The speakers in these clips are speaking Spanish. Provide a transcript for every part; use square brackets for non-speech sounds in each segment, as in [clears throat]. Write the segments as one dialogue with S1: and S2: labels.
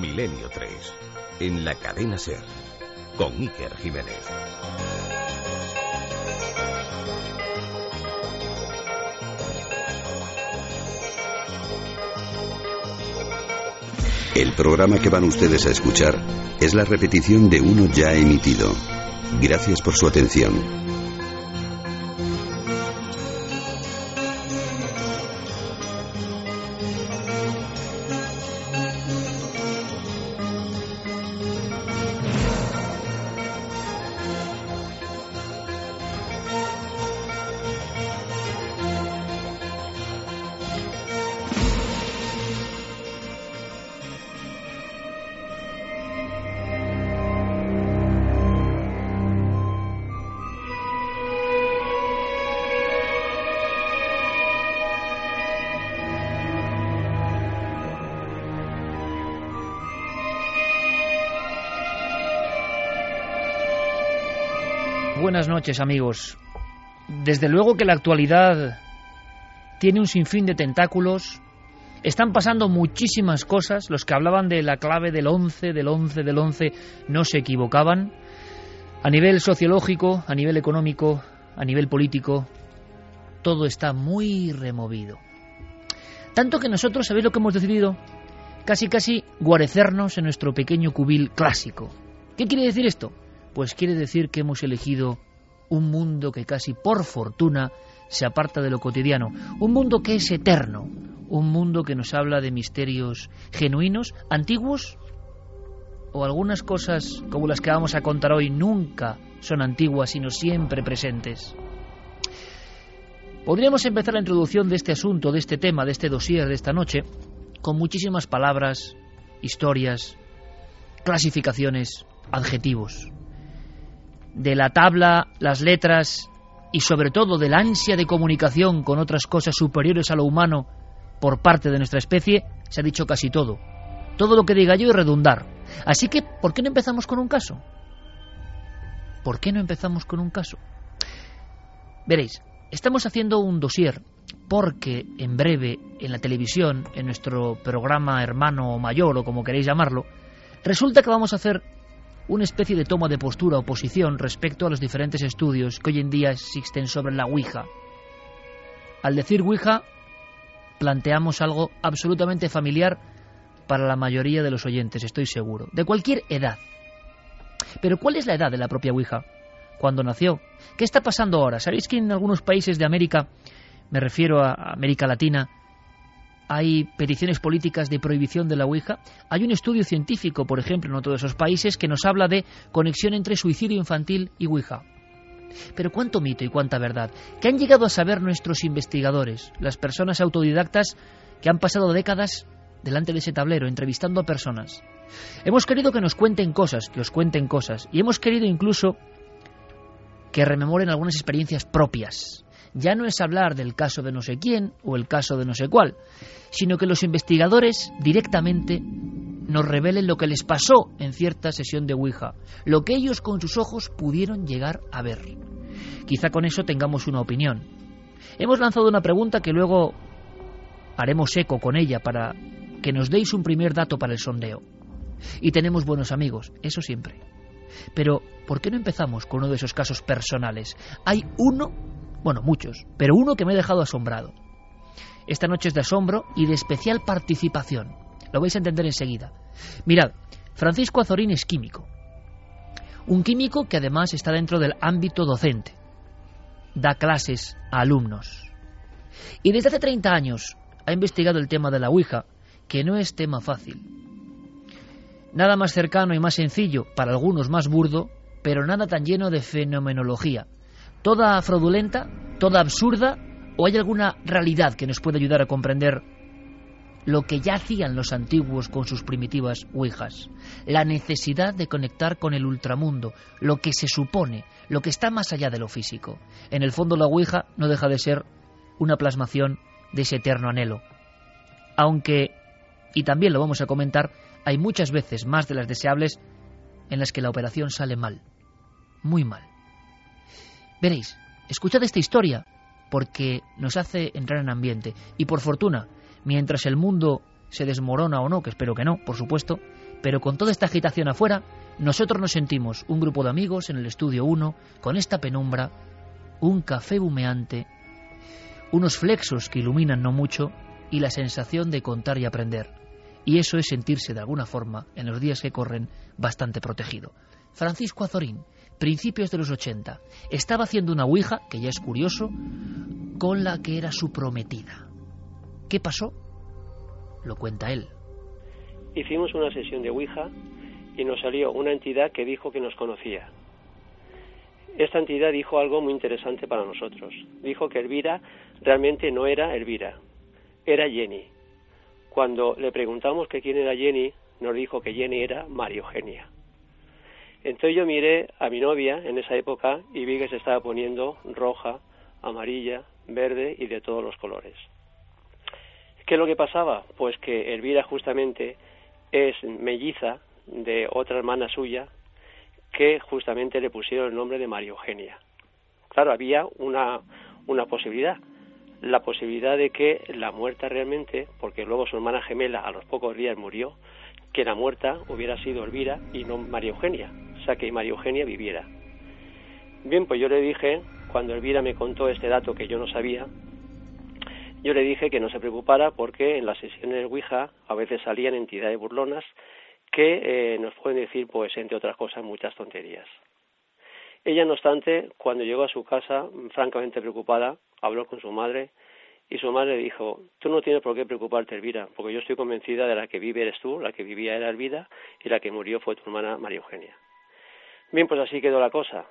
S1: Milenio 3, en la cadena Ser, con Iker Jiménez.
S2: El programa que van ustedes a escuchar es la repetición de uno ya emitido. Gracias por su atención.
S3: Noches amigos. Desde luego que la actualidad tiene un sinfín de tentáculos. Están pasando muchísimas cosas. Los que hablaban de la clave del 11, del 11, del 11, no se equivocaban. A nivel sociológico, a nivel económico, a nivel político, todo está muy removido. Tanto que nosotros, ¿sabéis lo que hemos decidido? Casi, casi guarecernos en nuestro pequeño cubil clásico. ¿Qué quiere decir esto? Pues quiere decir que hemos elegido un mundo que casi por fortuna se aparta de lo cotidiano, un mundo que es eterno, un mundo que nos habla de misterios genuinos, antiguos, o algunas cosas como las que vamos a contar hoy nunca son antiguas, sino siempre presentes. Podríamos empezar la introducción de este asunto, de este tema, de este dossier de esta noche, con muchísimas palabras, historias, clasificaciones, adjetivos de la tabla, las letras y sobre todo de la ansia de comunicación con otras cosas superiores a lo humano por parte de nuestra especie, se ha dicho casi todo. Todo lo que diga yo es redundar. Así que, ¿por qué no empezamos con un caso? ¿Por qué no empezamos con un caso? Veréis, estamos haciendo un dossier porque en breve en la televisión, en nuestro programa hermano mayor o como queréis llamarlo, resulta que vamos a hacer una especie de toma de postura o posición respecto a los diferentes estudios que hoy en día existen sobre la Ouija. Al decir Ouija, planteamos algo absolutamente familiar para la mayoría de los oyentes, estoy seguro, de cualquier edad. Pero ¿cuál es la edad de la propia Ouija? ¿Cuándo nació? ¿Qué está pasando ahora? ¿Sabéis que en algunos países de América, me refiero a América Latina, hay peticiones políticas de prohibición de la Ouija. Hay un estudio científico, por ejemplo, en otro de esos países que nos habla de conexión entre suicidio infantil y Ouija. Pero cuánto mito y cuánta verdad. ¿Qué han llegado a saber nuestros investigadores, las personas autodidactas que han pasado décadas delante de ese tablero, entrevistando a personas? Hemos querido que nos cuenten cosas, que os cuenten cosas, y hemos querido incluso que rememoren algunas experiencias propias, ya no es hablar del caso de no sé quién o el caso de no sé cuál, sino que los investigadores directamente nos revelen lo que les pasó en cierta sesión de Ouija, lo que ellos con sus ojos pudieron llegar a ver. Quizá con eso tengamos una opinión. Hemos lanzado una pregunta que luego haremos eco con ella para que nos deis un primer dato para el sondeo. Y tenemos buenos amigos, eso siempre. Pero, ¿por qué no empezamos con uno de esos casos personales? Hay uno bueno, muchos, pero uno que me ha dejado asombrado. Esta noche es de asombro y de especial participación. Lo vais a entender enseguida. Mirad, Francisco Azorín es químico. Un químico que además está dentro del ámbito docente. Da clases a alumnos. Y desde hace 30 años ha investigado el tema de la Ouija, que no es tema fácil. Nada más cercano y más sencillo, para algunos más burdo, pero nada tan lleno de fenomenología toda fraudulenta, toda absurda, o hay alguna realidad que nos puede ayudar a comprender lo que ya hacían los antiguos con sus primitivas ouijas, la necesidad de conectar con el ultramundo, lo que se supone, lo que está más allá de lo físico. En el fondo la ouija no deja de ser una plasmación de ese eterno anhelo. Aunque, y también lo vamos a comentar, hay muchas veces más de las deseables en las que la operación sale mal, muy mal. Veréis, escuchad esta historia porque nos hace entrar en ambiente. Y por fortuna, mientras el mundo se desmorona o no, que espero que no, por supuesto, Pero con toda esta agitación afuera, nosotros nos sentimos un grupo de amigos en el estudio 1, con esta penumbra, un café humeante, unos flexos que iluminan no mucho y la sensación de contar y aprender. Y eso es sentirse de alguna forma, en los días que corren, bastante protegido. Francisco Azorín, principios de los 80, estaba haciendo una ouija, que ya es curioso, con la que era su prometida. ¿Qué pasó? Lo cuenta él.
S4: Hicimos una sesión de ouija y nos salió una entidad que dijo que nos conocía. Esta entidad dijo algo muy interesante para nosotros. Dijo que Elvira realmente no era Elvira, era Jenny. Cuando le preguntamos que quién era Jenny, nos dijo que Jenny era María Eugenia. Entonces yo miré a mi novia en esa época y vi que se estaba poniendo roja, amarilla, verde y de todos los colores. ¿Qué es lo que pasaba? Pues que Elvira justamente es melliza de otra hermana suya que justamente le pusieron el nombre de María Eugenia. Claro, había una, una posibilidad, la posibilidad de que la muerta realmente, porque luego su hermana gemela a los pocos días murió, que la muerta hubiera sido Elvira y no María Eugenia, o sea que María Eugenia viviera. Bien, pues yo le dije, cuando Elvira me contó este dato que yo no sabía, yo le dije que no se preocupara porque en las sesiones de Ouija a veces salían entidades burlonas que eh, nos pueden decir, pues, entre otras cosas, muchas tonterías. Ella, no obstante, cuando llegó a su casa, francamente preocupada, habló con su madre y su madre dijo, tú no tienes por qué preocuparte, Elvira, porque yo estoy convencida de la que vive eres tú, la que vivía era Elvira y la que murió fue tu hermana María Eugenia. Bien, pues así quedó la cosa.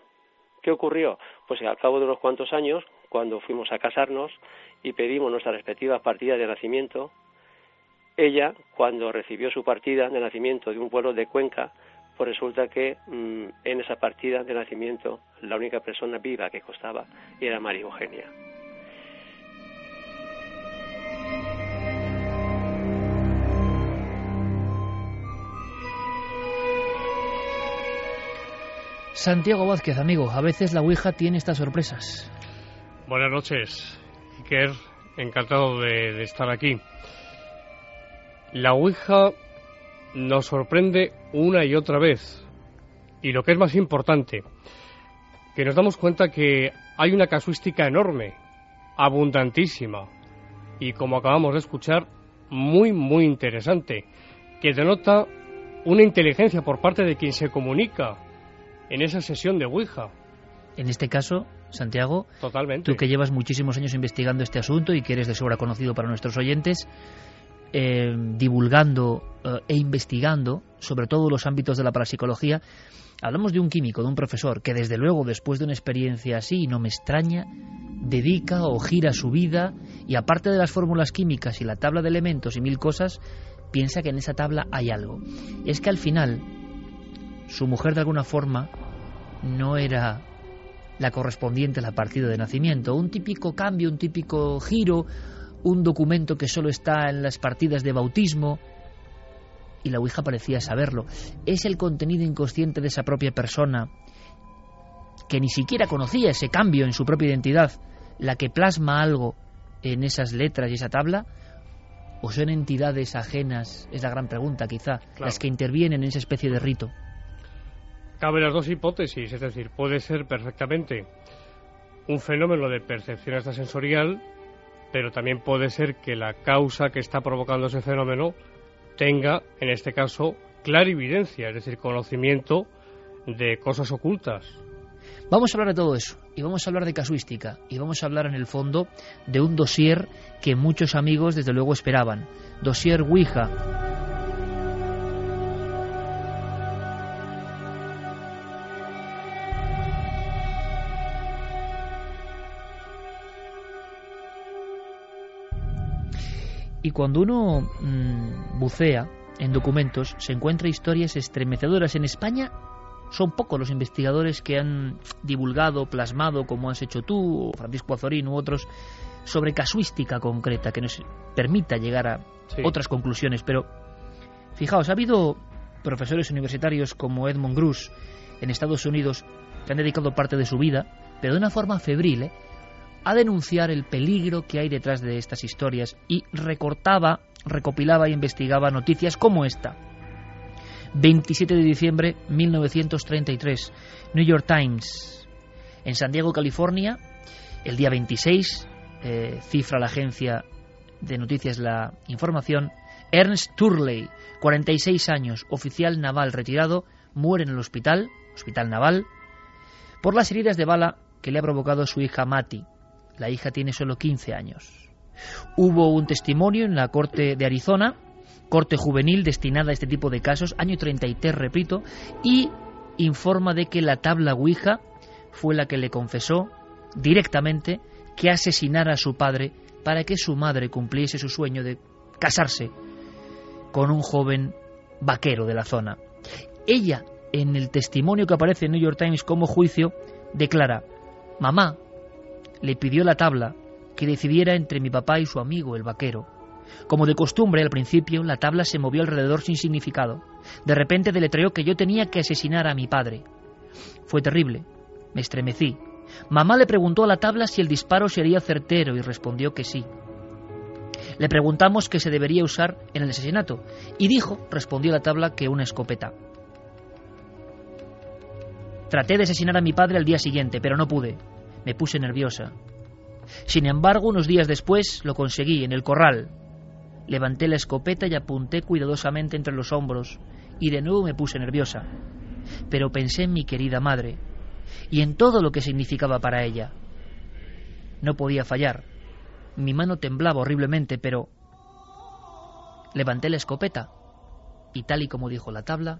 S4: ¿Qué ocurrió? Pues al cabo de unos cuantos años, cuando fuimos a casarnos y pedimos nuestras respectivas partidas de nacimiento, ella, cuando recibió su partida de nacimiento de un pueblo de Cuenca, pues resulta que mm, en esa partida de nacimiento la única persona viva que costaba era María Eugenia.
S3: Santiago Vázquez, amigo, a veces la Ouija tiene estas sorpresas.
S5: Buenas noches, Iker, encantado de estar aquí. La Ouija nos sorprende una y otra vez. Y lo que es más importante, que nos damos cuenta que hay una casuística enorme, abundantísima, y como acabamos de escuchar, muy, muy interesante, que denota una inteligencia por parte de quien se comunica en esa sesión de Ouija.
S3: En este caso, Santiago,
S5: Totalmente.
S3: tú que llevas muchísimos años investigando este asunto y que eres de sobra conocido para nuestros oyentes, eh, divulgando eh, e investigando sobre todos los ámbitos de la parapsicología, hablamos de un químico, de un profesor, que desde luego después de una experiencia así, no me extraña, dedica o gira su vida y aparte de las fórmulas químicas y la tabla de elementos y mil cosas, piensa que en esa tabla hay algo. Es que al final su mujer de alguna forma no era la correspondiente a la partida de nacimiento, un típico cambio, un típico giro, un documento que solo está en las partidas de bautismo, y la Ouija parecía saberlo. Es el contenido inconsciente de esa propia persona, que ni siquiera conocía ese cambio en su propia identidad, la que plasma algo en esas letras y esa tabla, o son entidades ajenas, es la gran pregunta quizá, las que intervienen en esa especie de rito.
S5: Cabe las dos hipótesis, es decir, puede ser perfectamente un fenómeno de percepción extrasensorial pero también puede ser que la causa que está provocando ese fenómeno tenga, en este caso, clarividencia, es decir, conocimiento de cosas ocultas.
S3: Vamos a hablar de todo eso, y vamos a hablar de casuística, y vamos a hablar en el fondo de un dossier que muchos amigos desde luego esperaban, dossier Ouija, Y cuando uno mmm, bucea en documentos, se encuentra historias estremecedoras. En España son pocos los investigadores que han divulgado, plasmado, como has hecho tú, o Francisco Azorín u otros, sobre casuística concreta que nos permita llegar a sí. otras conclusiones. Pero fijaos, ha habido profesores universitarios como Edmund Gruss en Estados Unidos que han dedicado parte de su vida, pero de una forma febril, ¿eh? A denunciar el peligro que hay detrás de estas historias y recortaba, recopilaba e investigaba noticias como esta. 27 de diciembre 1933. New York Times. En San Diego, California, el día 26, eh, cifra la agencia de noticias la información, Ernst Turley, 46 años, oficial naval retirado, muere en el hospital, hospital naval, por las heridas de bala que le ha provocado su hija Mati. La hija tiene solo 15 años. Hubo un testimonio en la Corte de Arizona, Corte Juvenil destinada a este tipo de casos, año 33, repito, y informa de que la tabla Ouija fue la que le confesó directamente que asesinara a su padre para que su madre cumpliese su sueño de casarse con un joven vaquero de la zona. Ella, en el testimonio que aparece en New York Times como juicio, declara, mamá le pidió la tabla que decidiera entre mi papá y su amigo, el vaquero. Como de costumbre, al principio, la tabla se movió alrededor sin significado. De repente deletreó que yo tenía que asesinar a mi padre. Fue terrible. Me estremecí. Mamá le preguntó a la tabla si el disparo sería certero y respondió que sí. Le preguntamos qué se debería usar en el asesinato y dijo, respondió la tabla, que una escopeta. Traté de asesinar a mi padre al día siguiente, pero no pude. Me puse nerviosa. Sin embargo, unos días después lo conseguí en el corral. Levanté la escopeta y apunté cuidadosamente entre los hombros, y de nuevo me puse nerviosa. Pero pensé en mi querida madre, y en todo lo que significaba para ella. No podía fallar. Mi mano temblaba horriblemente, pero levanté la escopeta y tal y como dijo la tabla,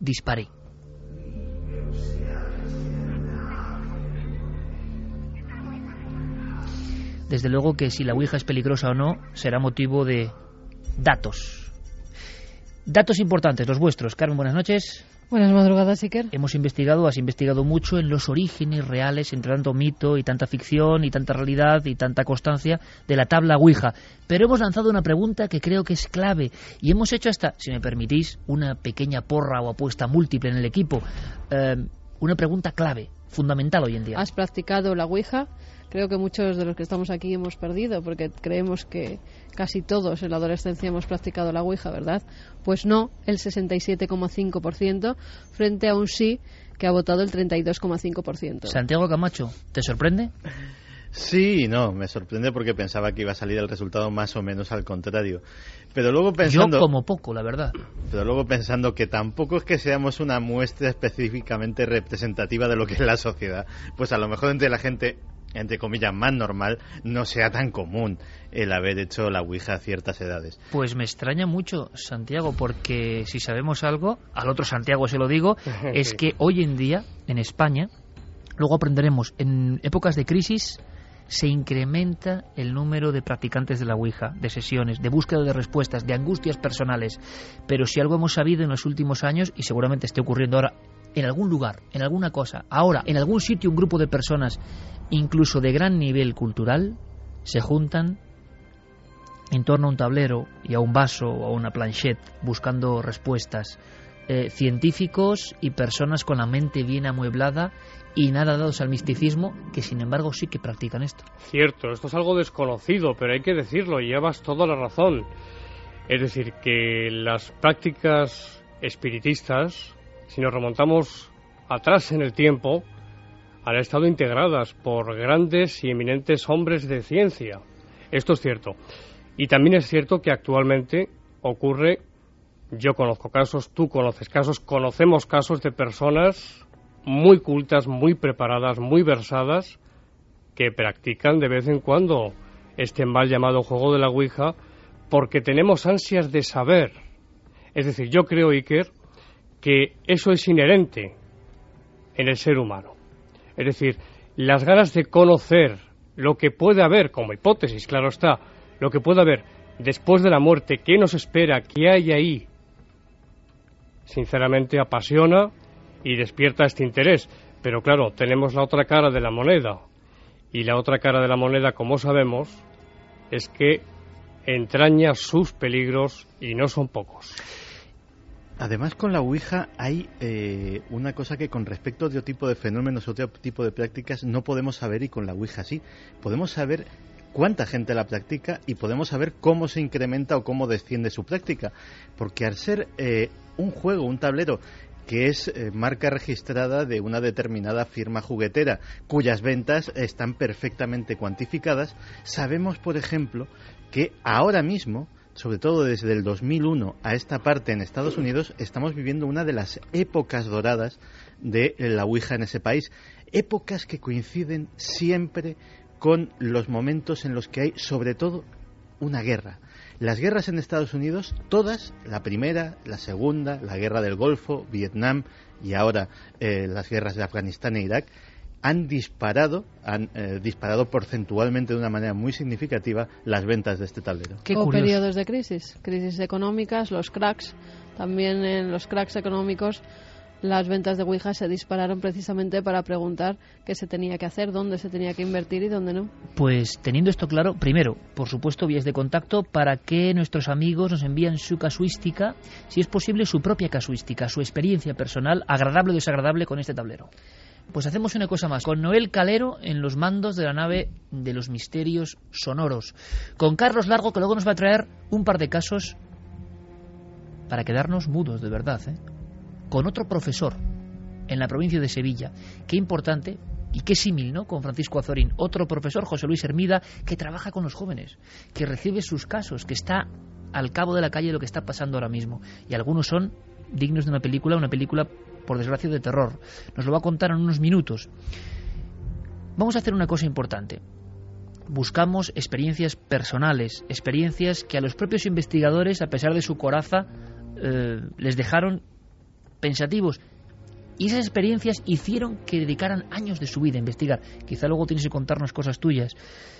S3: disparé. Desde luego que si la Ouija es peligrosa o no, será motivo de datos. Datos importantes, los vuestros. Carmen, buenas noches.
S6: Buenas madrugadas, Iker.
S3: Hemos investigado, has investigado mucho en los orígenes reales, entre tanto mito y tanta ficción y tanta realidad y tanta constancia de la tabla Ouija. Pero hemos lanzado una pregunta que creo que es clave y hemos hecho hasta, si me permitís, una pequeña porra o apuesta múltiple en el equipo. Eh, una pregunta clave, fundamental hoy en día.
S6: ¿Has practicado la Ouija? Creo que muchos de los que estamos aquí hemos perdido porque creemos que casi todos en la adolescencia hemos practicado la Ouija, ¿verdad? Pues no, el 67,5% frente a un sí que ha votado el 32,5%.
S3: Santiago Camacho, ¿te sorprende?
S7: Sí no, me sorprende porque pensaba que iba a salir el resultado más o menos al contrario. Pero luego pensando...
S3: Yo como poco, la verdad.
S7: Pero luego pensando que tampoco es que seamos una muestra específicamente representativa de lo que es la sociedad. Pues a lo mejor entre la gente entre comillas, más normal, no sea tan común el haber hecho la Ouija a ciertas edades.
S3: Pues me extraña mucho, Santiago, porque si sabemos algo, al otro Santiago se lo digo, [laughs] es que hoy en día, en España, luego aprenderemos, en épocas de crisis, se incrementa el número de practicantes de la Ouija, de sesiones, de búsqueda de respuestas, de angustias personales. Pero si algo hemos sabido en los últimos años, y seguramente esté ocurriendo ahora, en algún lugar, en alguna cosa, ahora, en algún sitio, un grupo de personas incluso de gran nivel cultural, se juntan en torno a un tablero y a un vaso o a una planchette buscando respuestas. Eh, científicos y personas con la mente bien amueblada y nada dados al misticismo, que sin embargo sí que practican esto.
S5: Cierto, esto es algo desconocido, pero hay que decirlo, y llevas toda la razón. Es decir, que las prácticas espiritistas, si nos remontamos atrás en el tiempo, han estado integradas por grandes y eminentes hombres de ciencia. Esto es cierto. Y también es cierto que actualmente ocurre, yo conozco casos, tú conoces casos, conocemos casos de personas muy cultas, muy preparadas, muy versadas, que practican de vez en cuando este mal llamado juego de la Ouija porque tenemos ansias de saber. Es decir, yo creo, Iker, que eso es inherente en el ser humano. Es decir, las ganas de conocer lo que puede haber, como hipótesis, claro está, lo que puede haber después de la muerte, qué nos espera, qué hay ahí, sinceramente apasiona y despierta este interés. Pero claro, tenemos la otra cara de la moneda. Y la otra cara de la moneda, como sabemos, es que entraña sus peligros y no son pocos.
S7: Además, con la Ouija hay eh, una cosa que con respecto a otro tipo de fenómenos, otro tipo de prácticas, no podemos saber y con la Ouija sí. Podemos saber cuánta gente la practica y podemos saber cómo se incrementa o cómo desciende su práctica. Porque al ser eh, un juego, un tablero que es eh, marca registrada de una determinada firma juguetera, cuyas ventas están perfectamente cuantificadas, sabemos, por ejemplo, que ahora mismo, sobre todo desde el 2001 a esta parte en Estados Unidos, estamos viviendo una de las épocas doradas de la Ouija en ese país. Épocas que coinciden siempre con los momentos en los que hay, sobre todo, una guerra. Las guerras en Estados Unidos, todas, la primera, la segunda, la guerra del Golfo, Vietnam y ahora eh, las guerras de Afganistán e Irak, han disparado, han eh, disparado porcentualmente de una manera muy significativa las ventas de este tablero.
S6: o periodos de crisis, crisis económicas, los cracks, también en los cracks económicos las ventas de Ouija se dispararon precisamente para preguntar qué se tenía que hacer, dónde se tenía que invertir y dónde no.
S3: Pues teniendo esto claro, primero, por supuesto, vías de contacto para que nuestros amigos nos envíen su casuística, si es posible su propia casuística, su experiencia personal, agradable o desagradable con este tablero. Pues hacemos una cosa más, con Noel Calero en los mandos de la nave de los misterios sonoros, con Carlos Largo que luego nos va a traer un par de casos para quedarnos mudos de verdad, ¿eh? con otro profesor en la provincia de Sevilla. Qué importante y qué símil, ¿no? Con Francisco Azorín, otro profesor, José Luis Hermida, que trabaja con los jóvenes, que recibe sus casos, que está al cabo de la calle lo que está pasando ahora mismo. Y algunos son dignos de una película, una película, por desgracia, de terror. Nos lo va a contar en unos minutos. Vamos a hacer una cosa importante. Buscamos experiencias personales, experiencias que a los propios investigadores, a pesar de su coraza, eh, les dejaron pensativos. Y esas experiencias hicieron que dedicaran años de su vida a investigar. Quizá luego tienes que contarnos cosas tuyas,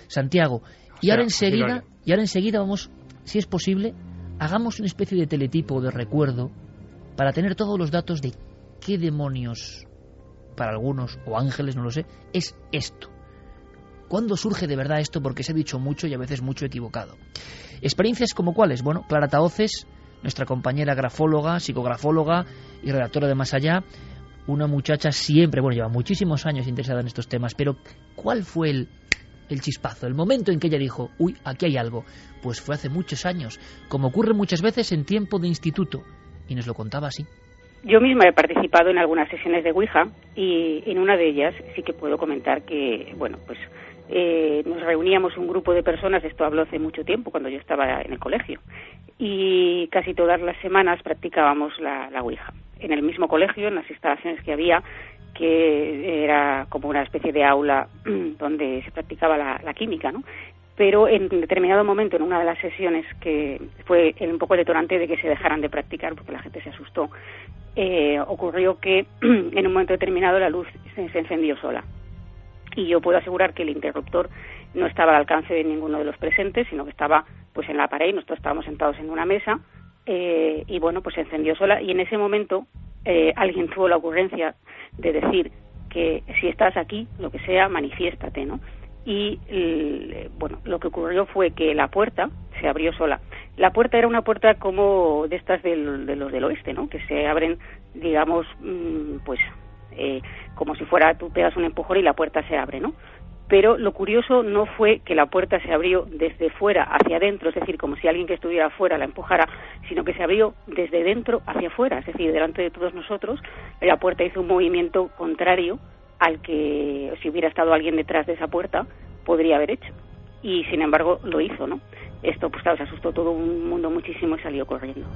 S3: Santiago. Y ahora enseguida, y ahora enseguida vamos, si es posible, hagamos una especie de teletipo de recuerdo para tener todos los datos de qué demonios, para algunos, o ángeles, no lo sé, es esto. ¿Cuándo surge de verdad esto? Porque se ha dicho mucho y a veces mucho equivocado. Experiencias como cuáles? Bueno, Clara Taoces nuestra compañera grafóloga, psicografóloga y redactora de Más Allá, una muchacha siempre, bueno, lleva muchísimos años interesada en estos temas, pero ¿cuál fue el, el chispazo, el momento en que ella dijo, uy, aquí hay algo? Pues fue hace muchos años, como ocurre muchas veces en tiempo de instituto, y nos lo contaba así.
S8: Yo misma he participado en algunas sesiones de Ouija y en una de ellas sí que puedo comentar que, bueno, pues eh, nos reuníamos un grupo de personas, esto habló hace mucho tiempo, cuando yo estaba en el colegio, y casi todas las semanas practicábamos la, la Ouija. En el mismo colegio, en las instalaciones que había, que era como una especie de aula [clears throat] donde se practicaba la, la química, ¿no? pero en determinado momento, en una de las sesiones que fue un poco detonante de que se dejaran de practicar porque la gente se asustó, eh, ocurrió que [clears throat] en un momento determinado la luz se, encendió sola. Y yo puedo asegurar que el interruptor no estaba al alcance de ninguno de los presentes, sino que estaba pues en la pared, nosotros estábamos sentados en una mesa eh, y bueno, pues se encendió sola y en ese momento eh, alguien tuvo la ocurrencia de decir que si estás aquí, lo que sea, manifiéstate, ¿no? Y bueno, lo que ocurrió fue que la puerta se abrió sola. La puerta era una puerta como de estas del, de los del oeste, ¿no? Que se abren, digamos, mm, pues eh, como si fuera tú pegas un empujón y la puerta se abre, ¿no? pero lo curioso no fue que la puerta se abrió desde fuera hacia adentro, es decir, como si alguien que estuviera afuera la empujara, sino que se abrió desde dentro hacia afuera, es decir, delante de todos nosotros, la puerta hizo un movimiento contrario al que si hubiera estado alguien detrás de esa puerta podría haber hecho. Y sin embargo lo hizo, ¿no? Esto, pues claro, se asustó todo un mundo muchísimo y salió corriendo.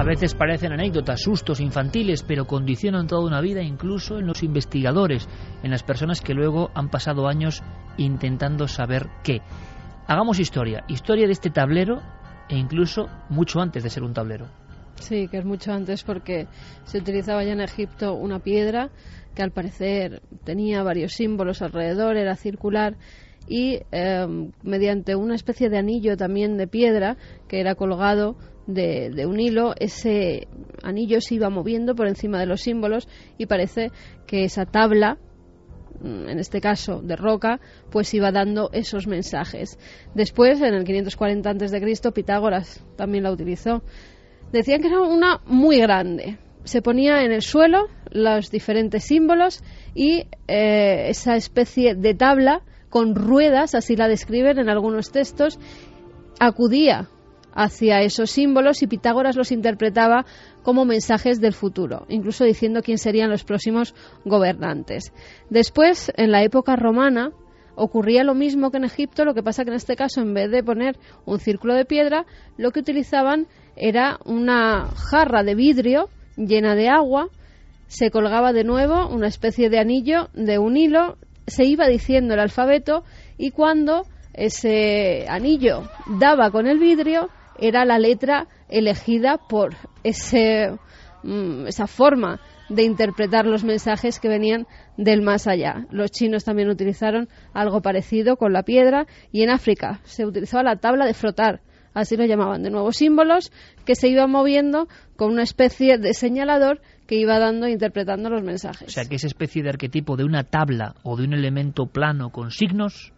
S3: A veces parecen anécdotas, sustos infantiles, pero condicionan toda una vida, incluso en los investigadores, en las personas que luego han pasado años intentando saber qué. Hagamos historia, historia de este tablero e incluso mucho antes de ser un tablero.
S6: Sí, que es mucho antes porque se utilizaba ya en Egipto una piedra que al parecer tenía varios símbolos alrededor, era circular y eh, mediante una especie de anillo también de piedra que era colgado de, un hilo, ese anillo se iba moviendo por encima de los símbolos y parece que esa tabla mm, en este caso de roca, pues iba dando esos mensajes. Después, en el 540 a.C., Pitágoras también la utilizó. Decían que era una muy grande. Se ponía en el suelo los diferentes símbolos y eh, esa especie de tabla con ruedas, así la describen en algunos textos, acudía hacia esos símbolos y Pitágoras los interpretaba como mensajes del futuro, incluso diciendo quién serían los próximos gobernantes. Después, en la época romana, ocurría lo mismo que en Egipto, lo que pasa que en este caso, en vez de poner un círculo de piedra, lo que utilizaban era una jarra de vidrio llena de agua, se colgaba de nuevo una especie de anillo de un hilo, se iba diciendo el alfabeto y cuando ese anillo daba con el vidrio, era la letra elegida por ese, mm, esa forma de interpretar los mensajes que venían del más allá. Los chinos también utilizaron algo parecido con la piedra y en África se utilizaba la tabla de frotar, así lo llamaban, de nuevos símbolos que se iban moviendo con una especie de señalador que iba dando e interpretando los mensajes.
S3: O sea, que esa especie de arquetipo de una tabla o de un elemento plano con signos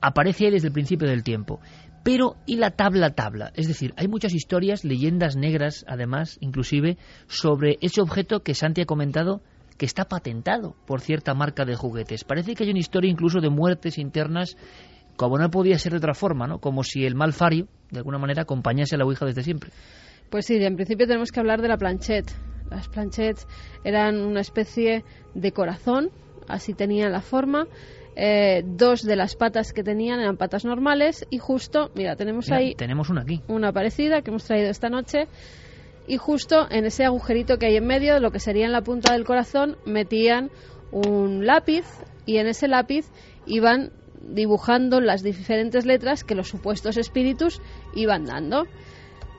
S3: aparece ahí desde el principio del tiempo. Pero, ¿y la tabla tabla? Es decir, hay muchas historias, leyendas negras, además, inclusive, sobre ese objeto que Santi ha comentado que está patentado por cierta marca de juguetes. Parece que hay una historia incluso de muertes internas, como no podía ser de otra forma, ¿no? Como si el malfario, de alguna manera, acompañase a la Ouija desde siempre.
S6: Pues sí, en principio tenemos que hablar de la planchette. Las planchettes eran una especie de corazón, así tenían la forma, eh, dos de las patas que tenían eran patas normales y justo, mira, tenemos ahí
S3: tenemos una aquí,
S6: una parecida que hemos traído esta noche y justo en ese agujerito que hay en medio, lo que sería en la punta del corazón, metían un lápiz y en ese lápiz iban dibujando las diferentes letras que los supuestos espíritus iban dando.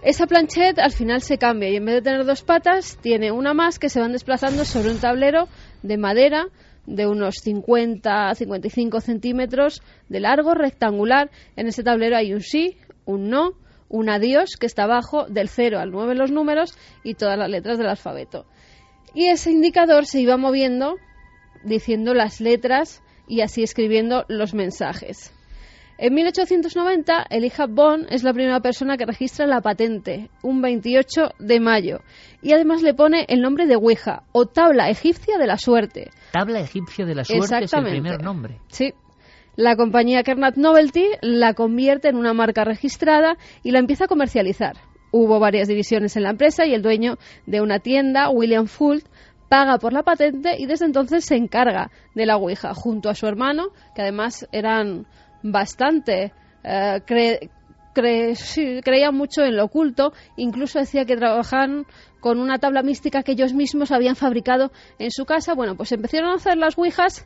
S6: Esa planchette al final se cambia y en vez de tener dos patas, tiene una más que se van desplazando sobre un tablero de madera de unos 50 a 55 centímetros de largo, rectangular. En ese tablero hay un sí, un no, un adiós que está abajo del 0 al 9 los números y todas las letras del alfabeto. Y ese indicador se iba moviendo diciendo las letras y así escribiendo los mensajes. En 1890, Elijah Bond es la primera persona que registra la patente, un 28 de mayo, y además le pone el nombre de Ouija, o tabla egipcia de la suerte.
S3: Tabla egipcia de la suerte es el primer nombre.
S6: Sí. La compañía Kernat Novelty la convierte en una marca registrada y la empieza a comercializar. Hubo varias divisiones en la empresa y el dueño de una tienda, William Fult, paga por la patente y desde entonces se encarga de la Ouija junto a su hermano, que además eran bastante eh, creían mucho en lo oculto, incluso decía que trabajaban con una tabla mística que ellos mismos habían fabricado en su casa. Bueno, pues empezaron a hacer las ouijas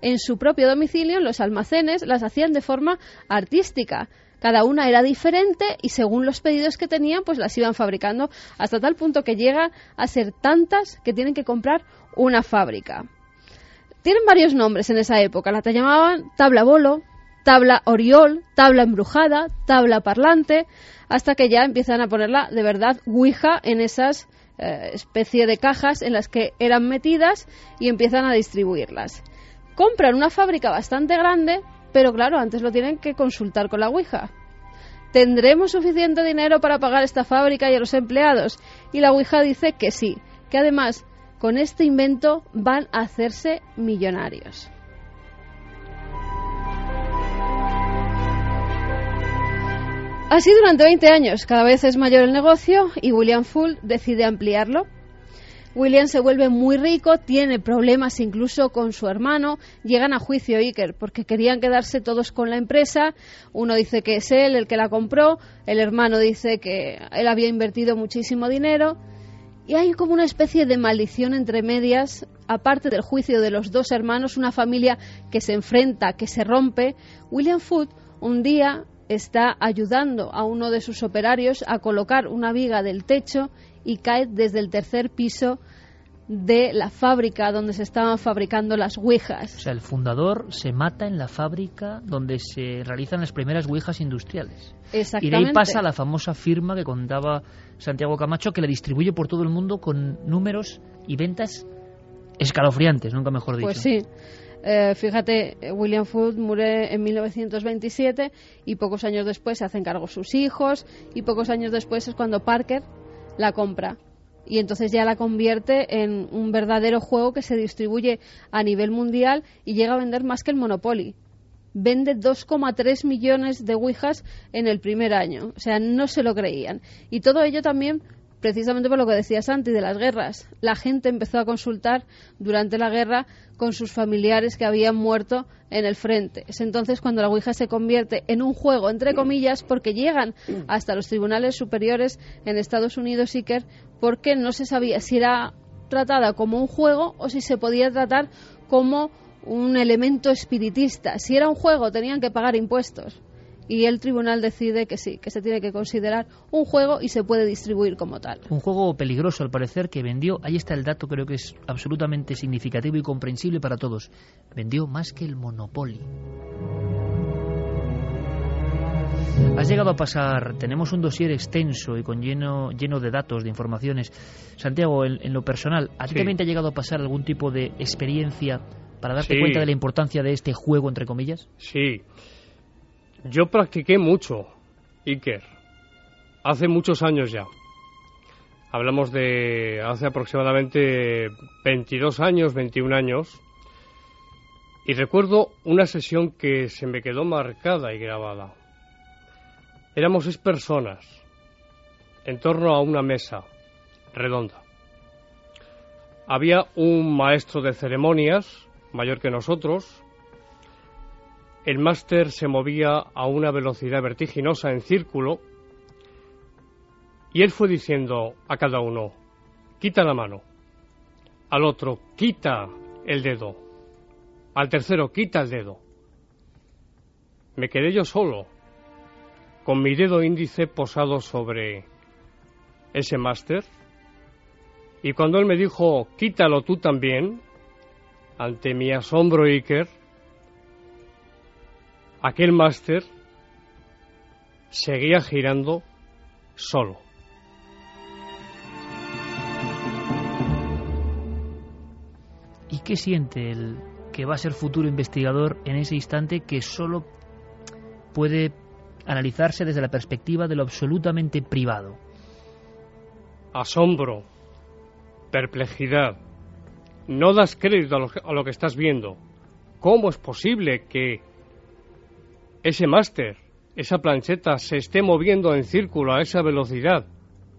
S6: en su propio domicilio, en los almacenes, las hacían de forma artística. Cada una era diferente y según los pedidos que tenían, pues las iban fabricando hasta tal punto que llegan a ser tantas que tienen que comprar una fábrica. Tienen varios nombres en esa época. La llamaban tabla bolo, tabla oriol, tabla embrujada, tabla parlante, hasta que ya empiezan a ponerla de verdad Ouija en esas eh, especie de cajas en las que eran metidas y empiezan a distribuirlas. Compran una fábrica bastante grande, pero claro, antes lo tienen que consultar con la Ouija. ¿Tendremos suficiente dinero para pagar esta fábrica y a los empleados? Y la Ouija dice que sí, que además con este invento van a hacerse millonarios. Así durante 20 años, cada vez es mayor el negocio y William Full decide ampliarlo. William se vuelve muy rico, tiene problemas incluso con su hermano, llegan a juicio Iker porque querían quedarse todos con la empresa. Uno dice que es él el que la compró, el hermano dice que él había invertido muchísimo dinero y hay como una especie de maldición entre medias, aparte del juicio de los dos hermanos, una familia que se enfrenta, que se rompe. William Foot un día está ayudando a uno de sus operarios a colocar una viga del techo y cae desde el tercer piso de la fábrica donde se estaban fabricando las ouijas.
S3: O sea, el fundador se mata en la fábrica donde se realizan las primeras ouijas industriales.
S6: Exactamente.
S3: Y de ahí pasa la famosa firma que contaba Santiago Camacho que la distribuye por todo el mundo con números y ventas escalofriantes, nunca mejor dicho.
S6: Pues sí. Eh, fíjate, William Food muere en 1927 y pocos años después se hacen cargo sus hijos y pocos años después es cuando Parker la compra y entonces ya la convierte en un verdadero juego que se distribuye a nivel mundial y llega a vender más que el Monopoly. vende 2,3 millones de Ouijas en el primer año. O sea, no se lo creían. Y todo ello también precisamente por lo que decía Santi de las guerras. La gente empezó a consultar durante la guerra con sus familiares que habían muerto en el frente. Es entonces cuando la Ouija se convierte en un juego, entre comillas, porque llegan hasta los tribunales superiores en Estados Unidos, Iker, porque no se sabía si era tratada como un juego o si se podía tratar como un elemento espiritista. Si era un juego, tenían que pagar impuestos y el tribunal decide que sí, que se tiene que considerar un juego y se puede distribuir como tal.
S3: Un juego peligroso al parecer que vendió, ahí está el dato, creo que es absolutamente significativo y comprensible para todos. Vendió más que el Monopoly. Has llegado a pasar, tenemos un dossier extenso y con lleno, lleno de datos, de informaciones. Santiago, en, lo personal, ¿a ti también te ha llegado a pasar algún tipo de experiencia para darte cuenta de la importancia de este juego, entre comillas?
S5: Sí, yo practiqué mucho Iker, hace muchos años ya. Hablamos de hace aproximadamente 22 años, 21 años. Y recuerdo una sesión que se me quedó marcada y grabada. Éramos seis personas en torno a una mesa redonda. Había un maestro de ceremonias, mayor que nosotros, el máster se movía a una velocidad vertiginosa en círculo y él fue diciendo a cada uno, quita la mano, al otro, quita el dedo, al tercero, quita el dedo. Me quedé yo solo, con mi dedo índice posado sobre ese máster, y cuando él me dijo, quítalo tú también, ante mi asombro Iker, aquel máster seguía girando solo.
S3: ¿Y qué siente el que va a ser futuro investigador en ese instante que solo puede analizarse desde la perspectiva de lo absolutamente privado?
S5: Asombro, perplejidad. No das crédito a lo, que, a lo que estás viendo. ¿Cómo es posible que ese máster, esa plancheta se esté moviendo en círculo a esa velocidad,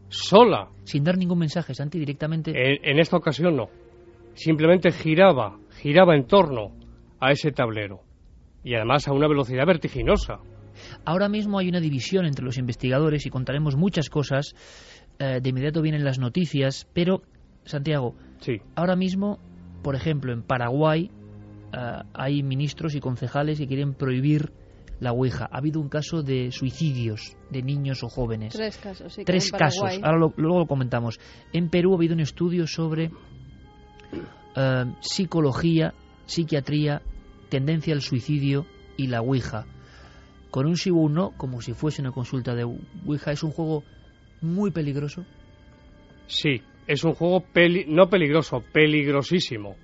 S5: sola.
S3: Sin dar ningún mensaje, Santi, directamente.
S5: En, esta ocasión no. Simplemente giraba, giraba en torno a ese tablero. Y además a una velocidad vertiginosa.
S3: Ahora mismo hay una división entre los investigadores y contaremos muchas cosas. Eh, de inmediato vienen las noticias, pero, Santiago,
S5: sí.
S3: ahora mismo, por ejemplo, en Paraguay eh, hay ministros y concejales que quieren prohibir la Ouija. Ha habido un caso de suicidios de niños o jóvenes.
S6: Tres casos, sí.
S3: Tres casos. Ahora luego lo comentamos. En Perú ha habido un estudio sobre eh, psicología, psiquiatría, tendencia al suicidio y la Ouija. Con un sí o un no, como si fuese una consulta de Ouija, es un juego muy peligroso.
S5: Sí, es un juego no peligroso, peligrosísimo.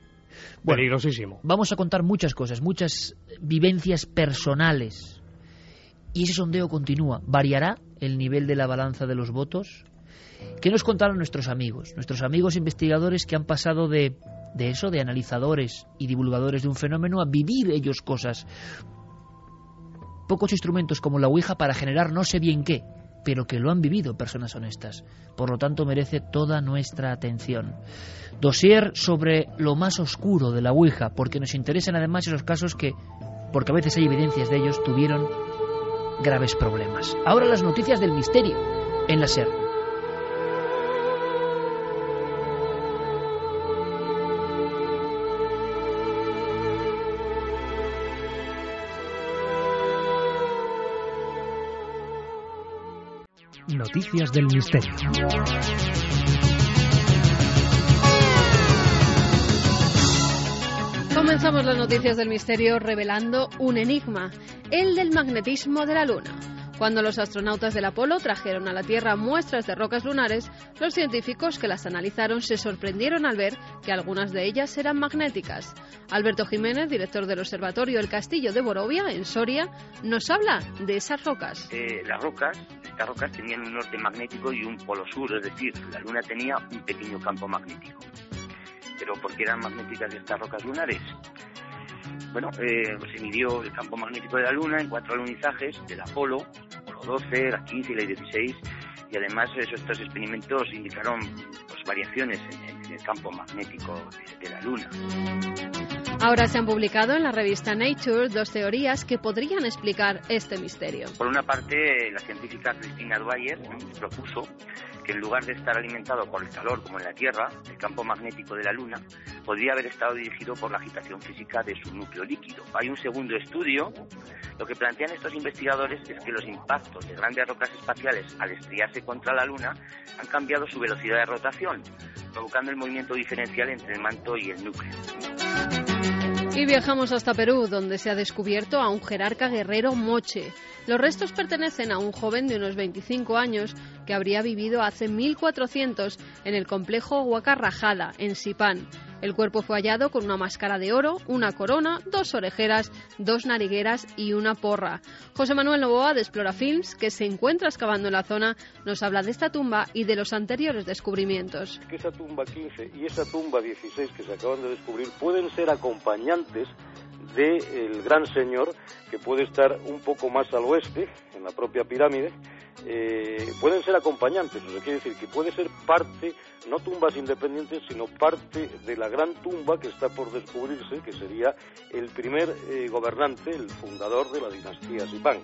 S5: Peligrosísimo.
S3: Vamos a contar muchas cosas, muchas vivencias personales. Y ese sondeo continúa. ¿Variará el nivel de la balanza de los votos? ¿Qué nos contaron nuestros amigos? Nuestros amigos investigadores que han pasado de, de eso, de analizadores y divulgadores de un fenómeno, a vivir ellos cosas. Pocos instrumentos como la Ouija para generar no sé bien qué, pero que lo han vivido personas honestas. Por lo tanto, merece toda nuestra atención. Dosier sobre lo más oscuro de la Ouija, porque nos interesan además esos casos que, porque a veces hay evidencias de ellos, tuvieron graves problemas. Ahora las noticias del misterio en la SER.
S9: Noticias del Misterio.
S6: Comenzamos las noticias del misterio revelando un enigma, el del magnetismo de la Luna. Cuando los astronautas del Apolo trajeron a la Tierra muestras de rocas lunares, los científicos que las analizaron se sorprendieron al ver que algunas de ellas eran magnéticas. Alberto Jiménez, director del Observatorio El Castillo de Borovia, en Soria, nos habla de esas rocas.
S10: Eh, las rocas, estas rocas tenían un norte magnético y un polo sur, es decir, la Luna tenía un pequeño campo magnético. Pero ¿por qué eran magnéticas estas rocas lunares? Bueno, eh, se midió el campo magnético de la Luna en cuatro alunizajes del Apolo, Apolo 12, la 15 y la 16, y además estos experimentos indicaron pues, variaciones en, el campo magnético de la Luna.
S6: Ahora se han publicado en la revista Nature dos teorías que podrían explicar este misterio.
S10: Por una parte, la científica Christina Dwyer propuso que en lugar de estar alimentado por el calor como en la Tierra, el campo magnético de la Luna podría haber estado dirigido por la agitación física de su núcleo líquido. Hay un segundo estudio. Lo que plantean estos investigadores es que los impactos de grandes rocas espaciales al estrellarse contra la Luna han cambiado su velocidad de rotación, provocando el movimiento diferencial entre el manto y el núcleo.
S6: Y viajamos hasta Perú, donde se ha descubierto a un jerarca guerrero moche. Los restos pertenecen a un joven de unos 25 años que habría vivido hace 1400 en el complejo Huacarrajada, en Sipán. El cuerpo fue hallado con una máscara de oro, una corona, dos orejeras, dos narigueras y una porra. José Manuel Novoa de Explora Films, que se encuentra excavando en la zona, nos habla de esta tumba y de los anteriores descubrimientos.
S9: esa tumba 15 y esa tumba 16 que se acaban de descubrir pueden ser acompañantes del gran señor que puede estar un poco más al oeste, en la propia pirámide, eh, pueden ser acompañantes, o sea, quiere decir que puede ser parte, no tumbas independientes, sino parte de la gran tumba que está por descubrirse, que sería el primer eh, gobernante, el fundador de la dinastía Zipán.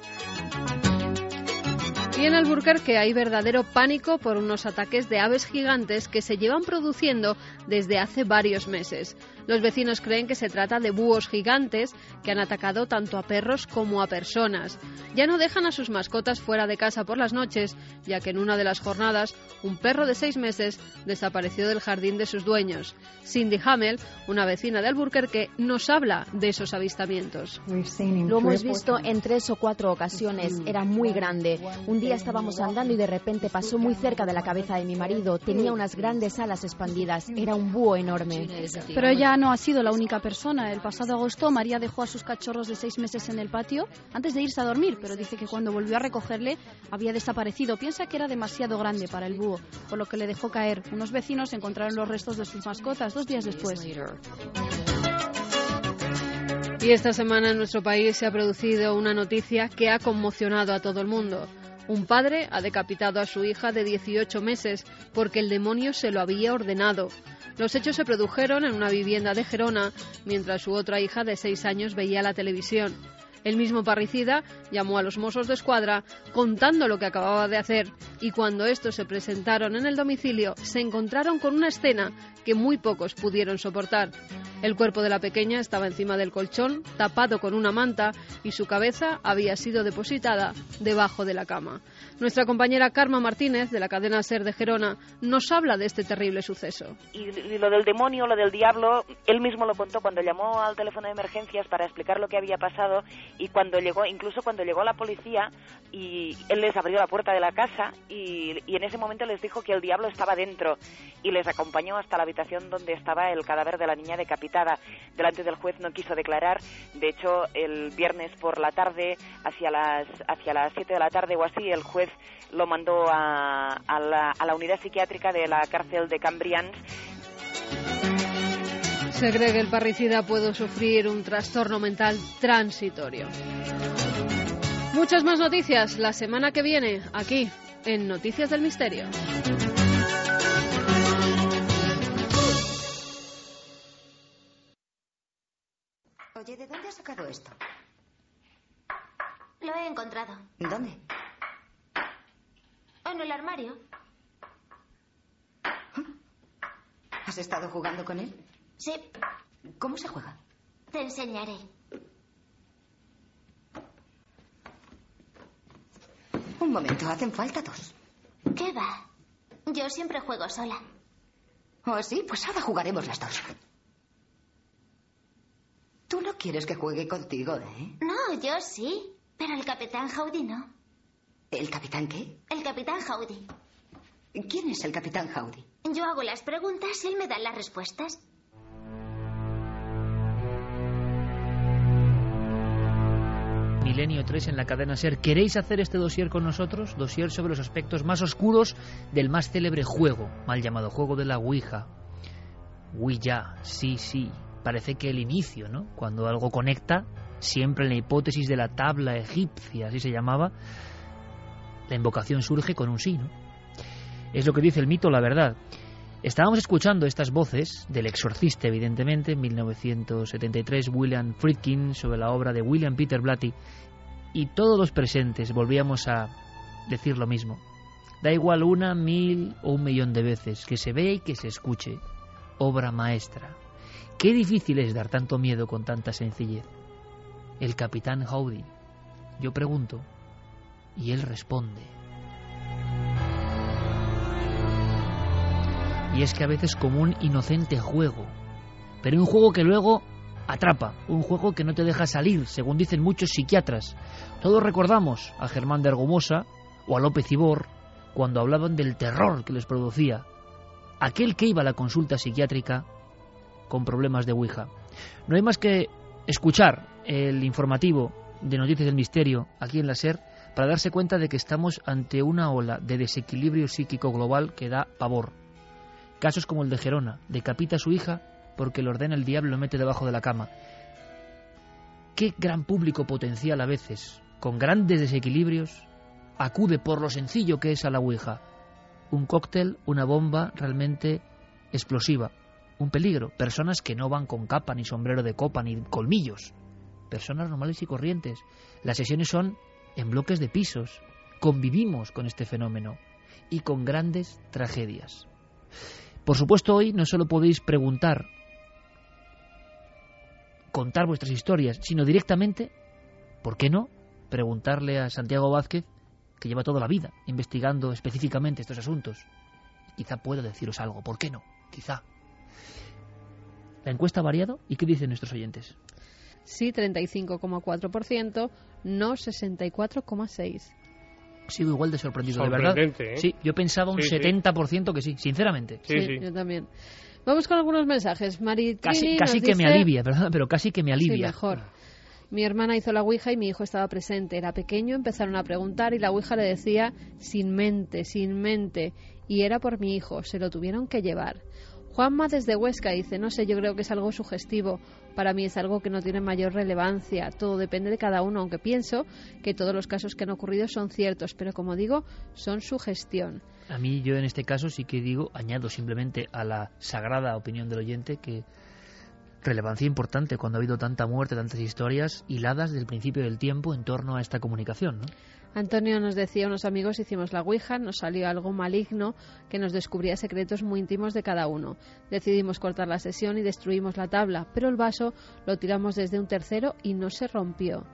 S6: Y en Alburquerque hay verdadero pánico por unos ataques de aves gigantes que se llevan produciendo desde hace varios meses. Los vecinos creen que se trata de búhos gigantes que han atacado tanto a perros como a personas. Ya no dejan a sus mascotas fuera de casa por las noches, ya que en una de las jornadas un perro de seis meses desapareció del jardín de sus dueños. Cindy Hamel, una vecina de Alburquerque, nos habla de esos avistamientos.
S11: Lo hemos visto en tres o cuatro ocasiones. Era muy grande. Un día estábamos andando y de repente pasó muy cerca de la cabeza de mi marido. Tenía unas grandes alas expandidas. Era un búho enorme.
S12: Pero ella no ha sido la única persona. El pasado agosto María dejó a sus cachorros de seis meses en el patio antes de irse a dormir, pero dice que cuando volvió a recogerle había desaparecido. Piensa que era demasiado grande para el búho, por lo que le dejó caer. Unos vecinos encontraron los restos de sus mascotas dos días después.
S6: Y esta semana en nuestro país se ha producido una noticia que ha conmocionado a todo el mundo. Un padre ha decapitado a su hija de 18 meses porque el demonio se lo había ordenado. Los hechos se produjeron en una vivienda de Gerona mientras su otra hija de seis años veía la televisión. El mismo parricida llamó a los mozos de escuadra contando lo que acababa de hacer y cuando estos se presentaron en el domicilio se encontraron con una escena que muy pocos pudieron soportar. El cuerpo de la pequeña estaba encima del colchón, tapado con una manta y su cabeza había sido depositada debajo de la cama. Nuestra compañera Karma Martínez, de la cadena SER de Gerona, nos habla de este terrible suceso.
S13: Y, lo del demonio, lo del diablo, él mismo lo contó cuando llamó al teléfono de emergencias para explicar lo que había pasado y cuando llegó, incluso cuando llegó la policía y él les abrió la puerta de la casa y, y en ese momento les dijo que el diablo estaba dentro y les acompañó hasta la habitación donde estaba el cadáver de la niña decapitada. Delante del juez no quiso declarar, de hecho el viernes por la tarde, hacia las hacia las 7 de la tarde o así, el juez lo mandó a, la, unidad psiquiátrica de la cárcel de Cambrians
S6: se cree que el parricida puede sufrir un trastorno mental transitorio. Muchas más noticias la semana que viene aquí en Noticias del Misterio.
S14: Oye, ¿de dónde has sacado esto?
S15: Lo he encontrado.
S14: ¿Dónde?
S15: En el armario.
S14: ¿Has estado jugando con él?
S15: Sí.
S14: ¿Cómo se juega?
S15: Te enseñaré.
S14: Un momento, hacen falta dos.
S15: ¿Qué va? Yo siempre juego sola.
S14: ¿Oh, sí? Pues ahora jugaremos las dos. Tú no quieres que juegue contigo, ¿eh?
S15: No, yo sí. Pero el capitán Howdy no.
S14: ¿El capitán qué?
S15: El capitán Howdy.
S14: ¿Quién es el capitán Howdy?
S15: Yo hago las preguntas y él me da las respuestas.
S3: Milenio 3 en la cadena SER. ¿Queréis hacer este dossier con nosotros? Dossier sobre los aspectos más oscuros del más célebre juego, mal llamado juego de la Ouija. Ouija, sí, sí, parece que el inicio, ¿no? Cuando algo conecta, siempre en la hipótesis de la tabla egipcia, así se llamaba, la invocación surge con un sí, ¿no? Es lo que dice el mito, la verdad. Estábamos escuchando estas voces del exorcista, evidentemente, en 1973, William Friedkin, sobre la obra de William Peter Blatty, y todos los presentes volvíamos a decir lo mismo. Da igual una, mil o un millón de veces, que se vea y que se escuche. Obra maestra. Qué difícil es dar tanto miedo con tanta sencillez. El capitán Howdy. Yo pregunto, y él responde. Y es que a veces como un inocente juego, pero un juego que luego atrapa, un juego que no te deja salir, según dicen muchos psiquiatras. Todos recordamos a Germán de Argomosa o a López Ibor cuando hablaban del terror que les producía aquel que iba a la consulta psiquiátrica con problemas de Ouija. No hay más que escuchar el informativo de Noticias del Misterio aquí en la SER para darse cuenta de que estamos ante una ola de desequilibrio psíquico global que da pavor. Casos como el de Gerona, decapita a su hija porque le ordena el diablo y lo mete debajo de la cama. Qué gran público potencial a veces, con grandes desequilibrios, acude por lo sencillo que es a la Ouija. Un cóctel, una bomba realmente explosiva, un peligro. Personas que no van con capa, ni sombrero de copa, ni colmillos. Personas normales y corrientes. Las sesiones son en bloques de pisos. Convivimos con este fenómeno y con grandes tragedias. Por supuesto, hoy no solo podéis preguntar, contar vuestras historias, sino directamente, ¿por qué no? Preguntarle a Santiago Vázquez, que lleva toda la vida investigando específicamente estos asuntos. Quizá pueda deciros algo, ¿por qué no? Quizá. ¿La encuesta ha variado? ¿Y qué dicen nuestros oyentes?
S6: Sí, 35,4%, no 64,6%.
S3: Sigo igual de sorprendido, de verdad.
S5: ¿eh?
S3: Sí, yo pensaba un
S5: Sí, sí.
S3: 70% que sí, sinceramente.
S6: Sí, yo también. Vamos con algunos mensajes. Maritrini
S3: Casi, casi
S6: nos
S3: que me alivia, perdón, pero casi que me
S6: Sí,
S3: alivia.
S6: mejor. Mi hermana hizo la Ouija y mi hijo estaba presente. Era pequeño, empezaron a preguntar y la Ouija le decía sin mente, sin mente. Y era por mi hijo, se lo tuvieron que llevar. Juanma desde Huesca dice, no sé, yo creo que es algo sugestivo. Para mí es algo que no tiene mayor relevancia. Todo depende de cada uno, aunque pienso que todos los casos que han ocurrido son ciertos, pero como digo, son sugestión.
S3: A mí yo en este caso sí que digo, añado simplemente a la sagrada opinión del oyente que relevancia importante cuando ha habido tanta muerte, tantas historias hiladas desde el principio del tiempo en torno a esta comunicación, ¿no?
S6: Antonio nos decía, unos amigos hicimos la Ouija, nos salió algo maligno que nos descubría secretos muy íntimos de cada uno. Decidimos cortar la sesión y destruimos la tabla, pero el vaso lo tiramos desde un tercero y no se rompió.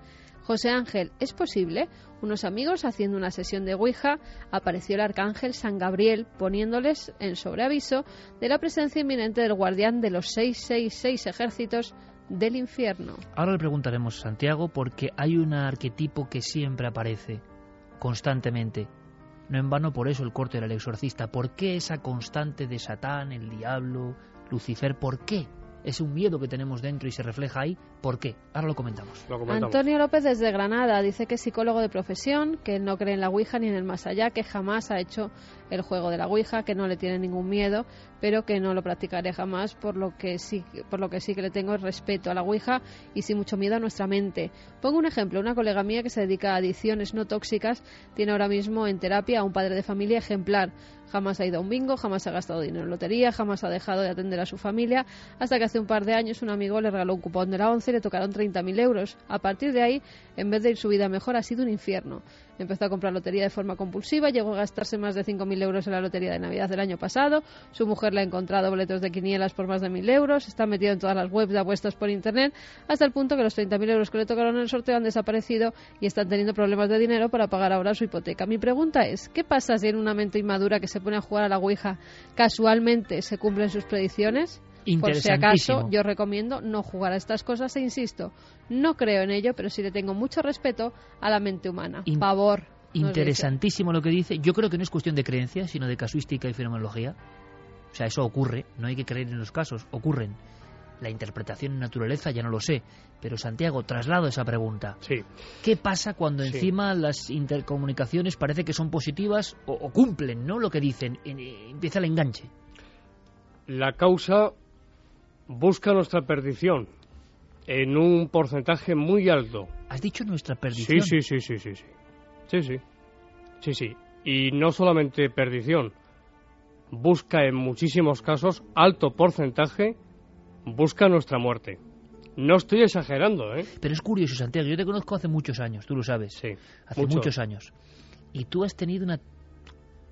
S6: José Ángel, ¿es posible? Unos amigos haciendo una sesión de Ouija, apareció el arcángel San Gabriel poniéndoles en sobreaviso de la presencia inminente del guardián de los 666 ejércitos del infierno.
S3: Ahora le preguntaremos a Santiago porque hay un arquetipo que siempre aparece constantemente. No en vano por eso el corte del exorcista. ¿Por qué esa constante de Satán, el diablo, Lucifer? ¿Por qué? Es un miedo que tenemos dentro y se refleja ahí. ¿Por qué? Ahora lo comentamos.
S6: Antonio López desde Granada dice que es psicólogo de profesión, que no cree en la Ouija ni en el más allá, que jamás ha hecho el juego de la Ouija, que no le tiene ningún miedo, pero que no lo practicaré jamás, por lo que sí, por lo que sí que le tengo es respeto a la Ouija y sí mucho miedo a nuestra mente. Pongo un ejemplo, una colega mía que se dedica a adicciones no tóxicas tiene ahora mismo en terapia a un padre de familia ejemplar. Jamás ha ido a un bingo, jamás ha gastado dinero en lotería, jamás ha dejado de atender a su familia, hasta que hace un par de años un amigo le regaló un cupón de la ONCE y le tocaron 30.000 euros. A partir de ahí, en vez de ir su vida mejor, ha sido un infierno. Empezó a comprar lotería de forma compulsiva, llegó a gastarse más de 5.000 euros en la lotería de Navidad del año pasado, su mujer le ha encontrado boletos de quinielas por más de 1.000 euros, está metido en todas las webs de apuestas por Internet, hasta el punto que los 30.000 euros que le tocaron en el sorteo han desaparecido y están teniendo problemas de dinero para pagar ahora su hipoteca. Mi pregunta es, ¿qué pasa si en una mente inmadura que se pone a jugar a la Ouija casualmente se cumplen sus predicciones? Por si acaso, yo recomiendo no jugar a estas cosas e insisto, no creo en ello, pero sí le tengo mucho respeto a la mente humana.
S3: In-
S6: dice.
S3: Interesantísimo lo que dice. Yo creo que no es cuestión de creencia, sino de casuística y fenomenología. O sea, eso ocurre, no hay que creer en los casos, ocurren. La interpretación en naturaleza ya no lo sé, pero Santiago, traslado esa pregunta.
S5: Sí.
S3: ¿Qué pasa cuando
S5: Sí.
S3: encima las intercomunicaciones parece que son positivas o, o cumplen, ¿no? Lo que dicen, En- eh, empieza el enganche.
S5: La causa busca nuestra perdición en un porcentaje muy alto.
S3: ¿Has dicho nuestra perdición?
S5: Sí, sí, sí, sí, sí, sí. Sí, sí. Sí. Y no solamente perdición. Busca en muchísimos casos, alto porcentaje, busca nuestra muerte. No estoy exagerando, ¿eh?
S3: Pero es curioso, Santiago. Yo te conozco hace muchos años, tú lo sabes.
S5: Sí.
S3: Hace
S5: mucho.
S3: muchos años. Y tú has tenido una...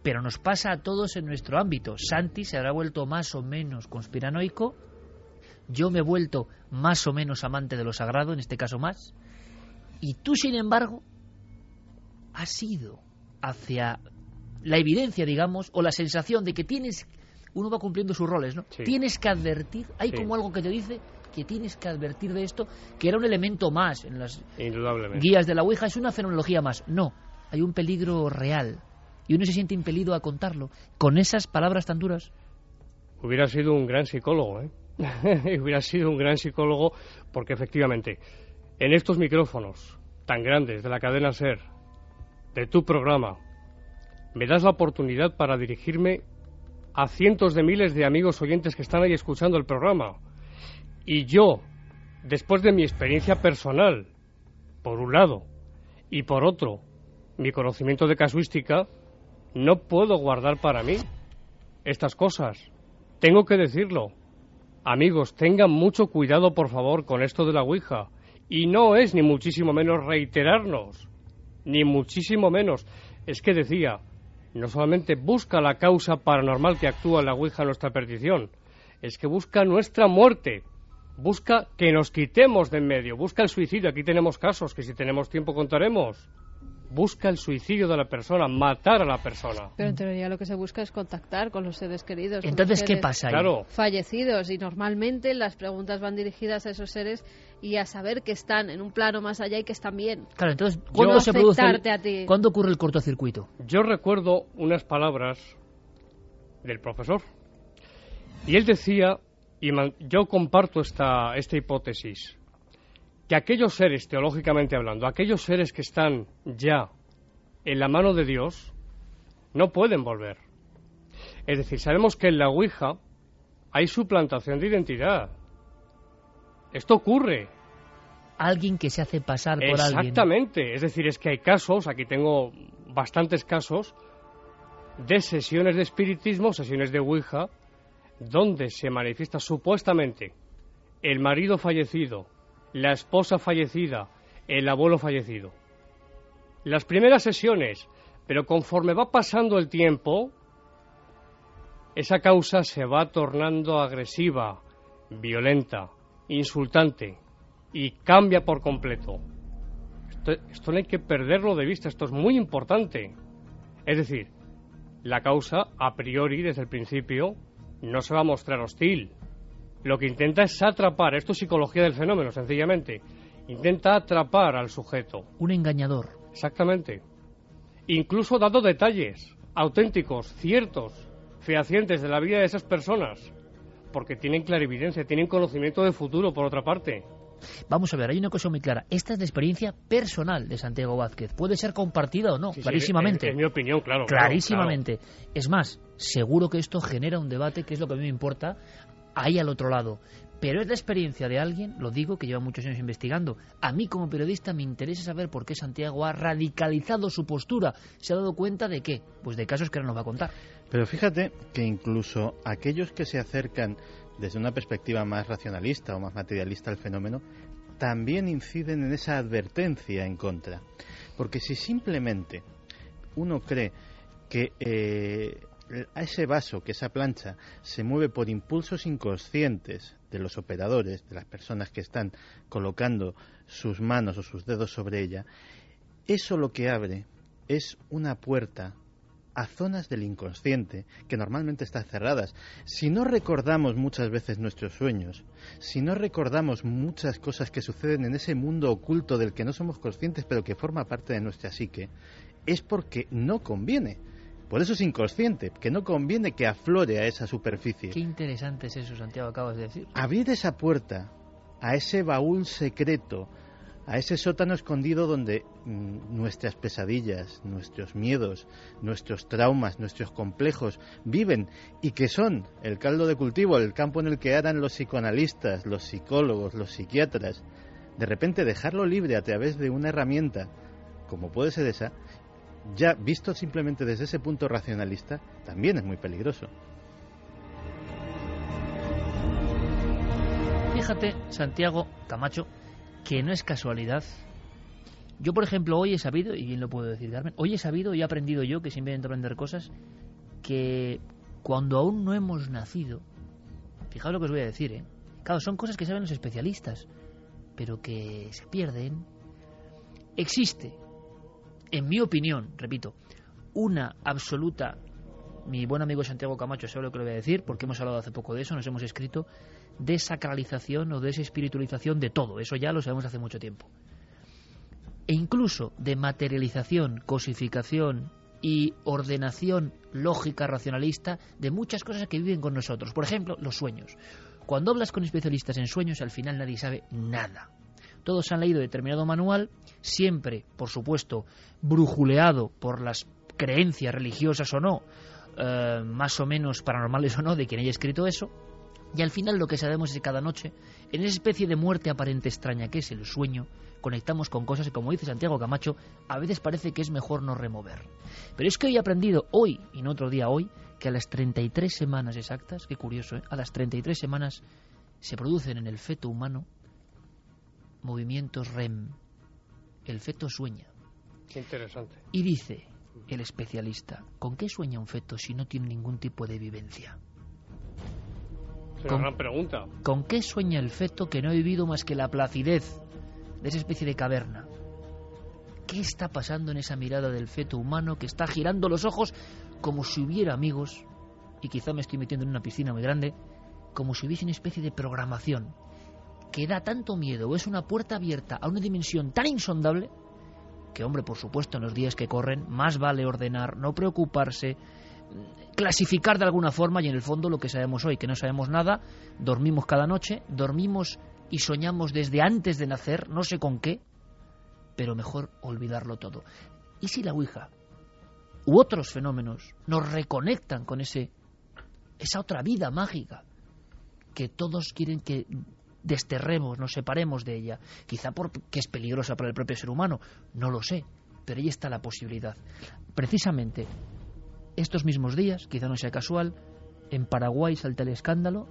S3: Pero nos pasa a todos en nuestro ámbito. Santi se habrá vuelto más o menos conspiranoico. Yo me he vuelto más o menos amante de lo sagrado, en este caso más. Y tú, sin embargo, has ido hacia la evidencia, digamos, o la sensación de que tienes... Uno va cumpliendo sus roles, ¿no?
S5: Sí.
S3: Tienes que advertir, hay
S5: Sí.
S3: como algo que te dice que tienes que advertir de esto, que era un elemento más en las guías de la Ouija, es una fenomenología más. No, hay un peligro real. Y uno se siente impelido a contarlo. Con esas palabras tan duras.
S5: Hubiera sido un gran psicólogo, ¿eh? [laughs] Hubiera sido un gran psicólogo porque efectivamente, en estos micrófonos tan grandes de la cadena SER, de tu programa, me das la oportunidad para dirigirme a cientos de miles de amigos oyentes que están ahí escuchando el programa. Y yo, después de mi experiencia personal, por un lado, y por otro, mi conocimiento de casuística, no puedo guardar para mí estas cosas. Tengo que decirlo. Amigos, tengan mucho cuidado, por favor, con esto de la Ouija. Y no es ni muchísimo menos reiterarnos, ni muchísimo menos. Es que decía, no solamente busca la causa paranormal que actúa en la Ouija a nuestra perdición, es que busca nuestra muerte. Busca que nos quitemos de en medio, busca el suicidio. Aquí tenemos casos que si tenemos tiempo contaremos. Busca el suicidio de la persona, matar a la persona.
S6: Pero en teoría lo que se busca es contactar con los seres queridos. con los
S3: Entonces, ¿qué pasa ahí?
S5: Claro.
S6: Fallecidos y normalmente las preguntas van dirigidas a esos seres y a saber que están en un plano más allá y que están bien.
S3: Claro, entonces, ¿cuándo se produce el-
S6: afectarte a ti.
S3: ¿Cuándo ocurre el cortocircuito?
S5: Yo recuerdo unas palabras del profesor. Y él decía, y man- yo comparto esta, esta hipótesis, que aquellos seres, teológicamente hablando, aquellos seres que están ya en la mano de Dios, no pueden volver. Es decir, sabemos que en la Ouija hay suplantación de identidad. Esto ocurre.
S3: Alguien que se hace pasar por alguien.
S5: Exactamente. Es decir, es que hay casos, aquí tengo bastantes casos, de sesiones de espiritismo, sesiones de Ouija, donde se manifiesta supuestamente el marido fallecido, la esposa fallecida, el abuelo fallecido. Las primeras sesiones, pero conforme va pasando el tiempo, esa causa se va tornando agresiva, violenta, insultante y cambia por completo. Esto, no hay que perderlo de vista, esto es muy importante. Es decir, la causa, a priori, desde el principio, no se va a mostrar hostil. Lo que intenta es atrapar, esto es psicología del fenómeno, sencillamente. Intenta atrapar al sujeto.
S3: Un engañador.
S5: Exactamente. Incluso dando detalles auténticos, ciertos, fehacientes de la vida de esas personas. Porque tienen clarividencia, tienen conocimiento de futuro, por otra parte.
S3: Vamos a ver, hay una cosa muy clara. Esta es la experiencia personal de Santiago Vázquez. Puede ser compartida o no,
S5: Sí,
S3: clarísimamente.
S5: Es, es mi opinión, claro. claro,
S3: clarísimamente. Es más, seguro que esto genera un debate, que es lo que a mí me importa, ahí al otro lado. Pero es la experiencia de alguien, lo digo, que lleva muchos años investigando. A mí como periodista me interesa saber por qué Santiago ha radicalizado su postura. ¿Se ha dado cuenta de qué? Pues de casos que ahora nos va a contar.
S7: Pero fíjate que incluso aquellos que se acercan desde una perspectiva más racionalista o más materialista al fenómeno, también inciden en esa advertencia en contra. Porque si simplemente uno cree que eh, a ese vaso, que esa plancha, se mueve por impulsos inconscientes de los operadores, de las personas que están colocando sus manos o sus dedos sobre ella, eso lo que abre es una puerta a zonas del inconsciente que normalmente están cerradas. Si no recordamos muchas veces nuestros sueños, si no recordamos muchas cosas que suceden en ese mundo oculto del que no somos conscientes pero que forma parte de nuestra psique, es porque no conviene. Por eso es inconsciente, que no conviene que aflore a esa superficie.
S3: Qué interesante es eso, Santiago, acabas de decir.
S7: Abrir esa puerta a ese baúl secreto a ese sótano escondido donde mm, nuestras pesadillas, nuestros miedos, nuestros traumas, nuestros complejos viven y que son el caldo de cultivo, el campo en el que aran los psicoanalistas, los psicólogos, los psiquiatras. De repente dejarlo libre a través de una herramienta como puede ser esa, ya visto simplemente desde ese punto racionalista, también es muy peligroso.
S3: Fíjate, Santiago Camacho, que no es casualidad. Yo, por ejemplo, hoy he sabido, y bien lo puedo decir, Carmen, hoy he sabido y he aprendido yo, que siempre intento aprender cosas, que cuando aún no hemos nacido, fijaos lo que os voy a decir, ¿eh? Claro, son cosas que saben los especialistas, pero que se pierden. Existe en mi opinión, repito, una absoluta, mi buen amigo Santiago Camacho sabe lo que le voy a decir, porque hemos hablado hace poco de eso, nos hemos escrito, desacralización o desespiritualización de todo, eso ya lo sabemos hace mucho tiempo. E incluso de materialización, cosificación y ordenación lógica, racionalista de muchas cosas que viven con nosotros. Por ejemplo, los sueños. Cuando hablas con especialistas en sueños, al final nadie sabe nada. Todos han leído determinado manual, siempre, por supuesto, brujuleado por las creencias religiosas o no, eh, más o menos paranormales o no, de quien haya escrito eso. Y al final lo que sabemos es que cada noche, en esa especie de muerte aparente extraña que es el sueño, conectamos con cosas que, como dice Santiago Camacho, a veces parece que es mejor no remover. Pero es que hoy he aprendido, hoy y no otro día hoy, que a las 33 semanas exactas, qué curioso, ¿eh? a las 33 semanas se producen en el feto humano movimientos REM. El feto sueña.
S5: Qué interesante.
S3: Y dice el especialista, ¿con qué sueña un feto si no tiene ningún tipo de vivencia?
S5: Es una gran pregunta.
S3: ¿Con qué sueña el feto que no ha vivido más que la placidez de esa especie de caverna? ¿Qué está pasando en esa mirada del feto humano que está girando los ojos como si hubiera amigos? Y quizá me estoy metiendo en una piscina muy grande, como si hubiese una especie de programación que da tanto miedo o es una puerta abierta a una dimensión tan insondable que, hombre, por supuesto, en los días que corren, más vale ordenar, no preocuparse, clasificar de alguna forma y en el fondo lo que sabemos hoy, que no sabemos nada, dormimos cada noche, dormimos y soñamos desde antes de nacer, no sé con qué, pero mejor olvidarlo todo. ¿Y si la Ouija u otros fenómenos nos reconectan con ese esa otra vida mágica que todos quieren que desterremos, nos separemos de ella. Quizá porque es peligrosa para el propio ser humano, no lo sé, pero ahí está la posibilidad. Precisamente estos mismos días, quizá no sea casual, en Paraguay salta el escándalo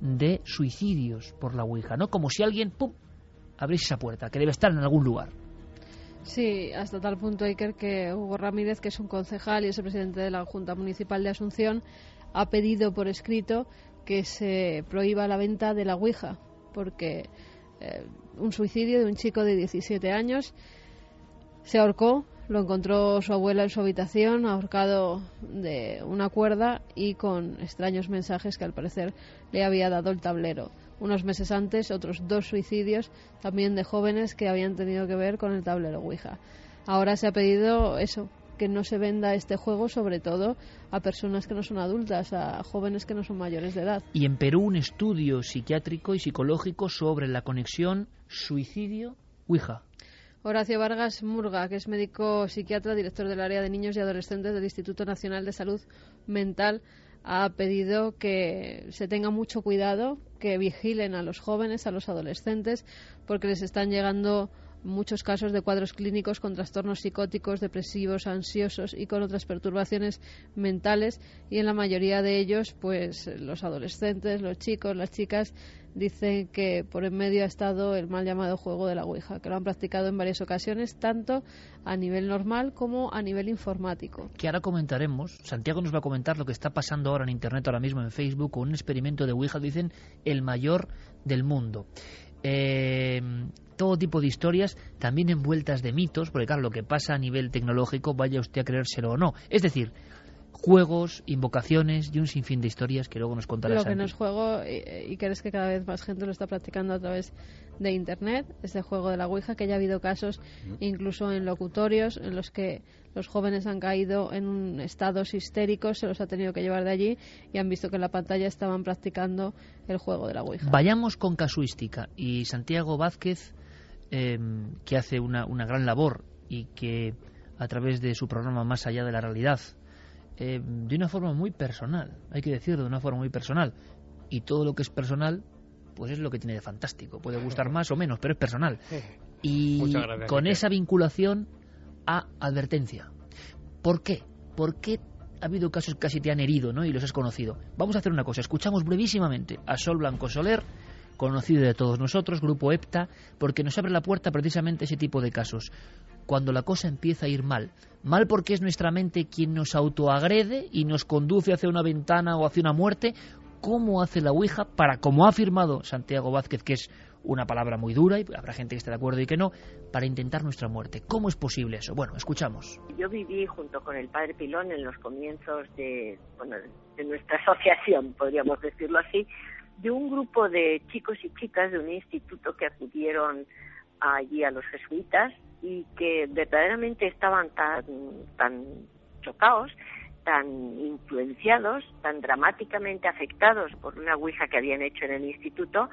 S3: de suicidios por la Ouija, ¿no? Como si alguien, ¡pum!, abriese esa puerta, que debe estar en algún lugar.
S6: Sí, hasta tal punto, Iker, que Hugo Ramírez, que es un concejal y es el presidente de la Junta Municipal de Asunción, ha pedido por escrito que se prohíba la venta de la Ouija porque eh, un suicidio de un chico de 17 años se ahorcó, lo encontró su abuela en su habitación, ahorcado de una cuerda y con extraños mensajes que al parecer le había dado el tablero. Unos meses antes, otros dos suicidios también de jóvenes que habían tenido que ver con el tablero Ouija. Ahora se ha pedido eso, que no se venda este juego, sobre todo a personas que no son adultas, a jóvenes que no son mayores de edad.
S3: Y en Perú un estudio psiquiátrico y psicológico sobre la conexión suicidio-Ouija.
S6: Horacio Vargas Murga, que es médico psiquiatra, director del área de niños y adolescentes del Instituto Nacional de Salud Mental, ha pedido que se tenga mucho cuidado, que vigilen a los jóvenes, a los adolescentes, porque les están llegando muchos casos de cuadros clínicos con trastornos psicóticos, depresivos, ansiosos y con otras perturbaciones mentales y en la mayoría de ellos pues los adolescentes, los chicos, las chicas dicen que por en medio ha estado el mal llamado juego de la Ouija, que lo han practicado en varias ocasiones, tanto a nivel normal como a nivel informático.
S3: Que ahora comentaremos, Santiago nos va a comentar lo que está pasando ahora en Internet, ahora mismo en Facebook, con un experimento de Ouija, dicen, el mayor del mundo. Eh, todo tipo de historias, también envueltas de mitos, porque claro, lo que pasa a nivel tecnológico, vaya usted a creérselo o no. Es decir, juegos, invocaciones y un sinfín de historias que luego nos contará
S6: Lo que no es juego y, crees que cada vez más gente lo está practicando a través de Internet, este juego de la Ouija, que ya ha habido casos incluso en locutorios en los que los jóvenes han caído en un estados histéricos, se los ha tenido que llevar de allí y han visto que en la pantalla estaban practicando el juego de la Ouija.
S3: Vayamos con casuística. Y Santiago Vázquez em, que hace una, una, gran labor y que a través de su programa Más allá de la realidad, em, de una forma muy personal, hay que decirlo, de una forma muy personal, y todo lo que es personal, pues es lo que tiene de fantástico. Puede gustar más o menos, pero es personal. [laughs] Y con esa vinculación a advertencia. ¿Por qué? ¿Por qué ha habido casos que casi te han herido ¿no? y los has conocido? Vamos a hacer una cosa. Escuchamos brevísimamente a Sol Blanco Soler, conocido de todos nosotros, Grupo EPTA, porque nos abre la puerta precisamente ese tipo de casos. Cuando la cosa empieza a ir mal. Mal porque es nuestra mente quien nos autoagrede y nos conduce hacia una ventana o hacia una muerte. ¿Cómo hace la Ouija para, como ha afirmado Santiago Vázquez, que es una palabra muy dura y habrá gente que esté de acuerdo y que no, para intentar nuestra muerte. ¿Cómo es posible eso? Bueno, escuchamos.
S16: Yo viví junto con el padre Pilón en los comienzos de, bueno, de nuestra [laughs] asociación, podríamos decirlo así, de un grupo de chicos y chicas de un instituto que acudieron allí a los jesuitas y que verdaderamente estaban tan, tan chocados, tan influenciados, tan dramáticamente afectados por una ouija que habían hecho en el instituto,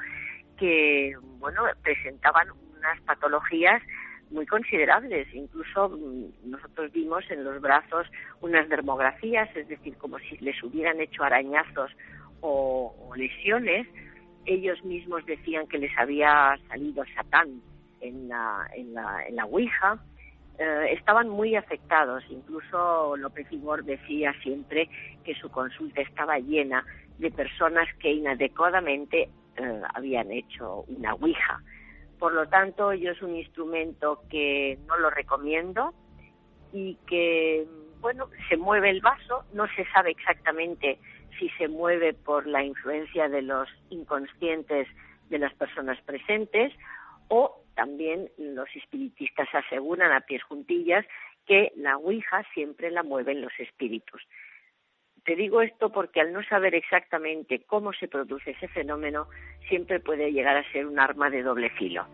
S16: que bueno presentaban unas patologías muy considerables. Incluso mm, nosotros vimos en los brazos unas dermografías, es decir, como si les hubieran hecho arañazos o, lesiones. Ellos mismos decían que les había salido Satán en la, en la, en la Ouija. Eh, estaban muy afectados. Incluso López Igor decía siempre que su consulta estaba llena de personas que inadecuadamente eh, habían hecho una Ouija. Por lo tanto, yo es un instrumento que no lo recomiendo y que, bueno, se mueve el vaso, no se sabe exactamente si se mueve por la influencia de los inconscientes de las personas presentes o también los espiritistas aseguran a pies juntillas que la Ouija siempre la mueven los espíritus. Te digo esto porque al no saber exactamente cómo se produce ese fenómeno, siempre puede llegar a ser un arma de doble filo.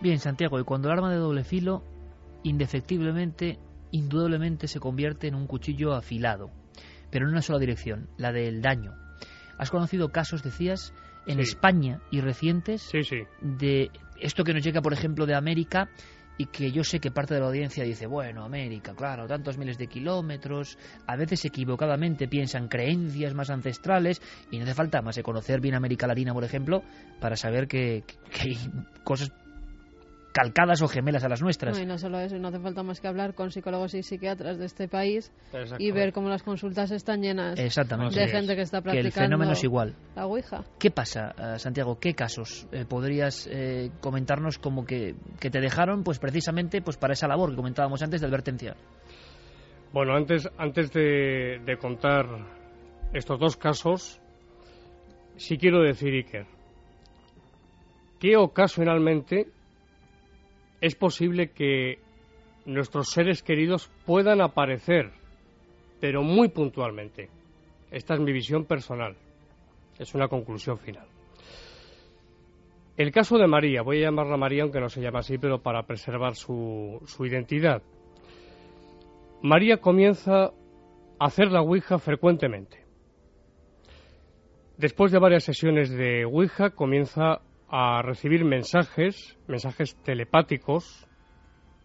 S3: Bien, Santiago, y cuando el arma de doble filo, indefectiblemente, indudablemente se convierte en un cuchillo afilado, pero en una sola dirección, la del daño. ¿Has conocido casos, decías, en España y recientes de esto que nos llega, por ejemplo, de América y que yo sé que parte de la audiencia dice, bueno, América, claro, tantos miles de kilómetros, a veces equivocadamente piensan creencias más ancestrales y no hace falta más de conocer bien América Latina, por ejemplo, para saber que, que hay cosas calcadas o gemelas a las nuestras.
S6: No, y no solo eso, no hace falta más que hablar con psicólogos y psiquiatras de este país y ver cómo las consultas están llenas de gente que está practicando
S3: que el fenómeno es igual.
S6: la Ouija.
S3: ¿Qué pasa, eh, Santiago? ¿Qué casos eh, podrías eh, comentarnos como que, que, te dejaron pues precisamente pues para esa labor que comentábamos antes de advertencia?
S5: Bueno, antes, antes de, de contar estos dos casos, sí quiero decir, Iker, que ocasionalmente es posible que nuestros seres queridos puedan aparecer, pero muy puntualmente. Esta es mi visión personal. Es una conclusión final. El caso de María, voy a llamarla María aunque no se llama así, pero para preservar su, identidad. María comienza a hacer la Ouija frecuentemente. Después de varias sesiones de Ouija, comienza a recibir mensajes, mensajes telepáticos.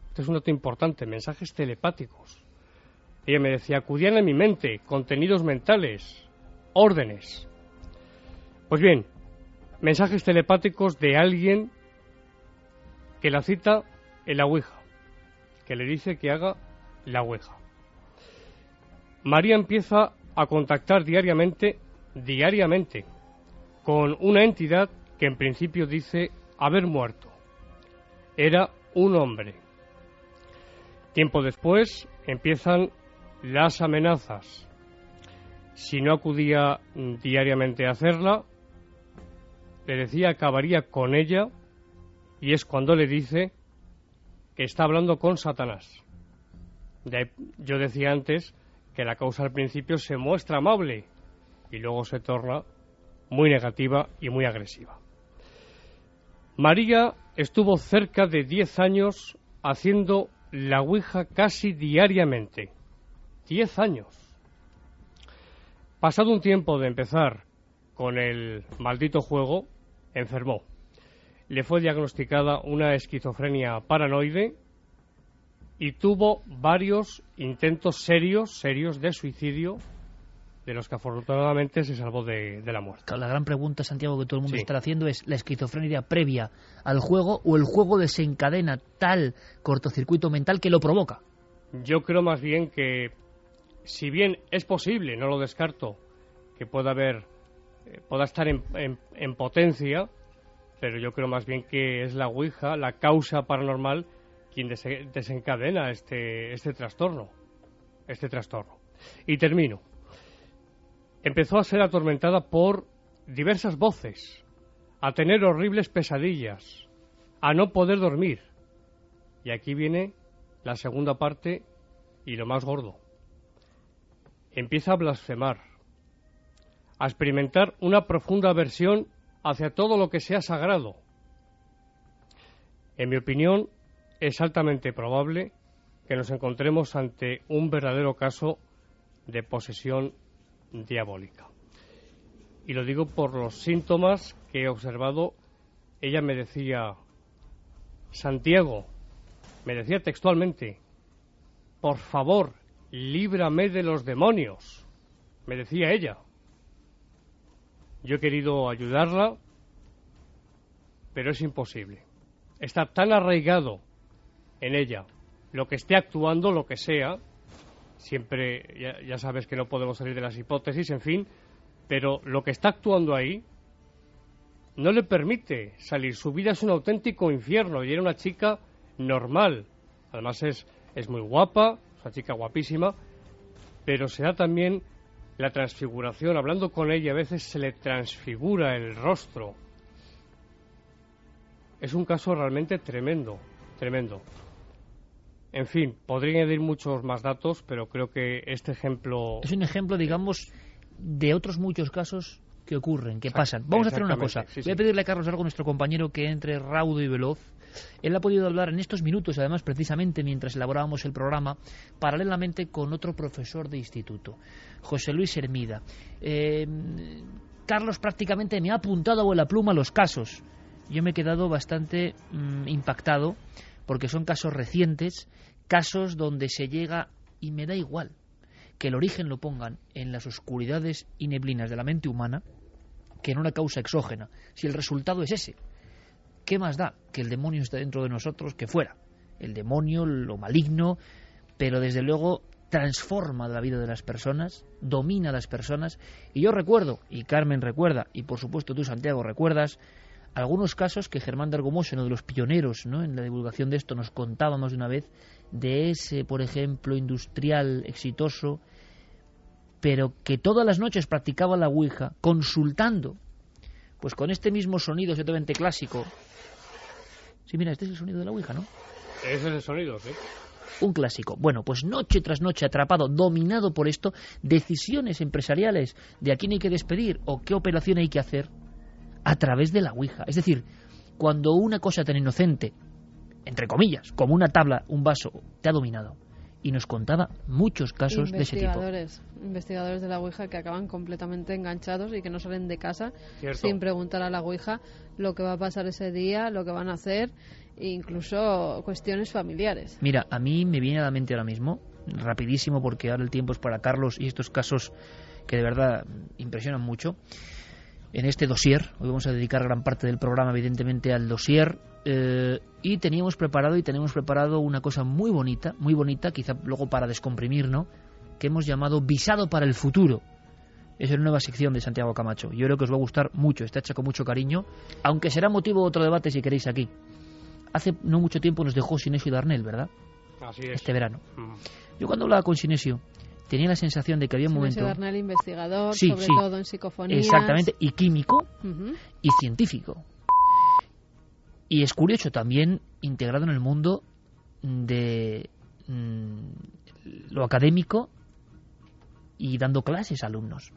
S5: Este es un dato importante, mensajes telepáticos. Ella me decía, acudían a mi mente, contenidos mentales, órdenes. Pues bien, mensajes telepáticos de alguien que la cita en la Ouija, que le dice que haga la Ouija. María empieza a contactar diariamente, diariamente, con una entidad que en principio dice haber muerto. Era un hombre. Tiempo después empiezan las amenazas. Si no acudía diariamente a hacerla, le decía acabaría con ella y es cuando le dice que está hablando con Satanás. Yo decía antes que la causa al principio se muestra amable y luego se torna muy negativa y muy agresiva. María estuvo cerca de 10 años haciendo la Ouija casi diariamente. 10 años. Pasado un tiempo de empezar con el maldito juego, enfermó. Le fue diagnosticada una esquizofrenia paranoide y tuvo varios intentos serios, serios de suicidio, de los que afortunadamente se salvó de, la muerte.
S3: La gran pregunta, Santiago, que todo el mundo está haciendo es la esquizofrenia previa al juego o el juego desencadena tal cortocircuito mental que lo provoca.
S5: Yo creo más bien que, si bien es posible, no lo descarto, que pueda haber, eh, pueda estar en, en potencia, pero yo creo más bien que es la Ouija, la causa paranormal, quien desencadena este, este trastorno. Este trastorno. Y termino. Empezó a ser atormentada por diversas voces, a tener horribles pesadillas, a no poder dormir. Y aquí viene la segunda parte y lo más gordo. Empieza a blasfemar, a experimentar una profunda aversión hacia todo lo que sea sagrado. En mi opinión, es altamente probable que nos encontremos ante un verdadero caso de posesión diabólica. Y lo digo por los síntomas que he observado. Ella me decía, Santiago, me decía textualmente, por favor, líbrame de los demonios. Me decía ella. Yo he querido ayudarla, pero es imposible. Está tan arraigado en ella lo que esté actuando, lo que sea, siempre ya, sabes que no podemos salir de las hipótesis, en fin, pero lo que está actuando ahí no le permite salir. Su vida es un auténtico infierno y era una chica normal. Además es, es muy guapa, es una chica guapísima, pero se da también la transfiguración. Hablando con ella a veces se le transfigura el rostro. Es un caso realmente tremendo, tremendo. En fin, podría añadir muchos más datos, pero creo que este ejemplo...
S3: Es un ejemplo, digamos, de otros muchos casos que ocurren, que pasan. Vamos a hacer una cosa. Voy a pedirle a Carlos Algo, nuestro compañero, que entre raudo y veloz. Él ha podido hablar en estos minutos, además, precisamente mientras elaborábamos el programa, paralelamente con otro profesor de instituto, José Luis Hermida. Eh, Carlos prácticamente me ha apuntado a la pluma los casos. Yo me he quedado bastante mm, impactado porque son casos recientes, casos donde se llega, y me da igual, que el origen lo pongan en las oscuridades y neblinas de la mente humana, que en una causa exógena, si el resultado es ese. ¿Qué más da que el demonio esté dentro de nosotros que fuera? El demonio, lo maligno, pero desde luego transforma la vida de las personas, domina a las personas. Y yo recuerdo, y Carmen recuerda, y por supuesto tú Santiago recuerdas, algunos casos que Germán de Argomoso, uno de los pioneros ¿no? en la divulgación de esto, nos contábamos de una vez, de ese, por ejemplo, industrial exitoso, pero que todas las noches practicaba la Ouija, consultando, pues con este mismo sonido ciertamente clásico. Sí, mira, este es el sonido de la Ouija, ¿no?
S5: Ese es el sonido, sí.
S3: Un clásico. Bueno, pues noche tras noche atrapado, dominado por esto, decisiones empresariales de a quién hay que despedir o qué operación hay que hacer, a través de la Ouija. Es decir, cuando una cosa tan inocente, entre comillas, como una tabla, un vaso, te ha dominado. Y nos contaba muchos casos de ese tipo.
S6: Investigadores de la Ouija que acaban completamente enganchados y que no salen de casa sin preguntar a la Ouija lo que va a pasar ese día, lo que van a hacer, e incluso cuestiones familiares.
S3: Mira, a mí me viene a la mente ahora mismo, rapidísimo porque ahora el tiempo es para Carlos y estos casos que de verdad impresionan mucho en este dossier. Hoy vamos a dedicar gran parte del programa, evidentemente, al dossier. Eh, y teníamos preparado y tenemos preparado una cosa muy bonita, muy bonita, quizá luego para descomprimir, ¿no? Que hemos llamado Visado para el Futuro. Es una nueva sección de Santiago Camacho. Yo creo que os va a gustar mucho, está hecha con mucho cariño, aunque será motivo de otro debate si queréis aquí. Hace no mucho tiempo nos dejó Sinesio Darnell, ¿verdad?
S5: Así es.
S3: Este verano. Mm. Yo cuando hablaba con Sinesio, tenía la sensación de que había un momento...
S6: Darnell, investigador, sobre todo en psicofonías.
S3: Exactamente, y químico y científico. Y es curioso también integrado en el mundo de mm, lo académico y dando clases a alumnos.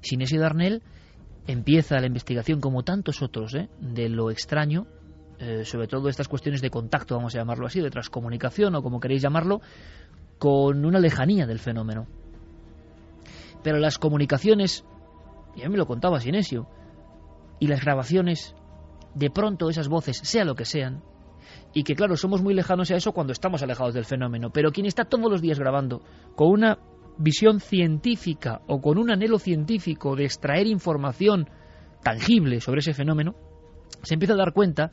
S3: Sinesio Darnell empieza la investigación, como tantos otros, ¿eh? de lo extraño, eh, sobre todo estas cuestiones de contacto, vamos a llamarlo así, de transcomunicación o como queréis llamarlo, con una lejanía del fenómeno. Pero las comunicaciones, y a mí me lo contaba Sinesio, y las grabaciones, de pronto esas voces, sea lo que sean, y que claro, somos muy lejanos a eso cuando estamos alejados del fenómeno, pero quien está todos los días grabando con una visión científica o con un anhelo científico de extraer información tangible sobre ese fenómeno, se empieza a dar cuenta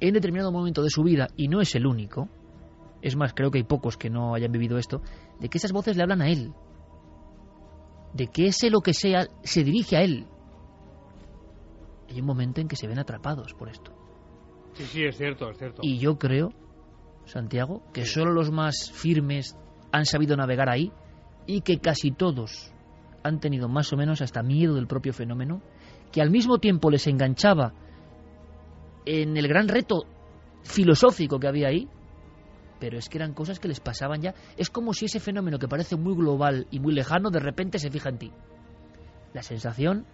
S3: en determinado momento de su vida, y no es el único, es más, creo que hay pocos que no hayan vivido esto, de que esas voces le hablan a él, de que ese lo que sea se dirige a él. Hay un momento en que se ven atrapados por esto.
S5: Sí, sí, es cierto, es cierto.
S3: Y yo creo, Santiago, que solo los más firmes han sabido navegar ahí y que casi todos han tenido más o menos hasta miedo del propio fenómeno, que al mismo tiempo les enganchaba en el gran reto filosófico que había ahí, pero es que eran cosas que les pasaban ya. Es como si ese fenómeno que parece muy global y muy lejano de repente se fija en ti. La sensación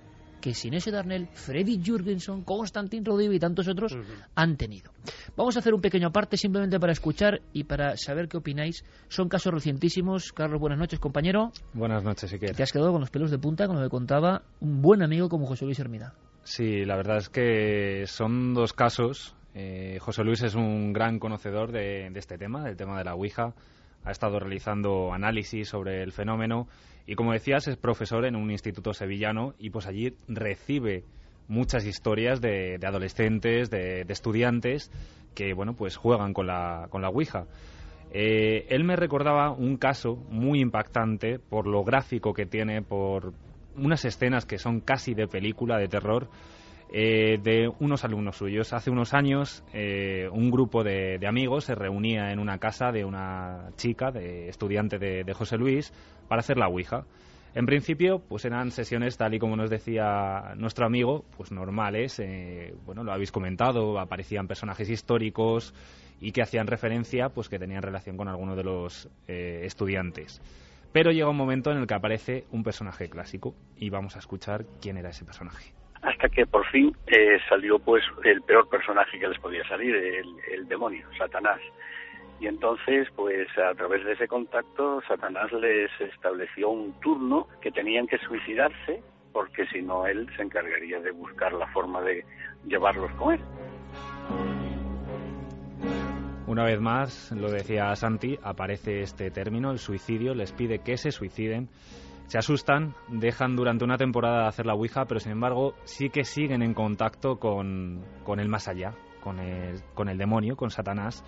S3: que Sinesio Darnell, Freddy Jurgenson, Constantin Rodivi y tantos otros han tenido. Vamos a hacer un pequeño aparte simplemente para escuchar y para saber qué opináis. Son casos recientísimos. Carlos, buenas noches, compañero.
S17: Buenas noches, si
S3: Te has quedado con los pelos de punta con lo que contaba un buen amigo como José Luis Hermida.
S17: Sí, la verdad es que son dos casos. Eh, José Luis es un gran conocedor de, este tema, del tema de la Ouija. Ha estado realizando análisis sobre el fenómeno y como decías, es profesor en un instituto sevillano y pues allí recibe muchas historias de, adolescentes, de, de, estudiantes que bueno pues juegan con la, con la Ouija. Eh, él me recordaba un caso muy impactante por lo gráfico que tiene, por unas escenas que son casi de película de terror. Eh, de unos alumnos suyos. Hace unos años eh, un grupo de, amigos se reunía en una casa de una chica, de estudiante de, de, José Luis, para hacer la Ouija. En principio, pues eran sesiones tal y como nos decía nuestro amigo, pues normales. Eh, bueno, lo habéis comentado, aparecían personajes históricos y que hacían referencia, pues que tenían relación con alguno de los estudiantes. Pero llega un momento en el que aparece un personaje clásico y vamos a escuchar quién era ese personaje
S18: hasta que por fin eh, salió pues el peor personaje que les podía salir, el, demonio, Satanás. Y entonces, pues a través de ese contacto, Satanás les estableció un turno que tenían que suicidarse, porque si no, él se encargaría de buscar la forma de llevarlos con él.
S17: Una vez más, lo decía Santi, aparece este término, el suicidio, les pide que se suiciden se asustan, dejan durante una temporada de hacer la Ouija, pero sin embargo sí que siguen en contacto con, con el más allá, con el, con el demonio, con Satanás.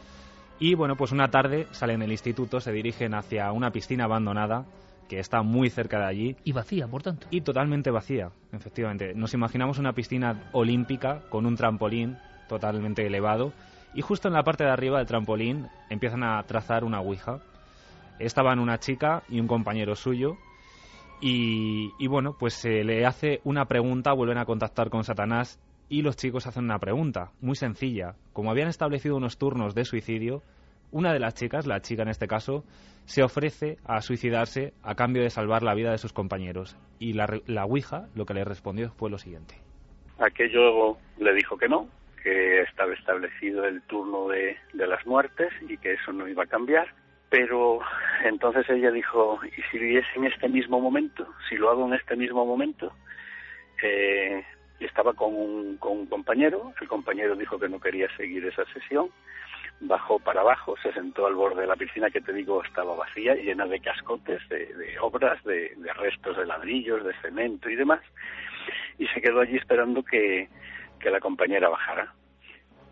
S17: Y bueno, pues una tarde salen del instituto, se dirigen hacia una piscina abandonada que está muy cerca de allí.
S3: Y vacía, por tanto.
S17: Y totalmente vacía, efectivamente. Nos imaginamos una piscina olímpica con un trampolín totalmente elevado y justo en la parte de arriba del trampolín empiezan a trazar una Ouija. Estaban una chica y un compañero suyo y, bueno, pues se le hace una pregunta, vuelven a contactar con Satanás y los chicos hacen una pregunta muy sencilla. Como habían establecido unos turnos de suicidio, una de las chicas, la chica en este caso, se ofrece a suicidarse a cambio de salvar la vida de sus compañeros. Y la, la Ouija lo que le respondió fue lo siguiente.
S18: Aquello le dijo que no, que estaba establecido el turno de las muertes y que eso no iba a cambiar pero entonces ella dijo, ¿y si viviese en este mismo momento? Si lo hago en este mismo momento, eh, estaba con un, con un compañero, el compañero dijo que no quería seguir esa sesión, bajó para abajo, se sentó al borde de la piscina que te digo estaba vacía, llena de cascotes, de, de obras, de, de, restos de ladrillos, de cemento y demás, y se quedó allí esperando que, que la compañera bajara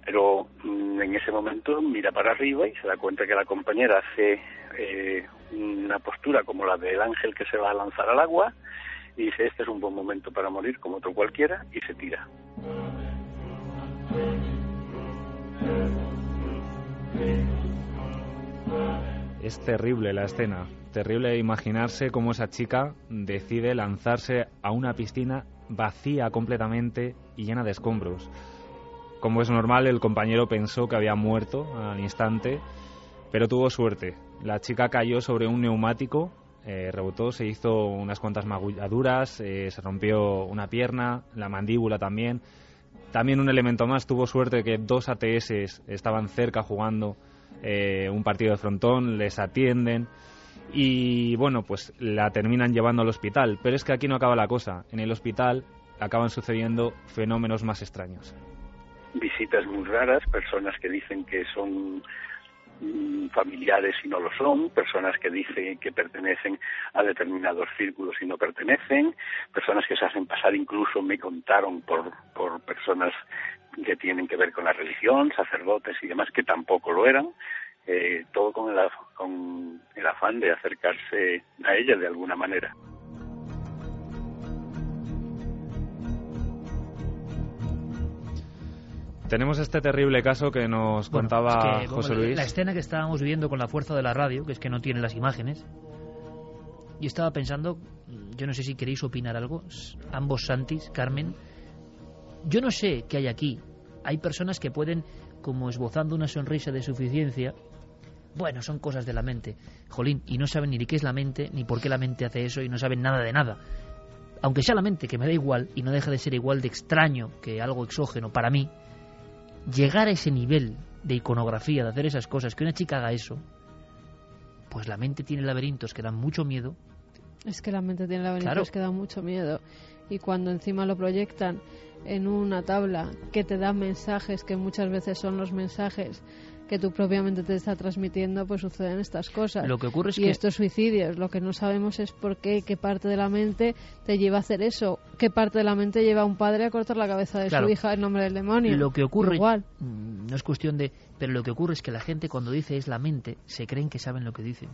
S18: pero mm, en ese momento mira para arriba y se da cuenta que la compañera hace eh, una postura como la del ángel que se va a lanzar al agua y dice este es un buen momento para morir como otro cualquiera y se tira.
S17: Es terrible la escena, terrible imaginarse cómo esa chica decide lanzarse a una piscina vacía completamente y llena de escombros. Como es normal, el compañero pensó que había muerto al instante, pero tuvo suerte. La chica cayó sobre un neumático, eh, rebotó, se hizo unas cuantas magulladuras, eh, se rompió una pierna, la mandíbula también. También un elemento más, tuvo suerte que dos ATS estaban cerca jugando eh, un partido de frontón, les atienden y bueno, pues la terminan llevando al hospital. Pero es que aquí no acaba la cosa. En el hospital acaban sucediendo fenómenos más extraños.
S18: Visitas muy raras, personas que dicen que son mm, familiares y no lo son, personas que dicen que pertenecen a determinados círculos y no pertenecen, personas que se hacen pasar incluso, me contaron, por, por personas que tienen que ver con la religión, sacerdotes y demás, que tampoco lo eran, eh, todo con el, con el afán de acercarse a ella de alguna manera.
S17: Tenemos este terrible caso que nos
S3: Bueno,
S17: contaba
S3: es que,
S17: José Luis.
S3: La escena que estábamos viendo con la fuerza de la radio, que es que no tiene las imágenes. Yo estaba pensando, yo no sé si queréis opinar algo, ambos Santis, Carmen. Yo no sé qué hay aquí. Hay personas que pueden, como esbozando una sonrisa de suficiencia, bueno, son cosas de la mente. Jolín, y no saben ni de qué es la mente, ni por qué la mente hace eso, y no saben nada de nada. Aunque sea la mente, que me da igual, y no deja de ser igual de extraño que algo exógeno para mí, llegar a ese nivel de iconografía, de hacer esas cosas, que una chica haga eso, pues la mente tiene laberintos que dan mucho miedo.
S6: Es que la mente tiene laberintos
S3: Claro.
S6: que da mucho miedo. Y cuando encima lo proyectan en una tabla que te da mensajes, que muchas veces son los mensajes que tú propiamente te está transmitiendo, pues suceden estas cosas.
S3: Lo que ocurre es
S6: y
S3: que-
S6: estos suicidios, lo que no sabemos es por qué, qué parte de la mente te lleva a hacer eso, qué parte de la mente lleva a un padre a cortar la cabeza de
S3: Claro.
S6: su hija en nombre del demonio.
S3: Lo que ocurre,
S6: Igual.
S3: mm, no es cuestión de, pero lo que ocurre es que la gente cuando dice es la mente, se creen que saben lo que dicen.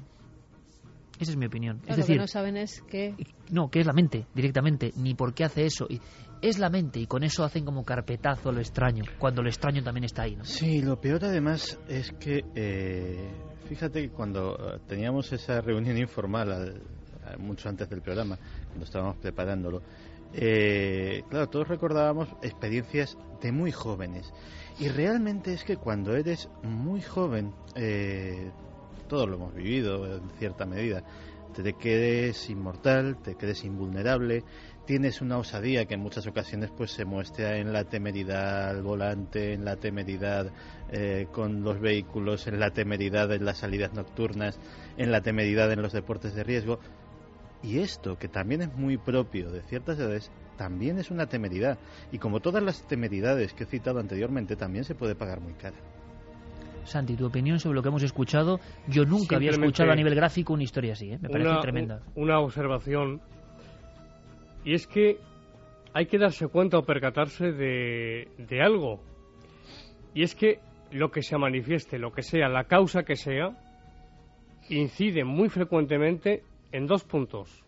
S3: Esa es mi opinión.
S6: Claro,
S3: es
S6: lo
S3: decir,
S6: que no saben es que
S3: no, que es la mente directamente, ni por qué hace eso. Y es la mente y con eso hacen como carpetazo lo extraño, cuando lo extraño también está ahí, ¿no?
S7: Sí, lo peor además es que, eh, fíjate que cuando eh, teníamos esa reunión informal, al- mucho antes del programa, cuando estábamos preparándolo, eh, claro, todos recordábamos experiencias de muy jóvenes. Y realmente es que cuando eres muy joven, eh, todos lo hemos vivido en cierta medida, te crees inmortal, te crees invulnerable, tienes una osadía que en muchas ocasiones pues se muestra en la temeridad al volante, en la temeridad eh, con los vehículos, en la temeridad en las salidas nocturnas, en la temeridad en los deportes de riesgo. Y esto, que también es muy propio de ciertas edades, también es una temeridad. Y como todas las temeridades que he citado anteriormente, también se puede pagar muy cara.
S3: Santi, tu opinión sobre lo que hemos escuchado. Yo nunca había escuchado a nivel gráfico una historia así, ¿eh? me parece
S5: una,
S3: tremenda.
S5: un- Una observación. Y es que hay que darse cuenta o percatarse de, de algo. Y es que lo que se manifieste, lo que sea, la causa que sea, incide muy frecuentemente en dos puntos.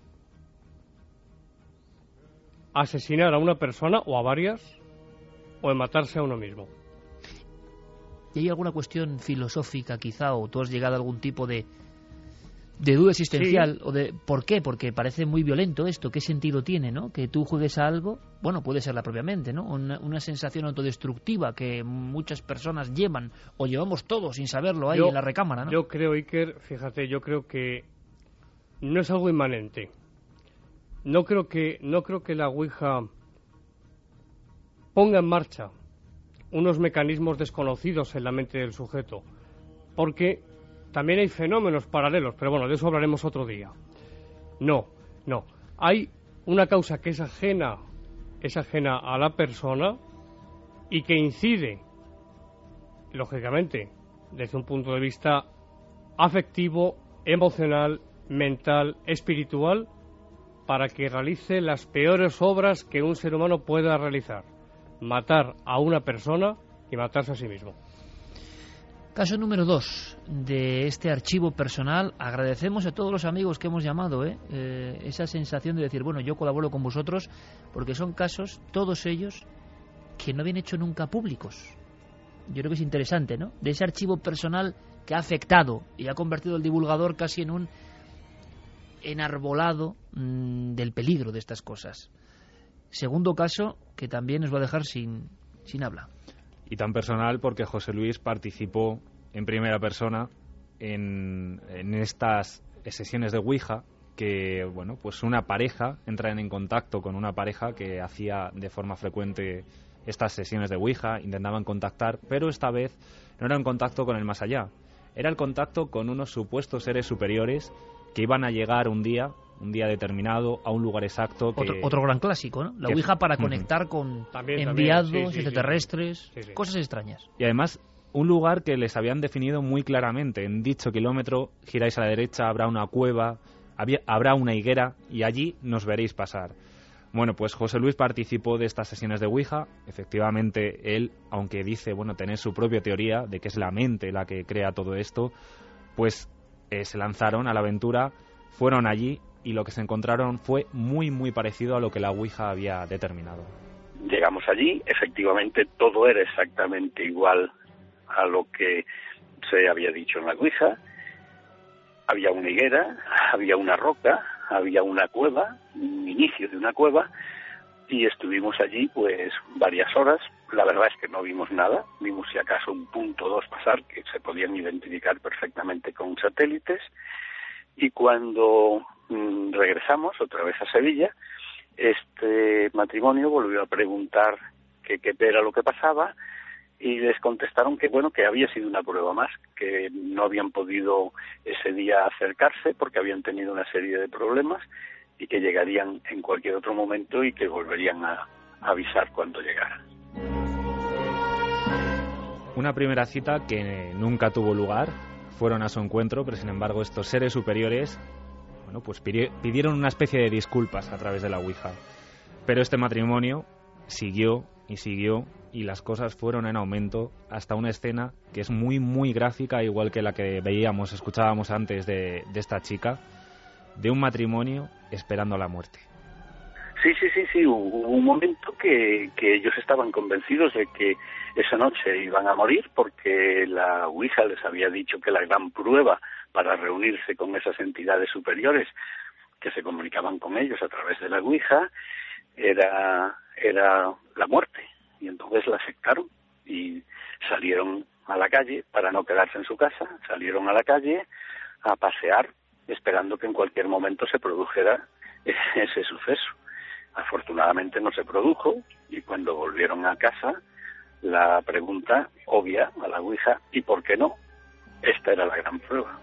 S5: Asesinar a una persona o a varias, o en matarse a uno mismo.
S3: ¿Y hay alguna cuestión filosófica quizá o tú has llegado a algún tipo de, de duda existencial o de por qué? Porque parece muy violento esto, ¿qué sentido tiene, no? Que tú juegues a algo, bueno, puede ser la propia mente, ¿no? Una, una sensación autodestructiva que muchas personas llevan o llevamos todos sin saberlo ahí
S5: Yo-
S3: en la recámara, ¿no?
S5: Yo creo, Iker, fíjate, yo creo que no es algo inmanente. No creo que, no creo que la Ouija ponga en marcha unos mecanismos desconocidos en la mente del sujeto, porque también hay fenómenos paralelos, pero bueno, de eso hablaremos otro día. No, no. Hay una causa que es ajena, es ajena a la persona y que incide, lógicamente, desde un punto de vista afectivo, emocional, mental, espiritual, para que realice las peores obras que un ser humano pueda realizar. Matar a una persona y matarse a sí mismo.
S3: Caso número dos de este archivo personal. Agradecemos a todos los amigos que hemos llamado ¿eh? Eh, esa sensación de decir, bueno, yo colaboro con vosotros, porque son casos, todos ellos, que no habían hecho nunca públicos. Yo creo que es interesante, ¿no? De ese archivo personal que ha afectado y ha convertido el divulgador casi en un enarbolado mm, del peligro de estas cosas. Segundo caso que también nos va a dejar sin, sin habla.
S17: Y tan personal porque José Luis participó en primera persona en, estas sesiones de Ouija que, bueno, pues una pareja entra en contacto con una pareja que hacía de forma frecuente estas sesiones de Ouija, intentaban contactar, pero esta vez no era un contacto con el más allá, era el contacto con unos supuestos seres superiores que iban a llegar un día un día determinado, a un lugar exacto. Que...
S3: Otro, otro gran clásico, ¿no? La
S17: que-
S3: Ouija para [laughs] conectar con
S5: También, también,
S3: enviados,
S5: sí, sí, sí.
S3: extraterrestres,
S5: Sí, sí.
S3: cosas extrañas.
S17: Y además, un lugar que les habían definido muy claramente. En dicho kilómetro, giráis a la derecha, habrá una cueva, había- habrá una higuera y allí nos veréis pasar. Bueno, pues José Luis participó de estas sesiones de Ouija. Efectivamente, él, aunque dice, bueno, tener su propia teoría de que es la mente la que crea todo esto, pues eh, se lanzaron a la aventura, fueron allí y lo que se encontraron fue muy, muy parecido a lo que la Ouija había determinado.
S18: Llegamos allí, efectivamente todo era exactamente igual a lo que se había dicho en la Ouija. Había una higuera, había una roca, había una cueva, un inicio de una cueva, y estuvimos allí pues varias horas. La verdad es que no vimos nada, vimos si acaso un punto o dos pasar que se podían identificar perfectamente con satélites. Y cuando mm, regresamos otra vez a Sevilla, este matrimonio volvió a preguntar qué era lo que pasaba y les contestaron que bueno que había sido una prueba más que no habían podido ese día acercarse porque habían tenido una serie de problemas y que llegarían en cualquier otro momento y que volverían a, a avisar cuando llegaran.
S17: Una primera cita que nunca tuvo lugar, fueron a su encuentro, pero sin embargo estos seres superiores, bueno, pues pidi- pidieron una especie de disculpas a través de la Ouija. Pero este matrimonio siguió y siguió y las cosas fueron en aumento hasta una escena que es muy muy gráfica, igual que la que veíamos, escuchábamos antes de, de esta chica, de un matrimonio esperando la muerte.
S18: Sí, sí, sí, sí, hubo un momento que, que ellos estaban convencidos de que esa noche iban a morir porque la Ouija les había dicho que la gran prueba para reunirse con esas entidades superiores que se comunicaban con ellos a través de la Ouija era, era la muerte. Y entonces la aceptaron y salieron a la calle para no quedarse en su casa, salieron a la calle a pasear esperando que en cualquier momento se produjera [laughs] ese suceso. Afortunadamente no se produjo y cuando volvieron a casa la pregunta obvia a la Ouija, ¿y por qué no? Esta era la gran prueba.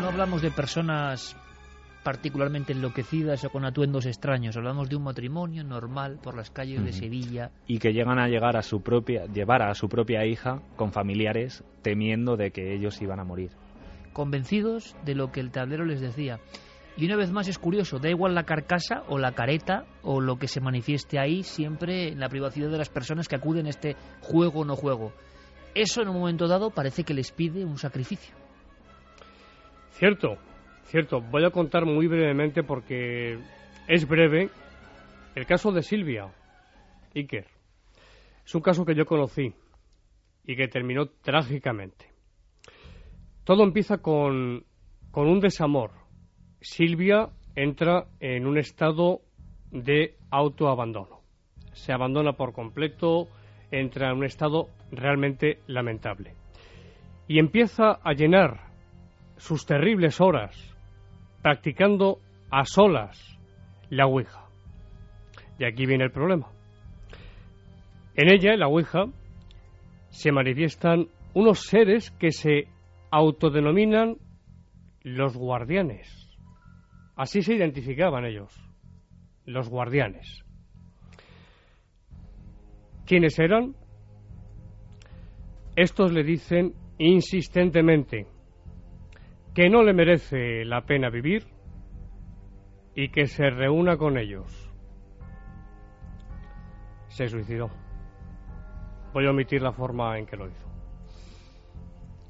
S3: No hablamos de personas particularmente enloquecidas o con atuendos extraños, hablamos de un matrimonio normal por las calles de. Sevilla.
S17: y que llegan a llegar a su propia llevar a su propia hija con familiares temiendo de que ellos iban a morir.
S3: convencidos de lo que el tablero les decía. Y una vez más es curioso, da igual la carcasa o la careta o lo que se manifieste ahí, siempre en la privacidad de las personas que acuden a este juego o no juego. Eso en un momento dado parece que les pide un sacrificio.
S5: Cierto, cierto. Voy a contar muy brevemente porque es breve el caso de Silvia Iker. Es un caso que yo conocí y que terminó trágicamente. Todo empieza con, con un desamor. Silvia entra en un estado de autoabandono. Se abandona por completo, entra en un estado realmente lamentable. Y empieza a llenar sus terribles horas practicando a solas la Ouija. Y aquí viene el problema. En ella, en la Ouija, se manifiestan unos seres que se autodenominan los guardianes. Así se identificaban ellos, los guardianes. ¿Quiénes eran? Estos le dicen insistentemente que no le merece la pena vivir y que se reúna con ellos. Se suicidó. Voy a omitir la forma en que lo hizo.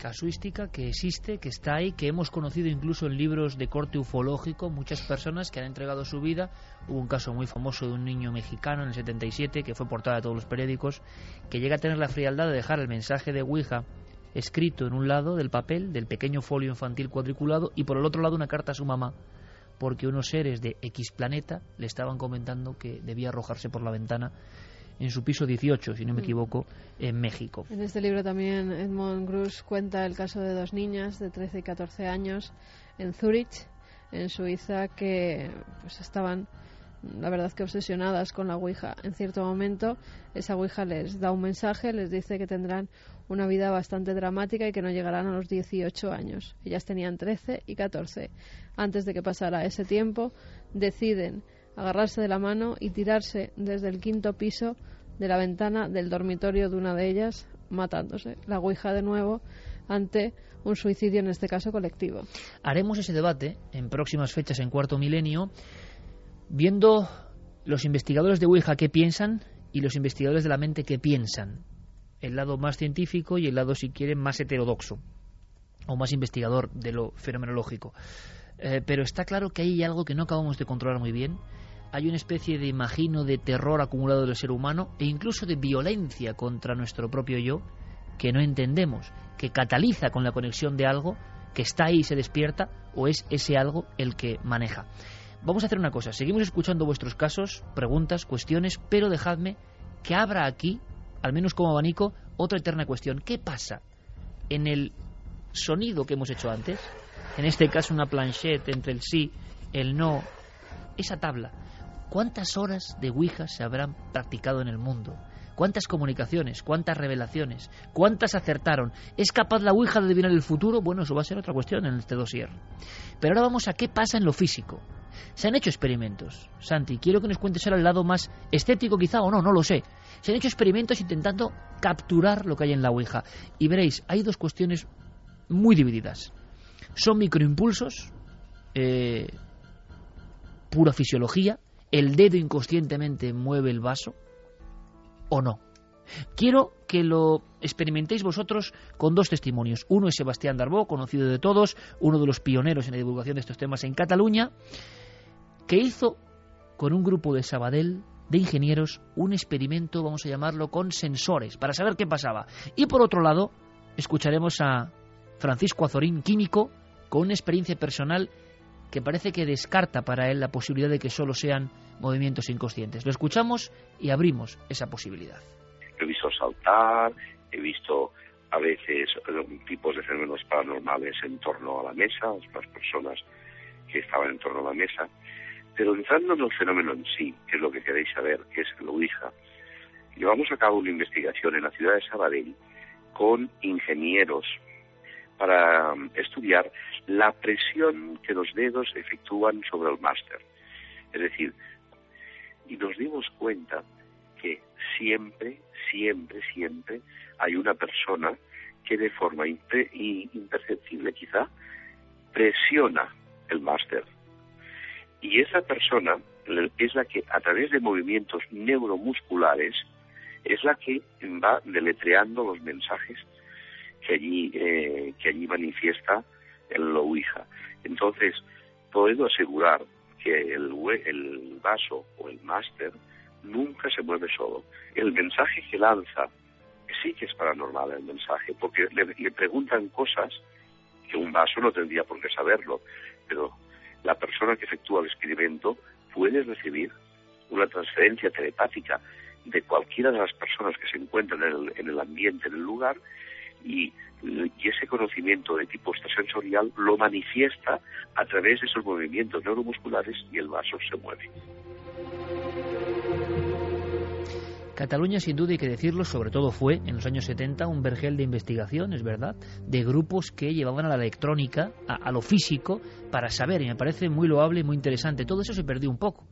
S3: Casuística que existe, que está ahí, que hemos conocido incluso en libros de corte ufológico, muchas personas que han entregado su vida. Hubo un caso muy famoso de un niño mexicano en el 77 que fue portada de todos los periódicos, que llega a tener la frialdad de dejar el mensaje de Ouija escrito en un lado del papel, del pequeño folio infantil cuadriculado, y por el otro lado una carta a su mamá, porque unos seres de X planeta le estaban comentando que debía arrojarse por la ventana en su piso 18, si no me
S6: Mm.
S3: equivoco, en México.
S6: En este libro también Edmond Grus cuenta el caso de dos niñas de 13 y 14 años en Zurich, en Suiza, que pues estaban la verdad que obsesionadas con la Ouija. En cierto momento, esa Ouija les da un mensaje, les dice que tendrán una vida bastante dramática y que no llegarán a los 18 años. Ellas tenían 13 y 14. Antes de que pasara ese tiempo, deciden agarrarse de la mano y tirarse desde el quinto piso de la ventana del dormitorio de una de ellas, matándose. La Ouija de nuevo ante un suicidio, en este caso colectivo.
S3: Haremos ese debate en próximas fechas en cuarto milenio, viendo los investigadores de Ouija qué piensan y los investigadores de la mente qué piensan. El lado más científico y el lado, si quieren, más heterodoxo o más investigador de lo fenomenológico. Eh, pero está claro que hay algo que no acabamos de controlar muy bien. Hay una especie de, imagino, de terror acumulado del ser humano e incluso de violencia contra nuestro propio yo que no entendemos, que cataliza con la conexión de algo que está ahí y se despierta o es ese algo el que maneja. Vamos a hacer una cosa, seguimos escuchando vuestros casos, preguntas, cuestiones, pero dejadme que abra aquí, al menos como abanico, otra eterna cuestión. ¿Qué pasa en el sonido que hemos hecho antes? En este caso una planchette entre el sí, el no, esa tabla. ¿Cuántas horas de Ouija se habrán practicado en el mundo? ¿Cuántas comunicaciones? ¿Cuántas revelaciones? ¿Cuántas acertaron? ¿Es capaz la Ouija de adivinar el futuro? Bueno, eso va a ser otra cuestión en este dossier. Pero ahora vamos a qué pasa en lo físico. Se han hecho experimentos. Santi, quiero que nos cuentes ahora el lado más estético quizá o no, no lo sé. Se han hecho experimentos intentando capturar lo que hay en la Ouija. Y veréis, hay dos cuestiones muy divididas. Son microimpulsos, eh, pura fisiología, el dedo inconscientemente mueve el vaso, o no. Quiero que lo experimentéis vosotros con dos testimonios. Uno es Sebastián Darbó, conocido de todos, uno de los pioneros en la divulgación de estos temas en Cataluña, que hizo con un grupo de Sabadell de ingenieros un experimento, vamos a llamarlo, con sensores, para saber qué pasaba. Y por otro lado, escucharemos a Francisco Azorín, químico, con una experiencia personal que parece que descarta para él la posibilidad de que solo sean movimientos inconscientes. Lo escuchamos y abrimos esa posibilidad.
S19: He visto saltar, he visto a veces eh, tipos de fenómenos paranormales en torno a la mesa, las personas que estaban en torno a la mesa, pero entrando en el fenómeno en sí, que es lo que queréis saber, que es el Ouija, llevamos a cabo una investigación en la ciudad de Sabadell con ingenieros para um, estudiar la presión que los dedos efectúan sobre el máster. Es decir, y nos dimos cuenta que siempre, siempre, siempre hay una persona que de forma imperceptible quizá presiona el máster. Y esa persona es la que a través de movimientos neuromusculares es la que va deletreando los mensajes que allí, eh, que allí manifiesta el Ouija. Entonces, puedo asegurar que el, el vaso o el máster nunca se mueve solo. El mensaje que lanza sí que es paranormal el mensaje, porque le, le, preguntan cosas que un vaso no tendría por qué saberlo, pero la persona que efectúa el experimento puede recibir una transferencia telepática de cualquiera de las personas que se encuentran en el, en el ambiente, en el lugar, y, ese conocimiento de tipo extrasensorial lo manifiesta a través de esos movimientos neuromusculares y el vaso se mueve.
S3: Cataluña, sin duda hay que decirlo, sobre todo fue en los años 70 un vergel de investigación, es verdad, de grupos que llevaban a la electrónica, a, a, lo físico, para saber, y me parece muy loable y muy interesante. Todo eso se perdió un poco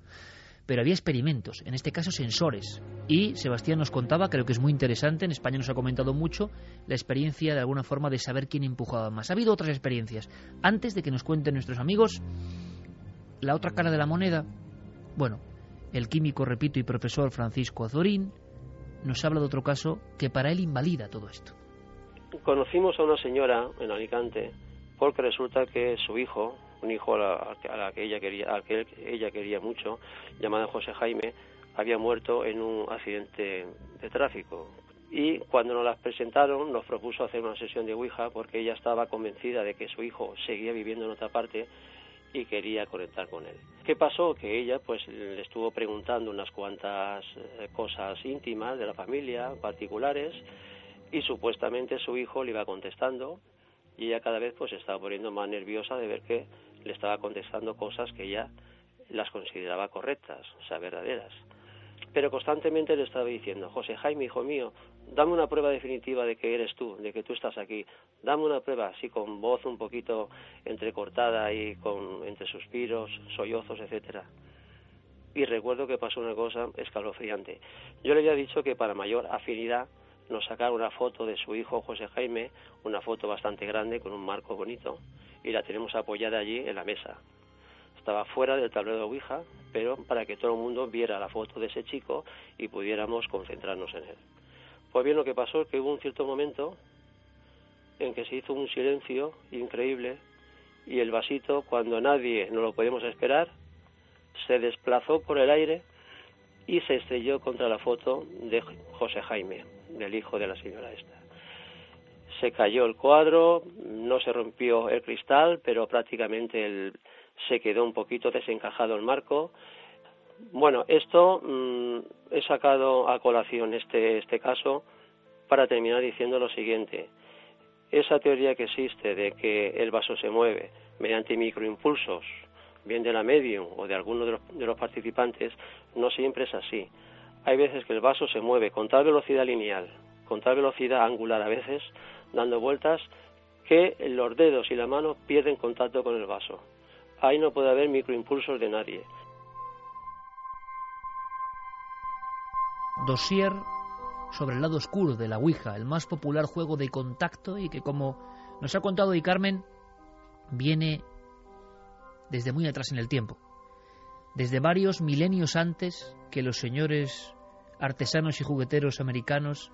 S3: pero había experimentos, en este caso sensores. Y Sebastián nos contaba, creo que es muy interesante, en España nos ha comentado mucho, la experiencia de alguna forma de saber quién empujaba más. Ha habido otras experiencias. Antes de que nos cuenten nuestros amigos, la otra cara de la moneda, bueno, el químico, repito, y profesor Francisco Azorín nos habla de otro caso que para él invalida todo esto.
S4: Conocimos a una señora en Alicante porque resulta que su hijo, un hijo a la, que ella quería, al que ella quería mucho, llamado José Jaime, había muerto en un accidente de tráfico. Y cuando nos las presentaron, nos propuso hacer una sesión de Ouija porque ella estaba convencida de que su hijo seguía viviendo en otra parte y quería conectar con él. ¿Qué pasó? Que ella pues le estuvo preguntando unas cuantas eh, cosas íntimas de la familia, particulares, y supuestamente su hijo le iba contestando y ella cada vez pues estaba poniendo más nerviosa de ver que le estaba contestando cosas que ella las consideraba correctas, o sea, verdaderas. Pero constantemente le estaba diciendo, José Jaime, hijo mío, dame una prueba definitiva de que eres tú, de que tú estás aquí. Dame una prueba, así con voz un poquito entrecortada y con entre suspiros, sollozos, etcétera. Y recuerdo que pasó una cosa escalofriante. Yo le había dicho que para mayor afinidad nos sacara una foto de su hijo José Jaime, una foto bastante grande con un marco bonito, y la tenemos apoyada allí en la mesa. Estaba fuera del tablero de Ouija, pero para que todo el mundo viera la foto de ese chico y pudiéramos concentrarnos en él. Pues bien, lo que pasó es que hubo un cierto momento en que se hizo un silencio increíble y el vasito, cuando nadie no lo podíamos esperar, se desplazó por el aire y se estrelló contra la foto de José Jaime, del hijo de la señora esta. Se cayó el cuadro, no se rompió el cristal, pero prácticamente el, se quedó un poquito desencajado el marco. Bueno, esto mm, he sacado a colación este, este caso para terminar diciendo lo siguiente. Esa teoría que existe de que el vaso se mueve mediante microimpulsos, bien de la medium o de alguno de los, de los participantes, no siempre es así. Hay veces que el vaso se mueve con tal velocidad lineal, con tal velocidad angular a veces, dando vueltas, que los dedos y la mano pierden contacto con el vaso. Ahí no puede haber microimpulsos de nadie.
S3: Dossier sobre el lado oscuro de la Ouija, el más popular juego de contacto y que, como nos ha contado hoy Carmen, viene desde muy atrás en el tiempo, desde varios milenios antes que los señores artesanos y jugueteros americanos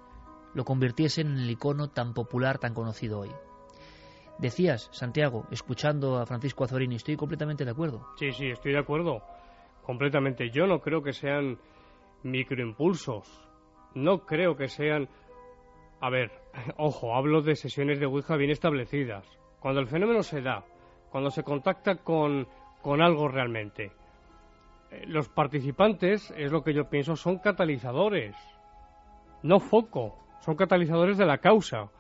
S3: lo convirtiesen en el icono tan popular, tan conocido hoy. Decías, Santiago, escuchando a Francisco Azorini, estoy completamente de acuerdo.
S5: Sí, sí, estoy de acuerdo. Completamente. Yo no creo que sean microimpulsos. No creo que sean... A ver, [laughs] ojo, hablo de sesiones de Ouija bien establecidas. Cuando el fenómeno se da, cuando se contacta con, con algo realmente. Eh, los participantes, es lo que yo pienso, son catalizadores. No foco, son catalizadores de la causa.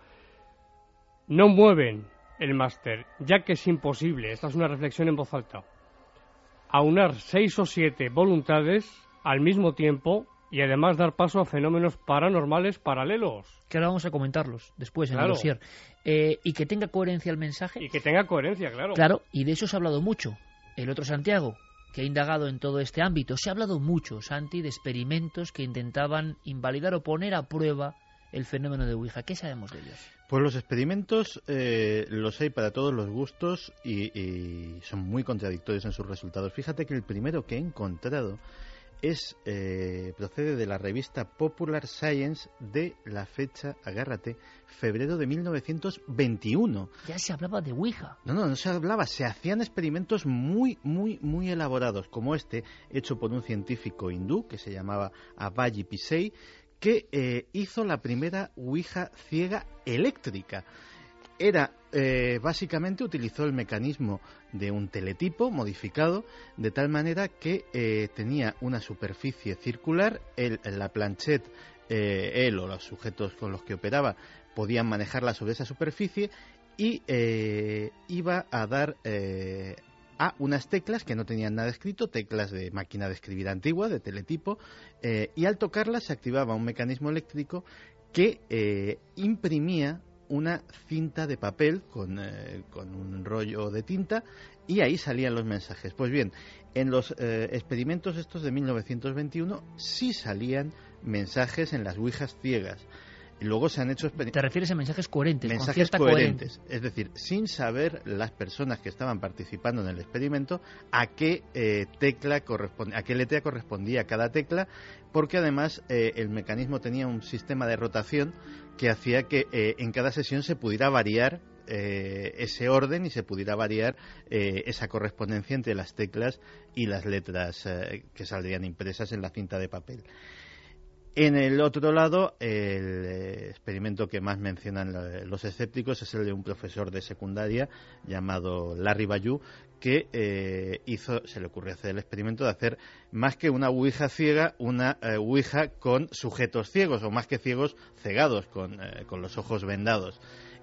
S5: No mueven, el máster, ya que es imposible, esta es una reflexión en voz alta, aunar seis o siete voluntades al mismo tiempo y además dar paso a fenómenos paranormales paralelos.
S3: Que ahora vamos a comentarlos después en el dossier. Eh, y que tenga coherencia el mensaje.
S5: Y que tenga coherencia, claro.
S3: Claro, y de eso se ha hablado mucho. El otro Santiago, que ha indagado en todo este ámbito, se ha hablado mucho, Santi, de experimentos que intentaban invalidar o poner a prueba el fenómeno de Ouija. ¿Qué sabemos de ellos?
S7: Pues los experimentos eh, los hay para todos los gustos y, son muy contradictorios en sus resultados. Fíjate que el primero que he encontrado es eh, procede de la revista Popular Science de la fecha, agárrate, febrero de 1921.
S3: Ya se hablaba de Ouija.
S7: No, no, no se hablaba, se hacían experimentos muy, muy, muy elaborados, como este, hecho por un científico hindú que se llamaba Abayi Pisei, que eh, hizo la primera Ouija ciega eléctrica. Era, eh, básicamente, utilizó el mecanismo de un teletipo modificado de tal manera que eh, tenía una superficie circular, la planchette, él o los sujetos con los que operaba podían manejarla sobre esa superficie y iba a dar a unas teclas que no tenían nada escrito, teclas de máquina de escribir antigua, de teletipo, eh, y al tocarlas se activaba un mecanismo eléctrico que eh, imprimía una cinta de papel con, eh, con, un rollo de tinta y ahí salían los mensajes. Pues bien, en los experimentos estos de 1921 sí salían mensajes en las ouijas ciegas. Luego se han hecho
S3: ¿Te refieres a mensajes coherentes?
S7: Mensajes coherentes. Es decir, sin saber las personas que estaban participando en el experimento a qué eh, tecla a qué letra correspondía cada tecla, porque además eh, el mecanismo tenía un sistema de rotación que hacía que eh, en cada sesión se pudiera variar ese orden y se pudiera variar esa correspondencia entre las teclas y las letras que saldrían impresas en la cinta de papel. En el otro lado, el eh, experimento que más mencionan los escépticos es el de un profesor de secundaria llamado Larry Bayou, que eh, hizo, se le ocurrió hacer el experimento de hacer más que una ouija ciega, una eh, ouija con sujetos ciegos, o más que ciegos, cegados, con, con los ojos vendados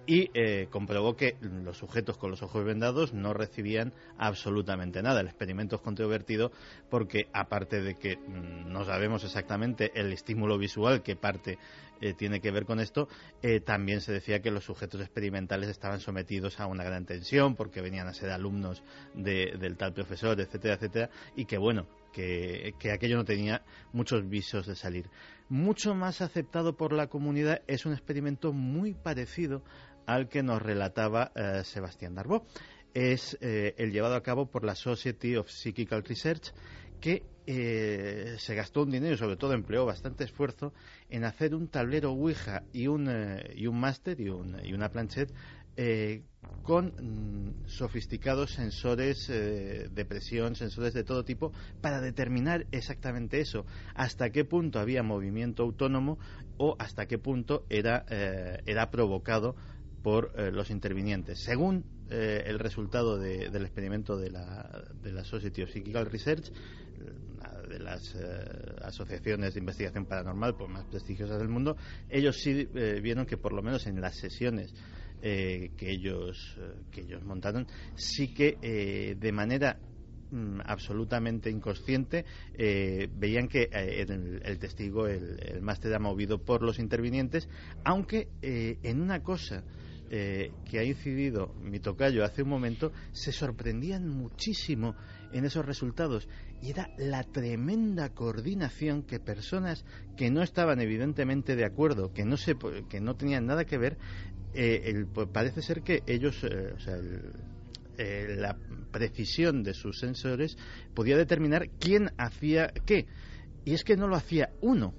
S7: y eh, comprobó que los sujetos con los ojos vendados no recibían absolutamente nada. El experimento es controvertido porque, aparte de que mm, no sabemos exactamente el estímulo visual que parte eh, tiene que ver con esto, eh, también se decía que los sujetos experimentales estaban sometidos a una gran tensión porque venían a ser alumnos del tal profesor, etcétera, etcétera, y que, bueno, que, aquello no tenía muchos visos de salir. Mucho más aceptado por la comunidad es un experimento muy parecido al que nos relataba eh, Sebastián Darbo. Es eh, el llevado a cabo por la Society of Psychical Research, que eh, se gastó un dinero y sobre todo empleó bastante esfuerzo en hacer un tablero Ouija y un, y un máster y, y, una planchette con mm, sofisticados sensores de presión, sensores de todo tipo, para determinar exactamente eso, hasta qué punto había movimiento autónomo o hasta qué punto era, era provocado por eh, los intervinientes. Según eh, el resultado del experimento de la, de la Society of Psychical Research, una de las eh, asociaciones de investigación paranormal pues, más prestigiosas del mundo, ellos sí vieron que por lo menos en las sesiones que ellos que ellos montaron sí que de manera mm, absolutamente inconsciente veían que el, testigo el, el máster ha movido por los intervinientes aunque en una cosa eh, que ha incidido mi tocayo hace un momento, se sorprendían muchísimo en esos resultados. Y era la tremenda coordinación que personas que no estaban evidentemente de acuerdo, que no, se, que no tenían nada que ver, eh, pues parece ser que ellos, eh, la precisión de sus sensores podía determinar quién hacía qué. Y es que no lo hacía uno,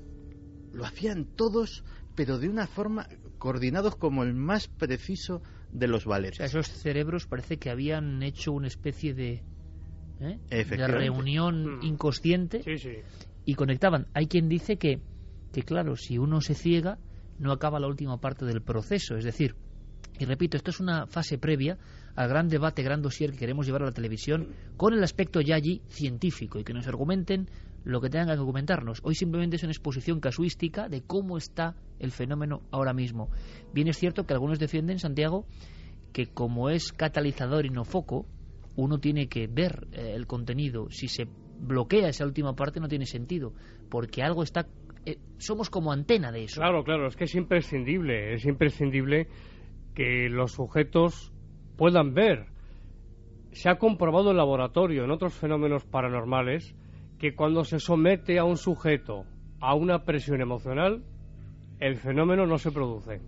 S7: lo hacían todos, pero de una forma coordinados como el más preciso de los valetes.
S3: esos cerebros parece que habían hecho una especie de, ¿eh? de reunión mm. inconsciente y conectaban. Hay quien dice que, que, claro, si uno se ciega, no acaba la última parte del proceso. Es decir, y repito, esto es una fase previa al gran debate, gran dossier que queremos llevar a la televisión con el aspecto ya allí científico y que nos argumenten lo que tengan que comentarnos. Hoy simplemente es una exposición casuística de cómo está el fenómeno ahora mismo. Bien es cierto que algunos defienden, Santiago, que como es catalizador y no foco, uno tiene que ver eh, el contenido. Si se bloquea esa última parte no tiene sentido, porque algo está... Eh, somos como antena de eso.
S5: Claro, claro, es que es imprescindible, es imprescindible que los sujetos puedan ver. Se ha comprobado en laboratorio, en otros fenómenos paranormales, que cuando se somete a un sujeto a una presión emocional, el fenómeno no se produce.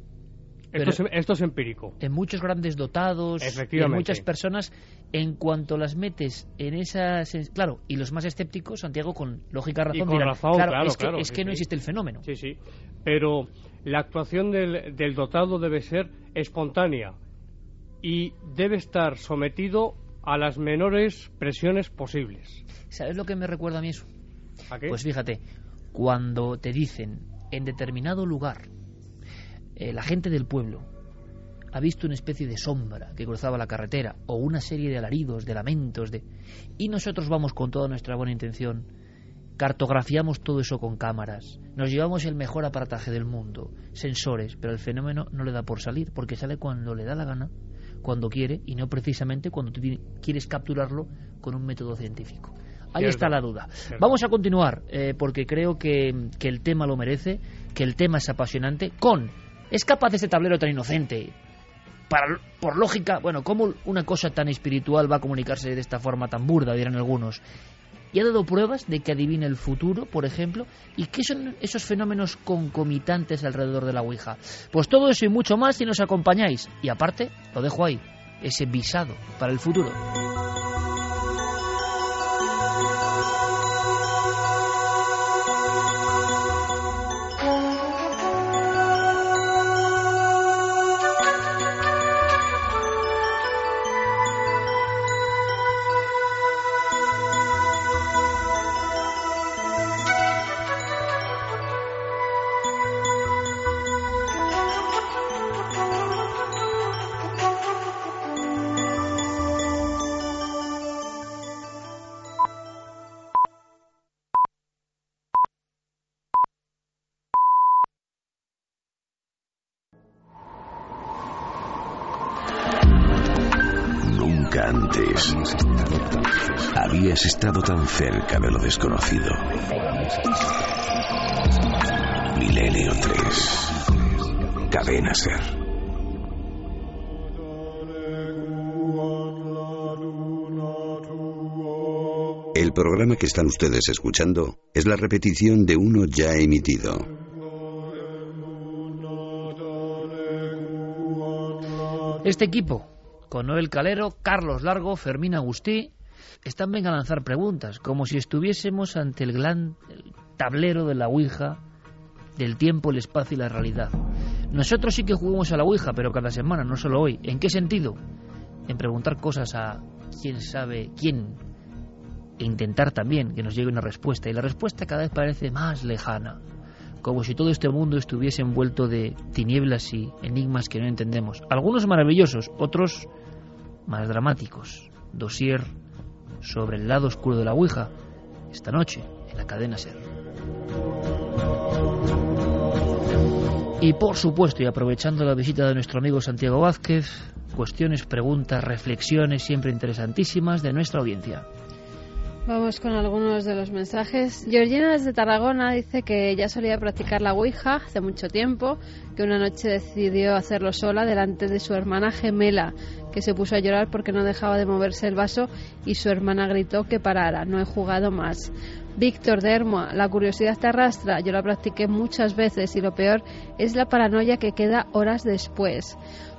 S5: Esto es, empírico.
S3: En muchos grandes dotados, en muchas personas, en cuanto las metes en esas... Claro, y los más escépticos, Santiago, con lógica razón, dirán, claro, es que, es que no existe el fenómeno.
S5: Sí, sí. Pero la actuación del, del dotado debe ser espontánea y debe estar sometido a las menores presiones posibles.
S3: ¿Sabes lo que me recuerda a mí eso? Pues fíjate, cuando te dicen en determinado lugar, eh, la gente del pueblo ha visto una especie de sombra que cruzaba la carretera o una serie de alaridos, de lamentos, de y nosotros vamos con toda nuestra buena intención, cartografiamos todo eso con cámaras, nos llevamos el mejor aparataje del mundo, sensores, pero el fenómeno no le da por salir porque sale cuando le da la gana, cuando quiere y no precisamente cuando tú quieres capturarlo con un método científico. Ahí está la duda. Vamos a continuar, eh, porque creo que, el tema lo merece, que el tema es apasionante, con... ¿Es capaz este tablero tan inocente? Para, por lógica, bueno, ¿cómo una cosa tan espiritual va a comunicarse de esta forma tan burda, dirán algunos? Y ha dado pruebas de que adivina el futuro, por ejemplo, y qué son esos fenómenos concomitantes alrededor de la Ouija. Pues todo eso y mucho más si nos acompañáis. Y aparte, lo dejo ahí, ese visado para el futuro.
S2: Antes habías estado tan cerca de lo desconocido. Milenio 3. Cadena Ser. El programa que están ustedes escuchando es la repetición de uno ya emitido.
S3: Este equipo, con Noel Calero, Carlos Largo, Fermín Agustí, están venga a lanzar preguntas, como si estuviésemos ante el gran tablero de la Ouija, del tiempo, el espacio y la realidad. Nosotros sí que jugamos a la Ouija, pero cada semana, no solo hoy. ¿En qué sentido? En preguntar cosas a quién sabe quién e intentar también que nos llegue una respuesta. Y la respuesta cada vez parece más lejana, como si todo este mundo estuviese envuelto de tinieblas y enigmas que no entendemos. Algunos maravillosos, otros más dramáticos. Dosier sobre el lado oscuro de la Ouija, esta noche en la cadena Ser. Y por supuesto, y aprovechando la visita de nuestro amigo Santiago Vázquez, cuestiones, preguntas, reflexiones siempre interesantísimas de nuestra audiencia.
S6: Vamos con algunos de los mensajes. Georgina desde Tarragona dice que ya solía practicar la Ouija hace mucho tiempo, que una noche decidió hacerlo sola delante de su hermana gemela, que se puso a llorar porque no dejaba de moverse el vaso y su hermana gritó que parara, no he jugado más. Víctor de Hermoa, la curiosidad te arrastra, yo la practiqué muchas veces y lo peor es la paranoia que queda horas después.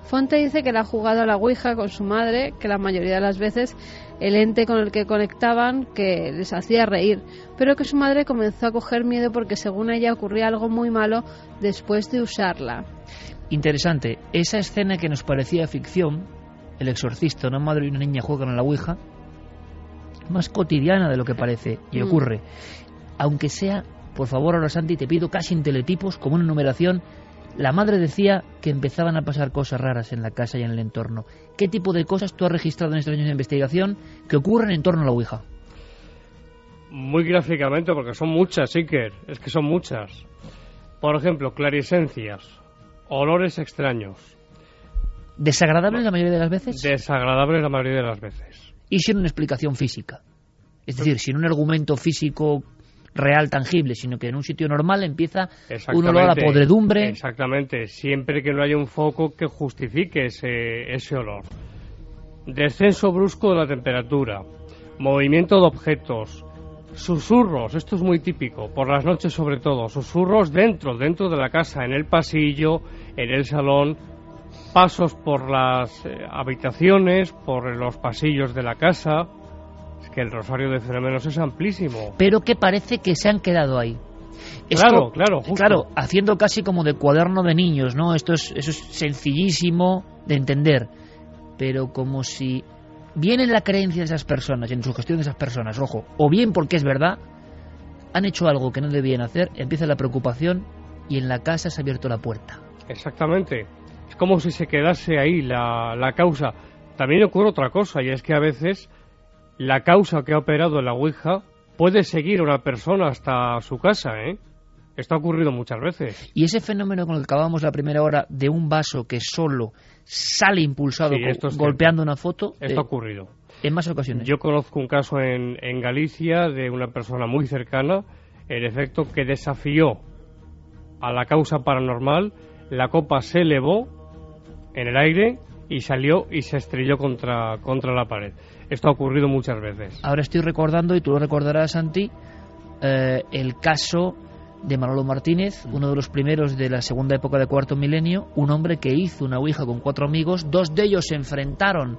S6: Fonte dice que la ha jugado a la Ouija con su madre, que la mayoría de las veces el ente con el que conectaban que les hacía reír, pero que su madre comenzó a coger miedo porque según ella ocurría algo muy malo después de usarla.
S3: Interesante, esa escena que nos parecía ficción, el exorcista, una madre y una niña juegan a la Ouija, más cotidiana de lo que parece y
S6: Mm.
S3: ocurre. Aunque sea, por favor, ahora Santi, te pido casi en teletipos, como una numeración, la madre decía que empezaban a pasar cosas raras en la casa y en el entorno. ¿Qué tipo de cosas tú has registrado en estos años de investigación que ocurren en torno a la Ouija?
S5: Muy gráficamente, porque son muchas, Iker. Es que son muchas. Por ejemplo, clarisencias, olores extraños,
S3: ¿Desagradables la mayoría de las veces?
S5: desagradables la mayoría de las veces.
S3: y sin una explicación física. Es decir, sin un argumento físico real, tangible, sino que en un sitio normal empieza un olor a
S5: Exactamente,
S3: podredumbre.
S5: Exactamente, siempre que no haya un foco que justifique ese, ese olor. Descenso brusco de la temperatura, movimiento de objetos, susurros, esto es muy típico, por las noches sobre todo, susurros dentro, dentro de la casa, en el pasillo, en el salón, pasos por las eh, habitaciones, por los pasillos de la casa. Que el rosario de fenómenos es amplísimo.
S3: pero que parece que se han quedado ahí.
S5: Claro, claro, justo.
S3: Claro, haciendo casi como de cuaderno de niños, ¿no? Esto es, eso es sencillísimo de entender, pero como si bien en la creencia de esas personas en su gestión de esas personas, ojo, o bien porque es verdad, han hecho algo que no debían hacer, empieza la preocupación y en la casa se ha abierto la puerta.
S5: Exactamente. Es como si se quedase ahí la, la causa. También ocurre otra cosa, y es que a veces la causa que ha operado en la Ouija puede seguir a una persona hasta su casa, ¿eh? Esto ha ocurrido muchas veces.
S3: Y ese fenómeno con el que acabamos la primera hora de un vaso que solo sale impulsado
S5: Sí,
S3: co-
S5: esto es
S3: golpeando una foto,
S5: Esto
S3: eh,
S5: ha ocurrido.
S3: en más ocasiones.
S5: Yo conozco un caso en, en Galicia de una persona muy cercana, en efecto, que desafió a la causa paranormal, la copa se elevó en el aire y salió y se estrelló contra, contra la pared. Esto ha ocurrido muchas veces.
S3: Ahora estoy recordando, y tú lo recordarás, Santi, eh, el caso de Manolo Martínez, uno de los primeros de la segunda época de cuarto milenio, un hombre que hizo una ouija con cuatro amigos, dos de ellos se enfrentaron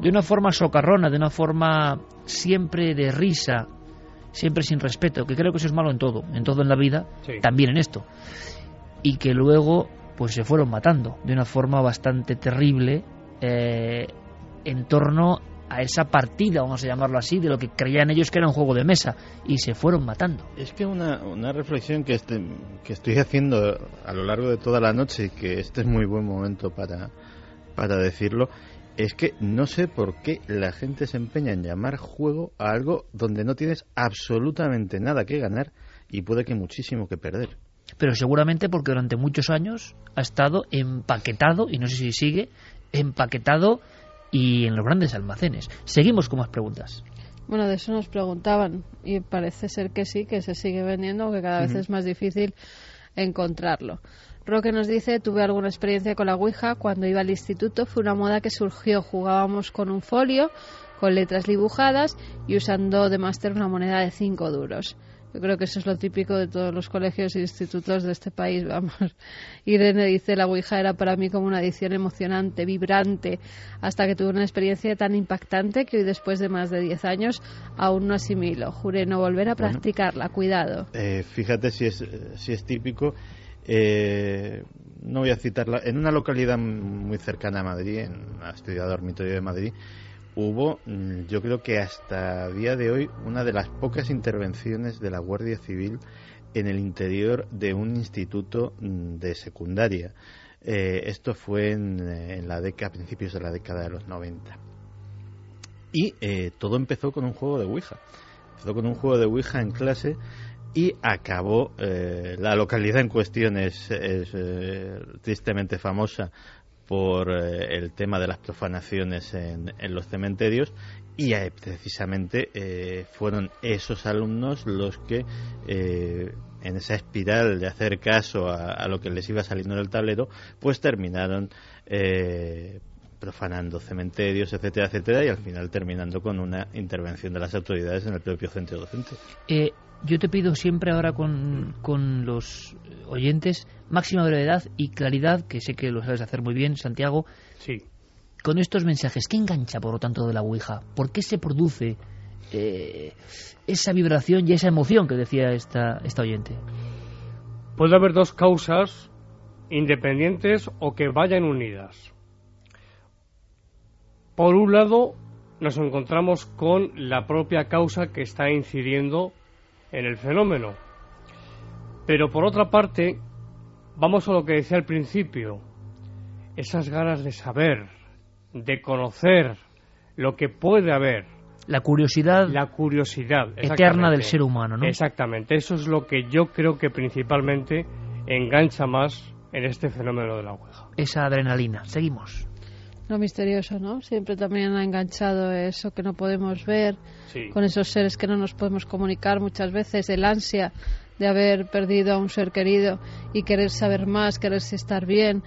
S3: de una forma socarrona, de una forma siempre de risa, siempre sin respeto, que creo que eso es malo en todo, en todo en la vida,
S5: Sí.
S3: también en esto, y que luego pues se fueron matando de una forma bastante terrible eh, en torno a esa partida, vamos a llamarlo así, de lo que creían ellos que era un juego de mesa, y se fueron matando.
S7: Es que una, una reflexión que, este, que estoy haciendo a lo largo de toda la noche y que este es muy buen momento para, para decirlo, es que no sé por qué la gente se empeña en llamar juego a algo donde no tienes absolutamente nada que ganar y puede que muchísimo que perder.
S3: Pero seguramente porque durante muchos años ha estado empaquetado, y no sé si sigue, empaquetado y en los grandes almacenes. Seguimos con más preguntas.
S6: Bueno, de eso nos preguntaban y parece ser que sí, que se sigue vendiendo, aunque cada vez es más difícil encontrarlo. Roque nos dice, tuve alguna experiencia con la Ouija cuando iba al instituto, fue una moda que surgió, jugábamos con un folio, con letras dibujadas y usando de máster una moneda de 5 duros. Yo creo que eso es lo típico de todos los colegios e institutos de este país, vamos. [laughs] Irene dice, la Ouija era para mí como una edición emocionante, vibrante, hasta que tuve una experiencia tan impactante que hoy después de más de 10 años aún no asimilo. Juré no volver a
S7: Bueno.
S6: practicarla, cuidado.
S7: Eh, fíjate si es, si es típico. eh, no voy a citarla. En una localidad muy cercana a Madrid, en la ciudad dormitorio de Madrid, hubo, mm, yo creo que hasta día de hoy, una de las pocas intervenciones de la Guardia Civil en el interior de un instituto mm, de secundaria. Eh, esto fue en, eh, en la década, a principios de la década de los 90. Y eh, todo empezó con un juego de Ouija. Empezó con un juego de Ouija en clase y acabó. la localidad en cuestión es, tristemente famosa por eh, el tema de las profanaciones en, en los cementerios y eh, precisamente eh, fueron esos alumnos los que eh, en esa espiral de hacer caso a, lo que les iba saliendo en el tablero pues terminaron eh, profanando cementerios, etcétera, etcétera, y al final terminando con una intervención de las autoridades en el propio centro docente.
S3: Yo te pido siempre ahora con, con los oyentes máxima brevedad y claridad, que sé que lo sabes hacer muy bien, Santiago.
S5: Sí.
S3: Con estos mensajes, ¿qué engancha, por lo tanto, de la Ouija? ¿Por qué se produce eh, esa vibración y esa emoción que decía esta, esta oyente?
S5: Puede haber dos causas independientes o que vayan unidas. Por un lado, nos encontramos con la propia causa que está incidiendo en el fenómeno. Pero por otra parte, vamos a lo que decía al principio, esas ganas de saber, de conocer lo que puede haber.
S3: La curiosidad,
S5: la curiosidad
S3: eterna del ser humano, ¿no?
S5: Exactamente, eso es lo que yo creo que principalmente engancha más en este fenómeno de la Ouija.
S3: Esa adrenalina. Seguimos.
S6: Lo misterioso, ¿no? Siempre también ha enganchado eso que no podemos ver,
S5: Sí.
S6: con esos seres que no nos podemos comunicar muchas veces, el ansia de haber perdido a un ser querido y querer saber más, quererse estar bien.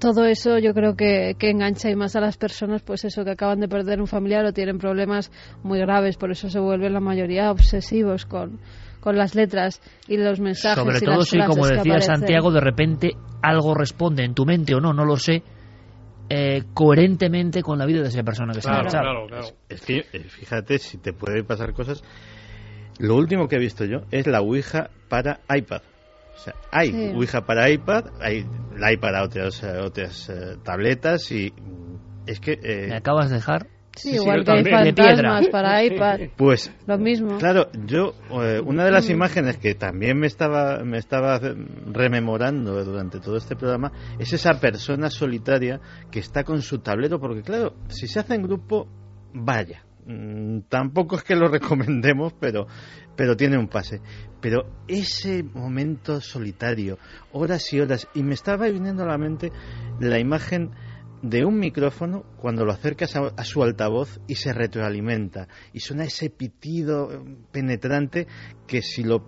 S6: Todo eso yo creo que, que engancha y más a las personas, pues eso, que acaban de perder un familiar o tienen problemas muy graves, por eso se vuelven la mayoría obsesivos con, con las letras y los mensajes.
S3: Sobre
S6: y
S3: todo
S6: las
S3: si, como decía. Santiago, de repente algo responde en tu mente o no, no lo sé, eh, coherentemente con la vida de esa persona que se ha marchado.
S7: Es que, eh, fíjate, si te puede pasar cosas. Lo último que he visto yo es la Ouija para iPad. O sea, hay
S6: Sí.
S7: Ouija para iPad, hay la iPad para otras, eh, otras eh, tabletas y mm, es que... eh,
S3: Me acabas de dejar.
S6: Sí, igual que hay fantasmas para [laughs] iPad.
S7: Pues
S6: Lo mismo.
S7: Claro, yo eh, una de las
S6: Mm.
S7: imágenes que también me estaba me estaba rememorando durante todo este programa es esa persona solitaria que está con su tablero porque claro, si se hace en grupo, vaya. Mm, Tampoco es que lo [laughs] recomendemos, pero pero tiene un pase. Pero ese momento solitario, horas y horas, y me estaba viniendo a la mente la imagen de un micrófono cuando lo acercas a, a su altavoz y se retroalimenta y suena ese pitido eh, penetrante que si lo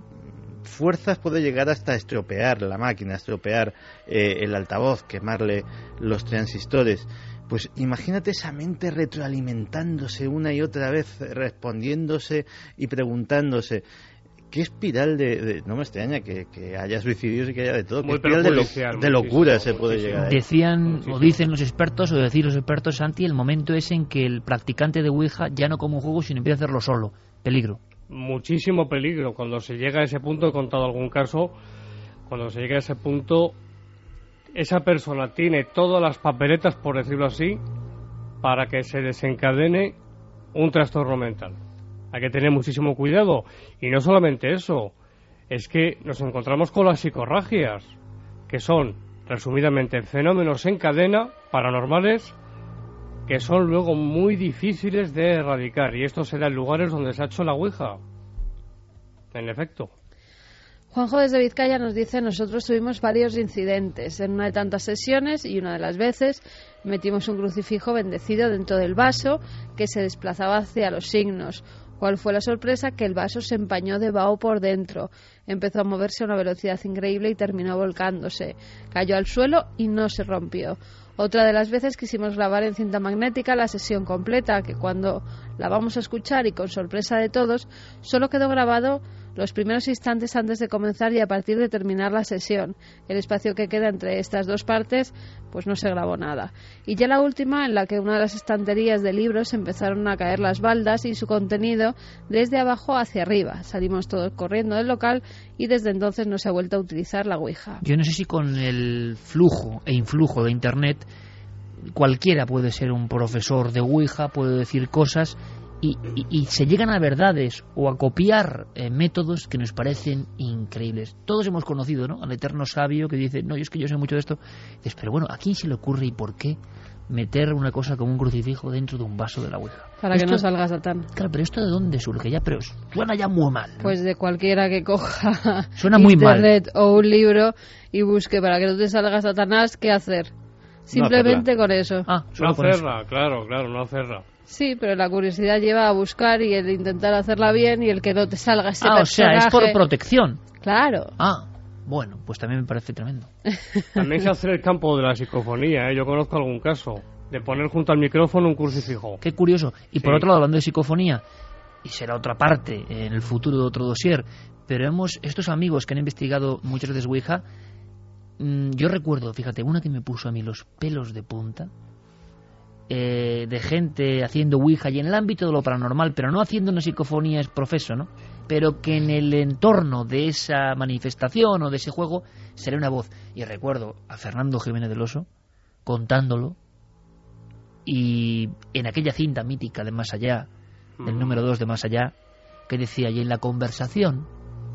S7: fuerzas puede llegar hasta estropear la máquina, estropear eh, el altavoz, quemarle los transistores. Pues imagínate esa mente retroalimentándose una y otra vez, respondiéndose y preguntándose. ¿Qué espiral de, de- No me extraña que, que haya suicidios y que haya de todo. ¿Qué
S5: Muy
S7: espiral de, lo-
S5: perjudicial,
S7: de locura
S5: muchísimo,
S7: se puede llegar
S3: Decían o dicen los expertos, o decir los expertos, Santi, el momento es en que el practicante de Ouija ya no como un juego, sino empieza a hacerlo solo. Peligro.
S5: muchísimo peligro cuando se llega a ese punto he contado algún caso cuando se llega a ese punto esa persona tiene todas las papeletas por decirlo así para que se desencadene un trastorno mental hay que tener muchísimo cuidado y no solamente eso es que nos encontramos con las psicorragias que son resumidamente fenómenos en cadena paranormales que son luego muy difíciles de erradicar y esto se da en lugares donde se ha hecho la Ouija. En efecto.
S6: Juanjo desde Vizcaya nos dice, nosotros tuvimos varios incidentes. En una de tantas sesiones y una de las veces metimos un crucifijo bendecido dentro del vaso que se desplazaba hacia los signos. ¿Cuál fue la sorpresa? Que el vaso se empañó de vaho por dentro. Empezó a moverse a una velocidad increíble y terminó volcándose. Cayó al suelo y no se rompió. Otra de las veces quisimos grabar en cinta magnética la sesión completa, que cuando la vamos a escuchar y con sorpresa de todos, solo quedó grabado los primeros instantes antes de comenzar y a partir de terminar la sesión. El espacio que queda entre estas dos partes, pues no se grabó nada. Y ya la última, en la que una de las estanterías de libros empezaron a caer las baldas y su contenido desde abajo hacia arriba. Salimos todos corriendo del local y desde entonces no se ha vuelto a utilizar la Ouija.
S3: Yo no sé si con el flujo e influjo de Internet cualquiera puede ser un profesor de Ouija, puede decir cosas y, se llegan a verdades o a copiar eh, métodos que nos parecen increíbles. Todos hemos conocido ¿no? al eterno sabio que dice, no, yo es que yo sé mucho de esto. dices, pero bueno, ¿a quién se le ocurre y por qué meter una cosa como un crucifijo dentro de un vaso de la Ouija?
S6: Para que no salga Satán.
S3: Claro, pero ¿esto de dónde surge? Ya, pero suena ya muy mal.
S6: Pues de cualquiera que coja
S3: suena muy
S6: internet o un libro y busque para que no te salga Satanás, ¿qué hacer? Simplemente con eso.
S5: Ah, no hacerla, claro, claro, no hacerla.
S6: Sí, pero la curiosidad lleva a buscar y el intentar hacerla bien y el que no te salga ese
S3: Ah, o sea, es por protección.
S6: Claro.
S3: Ah, bueno, pues también me parece tremendo. [laughs]
S5: También se hace el campo de la psicofonía, ¿eh? yo conozco algún caso, de poner junto al micrófono un crucifijo.
S3: Qué curioso. Y por otro lado, hablando de psicofonía, y será otra parte en el futuro de otro dossier, pero hemos, estos amigos que han investigado muchas veces Ouija, yo recuerdo, fíjate, una que me puso a mí los pelos de punta, eh, de gente haciendo Ouija y en el ámbito de lo paranormal, pero no haciendo una psicofonía es profeso, ¿no? Pero que en el entorno de esa manifestación o de ese juego sería una voz. Y recuerdo a Fernando Jiménez del Oso contándolo y en aquella cinta mítica de Más Allá, del número 2 de Más Allá, que decía, y en la conversación,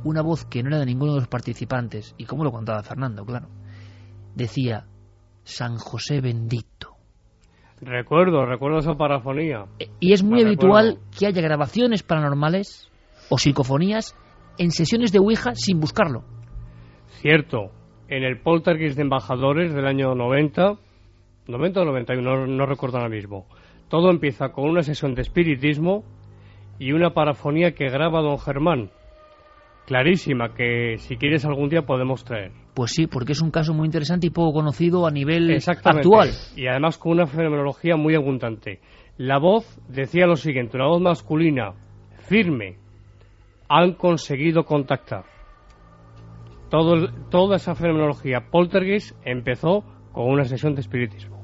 S3: una voz que no era de ninguno de los participantes, y como lo contaba Fernando, claro, decía, San José bendito
S5: Recuerdo, recuerdo esa parafonía.
S3: Eh, y es muy habitual que haya grabaciones paranormales o psicofonías en sesiones de Ouija sin buscarlo.
S5: Cierto. En el Poltergeist de Embajadores del año 90, 90 o 91, no, no recuerdo ahora mismo. Todo empieza con una sesión de espiritismo y una parafonía que graba don Germán. Clarísima, que si quieres algún día podemos traer.
S3: Pues sí, porque es un caso muy interesante y poco conocido a nivel actual.
S5: Y además con una fenomenología muy abundante. La voz decía lo siguiente, una voz masculina, firme, han conseguido contactar. Todo, toda esa fenomenología poltergeist empezó con una sesión de espiritismo.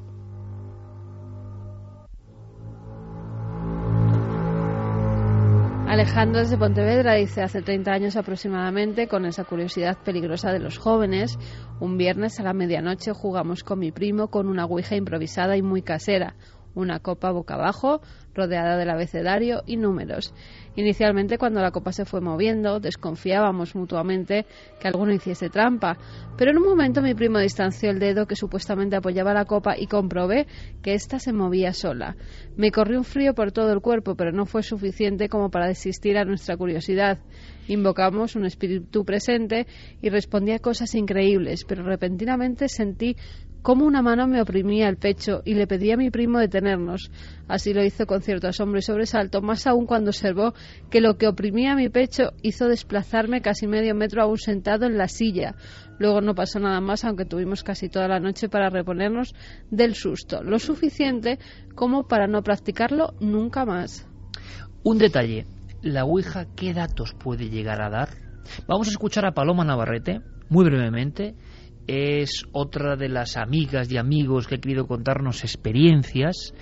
S6: Alejandro desde Pontevedra dice hace 30 años aproximadamente, con esa curiosidad peligrosa de los jóvenes, un viernes a la medianoche jugamos con mi primo con una ouija improvisada y muy casera, una copa boca abajo, rodeada del abecedario y números. Inicialmente, cuando la copa se fue moviendo, desconfiábamos mutuamente que alguno hiciese trampa, pero en un momento mi primo distanció el dedo que supuestamente apoyaba la copa y comprobé que ésta se movía sola. Me corrió un frío por todo el cuerpo, pero no fue suficiente como para desistir a nuestra curiosidad. Invocamos un espíritu presente y respondía cosas increíbles, pero repentinamente sentí cómo una mano me oprimía el pecho y le pedí a mi primo detenernos. Así lo hizo con cierto asombro y sobresalto, más aún cuando observó que lo que oprimía mi pecho hizo desplazarme casi medio metro aún sentado en la silla. Luego no pasó nada más, aunque tuvimos casi toda la noche para reponernos del susto, lo suficiente como para no practicarlo nunca más.
S3: Un detalle, la Ouija, ¿qué datos puede llegar a dar? Vamos a escuchar a Paloma Navarrete, muy brevemente, es otra de las amigas y amigos que ha querido contarnos experiencias.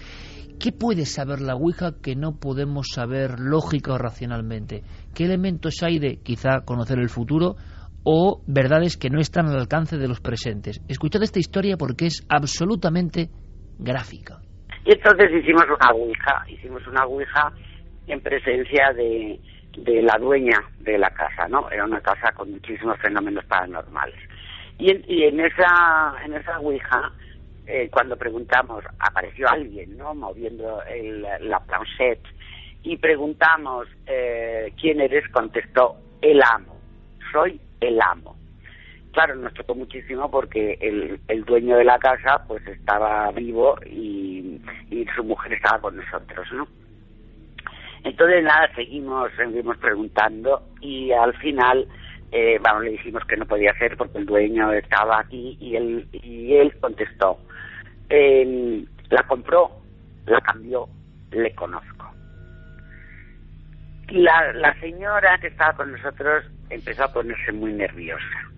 S3: ¿Qué puede saber la Ouija que no podemos saber lógica o racionalmente? ¿Qué elementos hay de quizá conocer el futuro o verdades que no están al alcance de los presentes? Escuchad esta historia porque es absolutamente gráfica.
S20: Y entonces hicimos una Ouija, hicimos una Ouija en presencia de, de la dueña de la casa, ¿no? Era una casa con muchísimos fenómenos paranormales. Y en, esa, en esa Ouija, eh, cuando preguntamos, apareció alguien, ¿no? Moviendo el, la planchette y preguntamos, eh, ¿quién eres? Contestó, el amo. Soy el amo. Claro, nos tocó muchísimo porque el, el dueño de la casa pues estaba vivo y, y su mujer estaba con nosotros, ¿no? Entonces nada, seguimos, seguimos preguntando y al final, eh, vamos, le dijimos que no podía ser porque el dueño estaba aquí y él, y él contestó, eh, la compró, la cambió, le conozco. La, la señora que estaba con nosotros empezó a ponerse muy nerviosa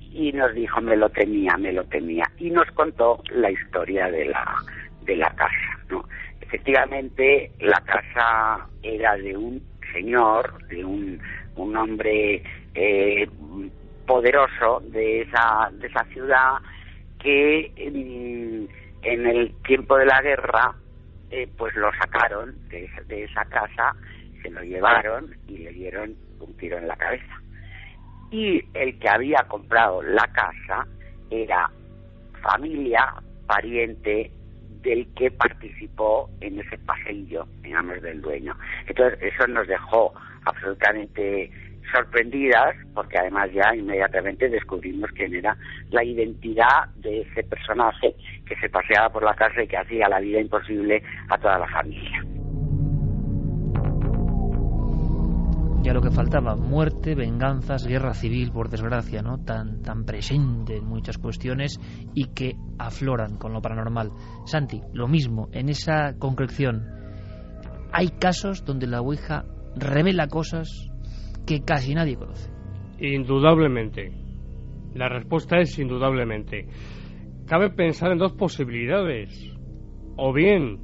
S20: y nos dijo me lo tenía, me lo tenía y nos contó la historia de la de la casa, ¿no? Efectivamente la casa era de un señor, de un, un hombre eh, poderoso de esa de esa ciudad que en, en el tiempo de la guerra eh, pues lo sacaron de, de esa casa, se lo llevaron y le dieron un tiro en la cabeza y el que había comprado la casa era familia, pariente del que participó en ese paseillo, digamos, del dueño. Entonces, eso nos dejó absolutamente sorprendidas, porque además ya inmediatamente descubrimos quién era la identidad de ese personaje que se paseaba por la casa y que hacía la vida imposible a toda la familia.
S3: ya lo que faltaba, muerte, venganzas, guerra civil, por desgracia, ¿no? Tan, tan presente en muchas cuestiones y que afloran con lo paranormal. Santi, lo mismo, en esa concreción, hay casos donde la Ouija revela cosas que casi nadie conoce.
S5: Indudablemente. La respuesta es indudablemente. Cabe pensar en dos posibilidades. O bien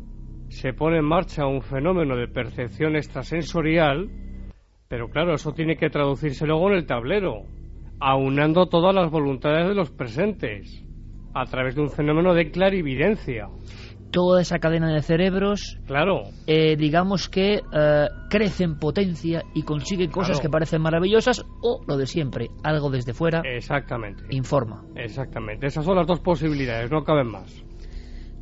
S5: se pone en marcha un fenómeno de percepción extrasensorial, pero claro, eso tiene que traducirse luego en el tablero, aunando todas las voluntades de los presentes, a través de un fenómeno de clarividencia.
S3: Toda esa cadena de cerebros,
S5: claro,
S3: eh, digamos que eh, crece en potencia y consigue cosas
S5: Claro.
S3: que parecen maravillosas o lo de siempre, algo desde fuera
S5: Exactamente.
S3: informa.
S5: Exactamente. Esas son las dos posibilidades, no caben más.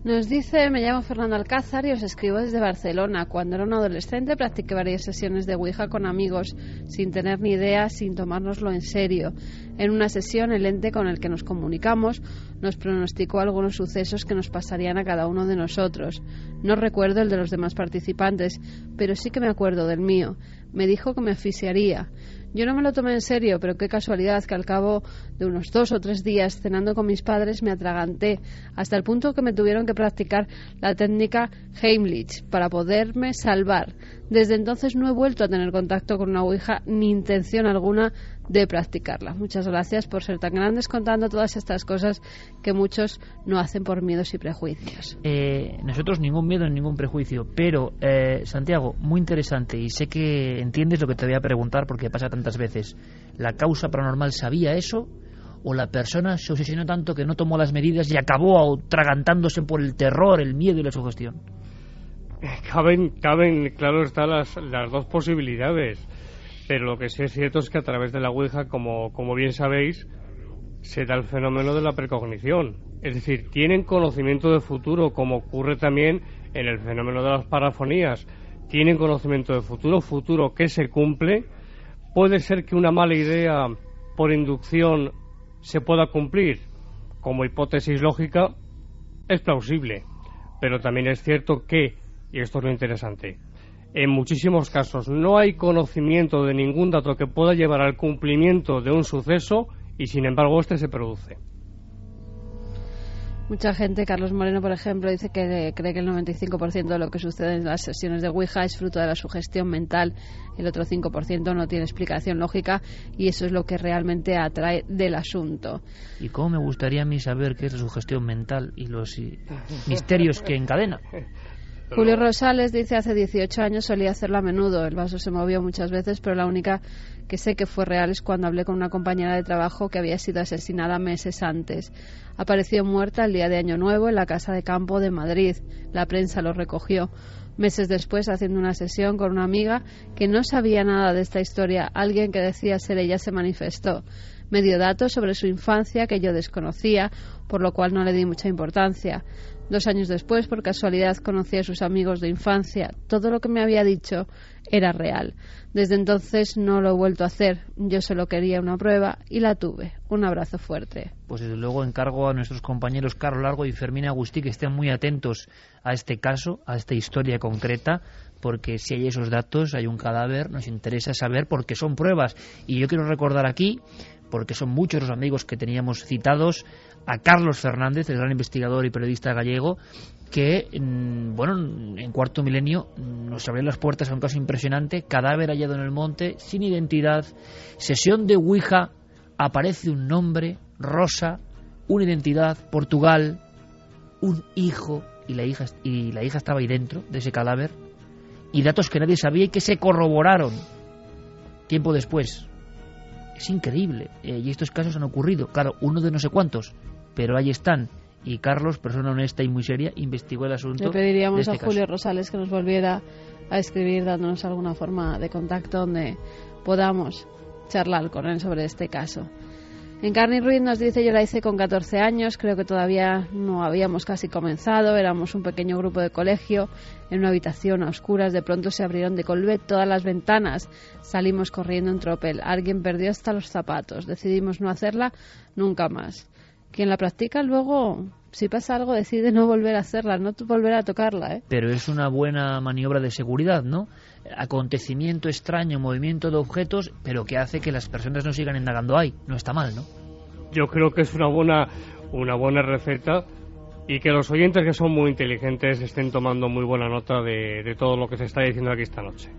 S6: Nos dice, me llamo Fernando Alcázar y os escribo desde Barcelona. Cuando era un adolescente practiqué varias sesiones de Ouija con amigos, sin tener ni idea, sin tomárnoslo en serio. En una sesión, el ente con el que nos comunicamos nos pronosticó algunos sucesos que nos pasarían a cada uno de nosotros. No recuerdo el de los demás participantes, pero sí que me acuerdo del mío. Me dijo que me asfixiaría. Yo no me lo tomé en serio, pero qué casualidad que al cabo de unos dos o tres días cenando con mis padres me atraganté, hasta el punto que me tuvieron que practicar la técnica Heimlich para poderme salvar. Desde entonces no he vuelto a tener contacto con una Ouija ni intención alguna de practicarla. Muchas gracias por ser tan grandes contando todas estas cosas que muchos no hacen por miedos y prejuicios.
S3: Eh, nosotros ningún miedo ni ningún prejuicio, pero eh, Santiago, muy interesante y sé que entiendes lo que te voy a preguntar porque pasa tantas veces. ¿La causa paranormal sabía eso o la persona se obsesionó tanto que no tomó las medidas y acabó atragantándose por el terror, el miedo y la sugestión?
S5: Caben, caben, claro, están las, las dos posibilidades. Pero lo que sí es cierto es que a través de la Ouija, como, como bien sabéis, se da el fenómeno de la precognición. Es decir, tienen conocimiento de futuro, como ocurre también en el fenómeno de las parafonías. Tienen conocimiento de futuro, futuro que se cumple. Puede ser que una mala idea por inducción se pueda cumplir. Como hipótesis lógica, es plausible. Pero también es cierto que, y esto es lo interesante, en muchísimos casos no hay conocimiento de ningún dato que pueda llevar al cumplimiento de un suceso y sin embargo este se produce.
S6: Mucha gente, Carlos Moreno, por ejemplo, dice que cree que el 95% de lo que sucede en las sesiones de Ouija es fruto de la sugestión mental. El otro 5% no tiene explicación lógica y eso es lo que realmente atrae del asunto.
S3: Y cómo me gustaría a mí saber qué es la sugestión mental y los y, misterios que encadena.
S6: Julio Rosales dice hace 18 años solía hacerlo a menudo. El vaso se movió muchas veces, pero la única que sé que fue real es cuando hablé con una compañera de trabajo que había sido asesinada meses antes. Apareció muerta el día de Año Nuevo en la casa de campo de Madrid. La prensa lo recogió. Meses después, haciendo una sesión con una amiga que no sabía nada de esta historia, alguien que decía ser ella se manifestó. Me dio datos sobre su infancia que yo desconocía, por lo cual no le di mucha importancia. Dos años después, por casualidad, conocí a sus amigos de infancia. Todo lo que me había dicho era real. Desde entonces no lo he vuelto a hacer. Yo solo quería una prueba y la tuve. Un abrazo fuerte.
S3: Pues desde luego encargo a nuestros compañeros Carlos Largo y Fermín Agustí que estén muy atentos a este caso, a esta historia concreta, porque si hay esos datos, hay un cadáver, nos interesa saber porque son pruebas. Y yo quiero recordar aquí, porque son muchos los amigos que teníamos citados, a Carlos Fernández, el gran investigador y periodista gallego, que, mm, bueno, en cuarto milenio nos abrió las puertas a un caso impresionante, cadáver hallado en el monte, sin identidad, sesión de Ouija, aparece un nombre, Rosa, una identidad, Portugal, un hijo, y la hija, y la hija estaba ahí dentro de ese cadáver, y datos que nadie sabía y que se corroboraron tiempo después. Es increíble. eh, y estos casos han ocurrido. Claro, uno de no sé cuántos, pero ahí están. Y Carlos, persona honesta y muy seria, investigó el asunto.
S6: Le pediríamos
S3: este
S6: a
S3: caso.
S6: Julio Rosales que nos volviera a escribir dándonos alguna forma de contacto donde podamos charlar con él sobre este caso. Encarni Ruiz nos dice, yo la hice con 14 años, creo que todavía no habíamos casi comenzado, éramos un pequeño grupo de colegio, en una habitación a oscuras, de pronto se abrieron de colvet todas las ventanas, salimos corriendo en tropel, alguien perdió hasta los zapatos, decidimos no hacerla nunca más. Quien la practica luego, si pasa algo, decide no volver a hacerla, no volver a tocarla, ¿eh?
S3: Pero es una buena maniobra de seguridad, ¿no? Acontecimiento extraño, movimiento de objetos, pero que hace que las personas no sigan indagando ahí. No está mal, ¿no?
S5: Yo creo que es una buena, una buena receta y que los oyentes que son muy inteligentes estén tomando muy buena nota de, de todo lo que se está diciendo aquí esta noche.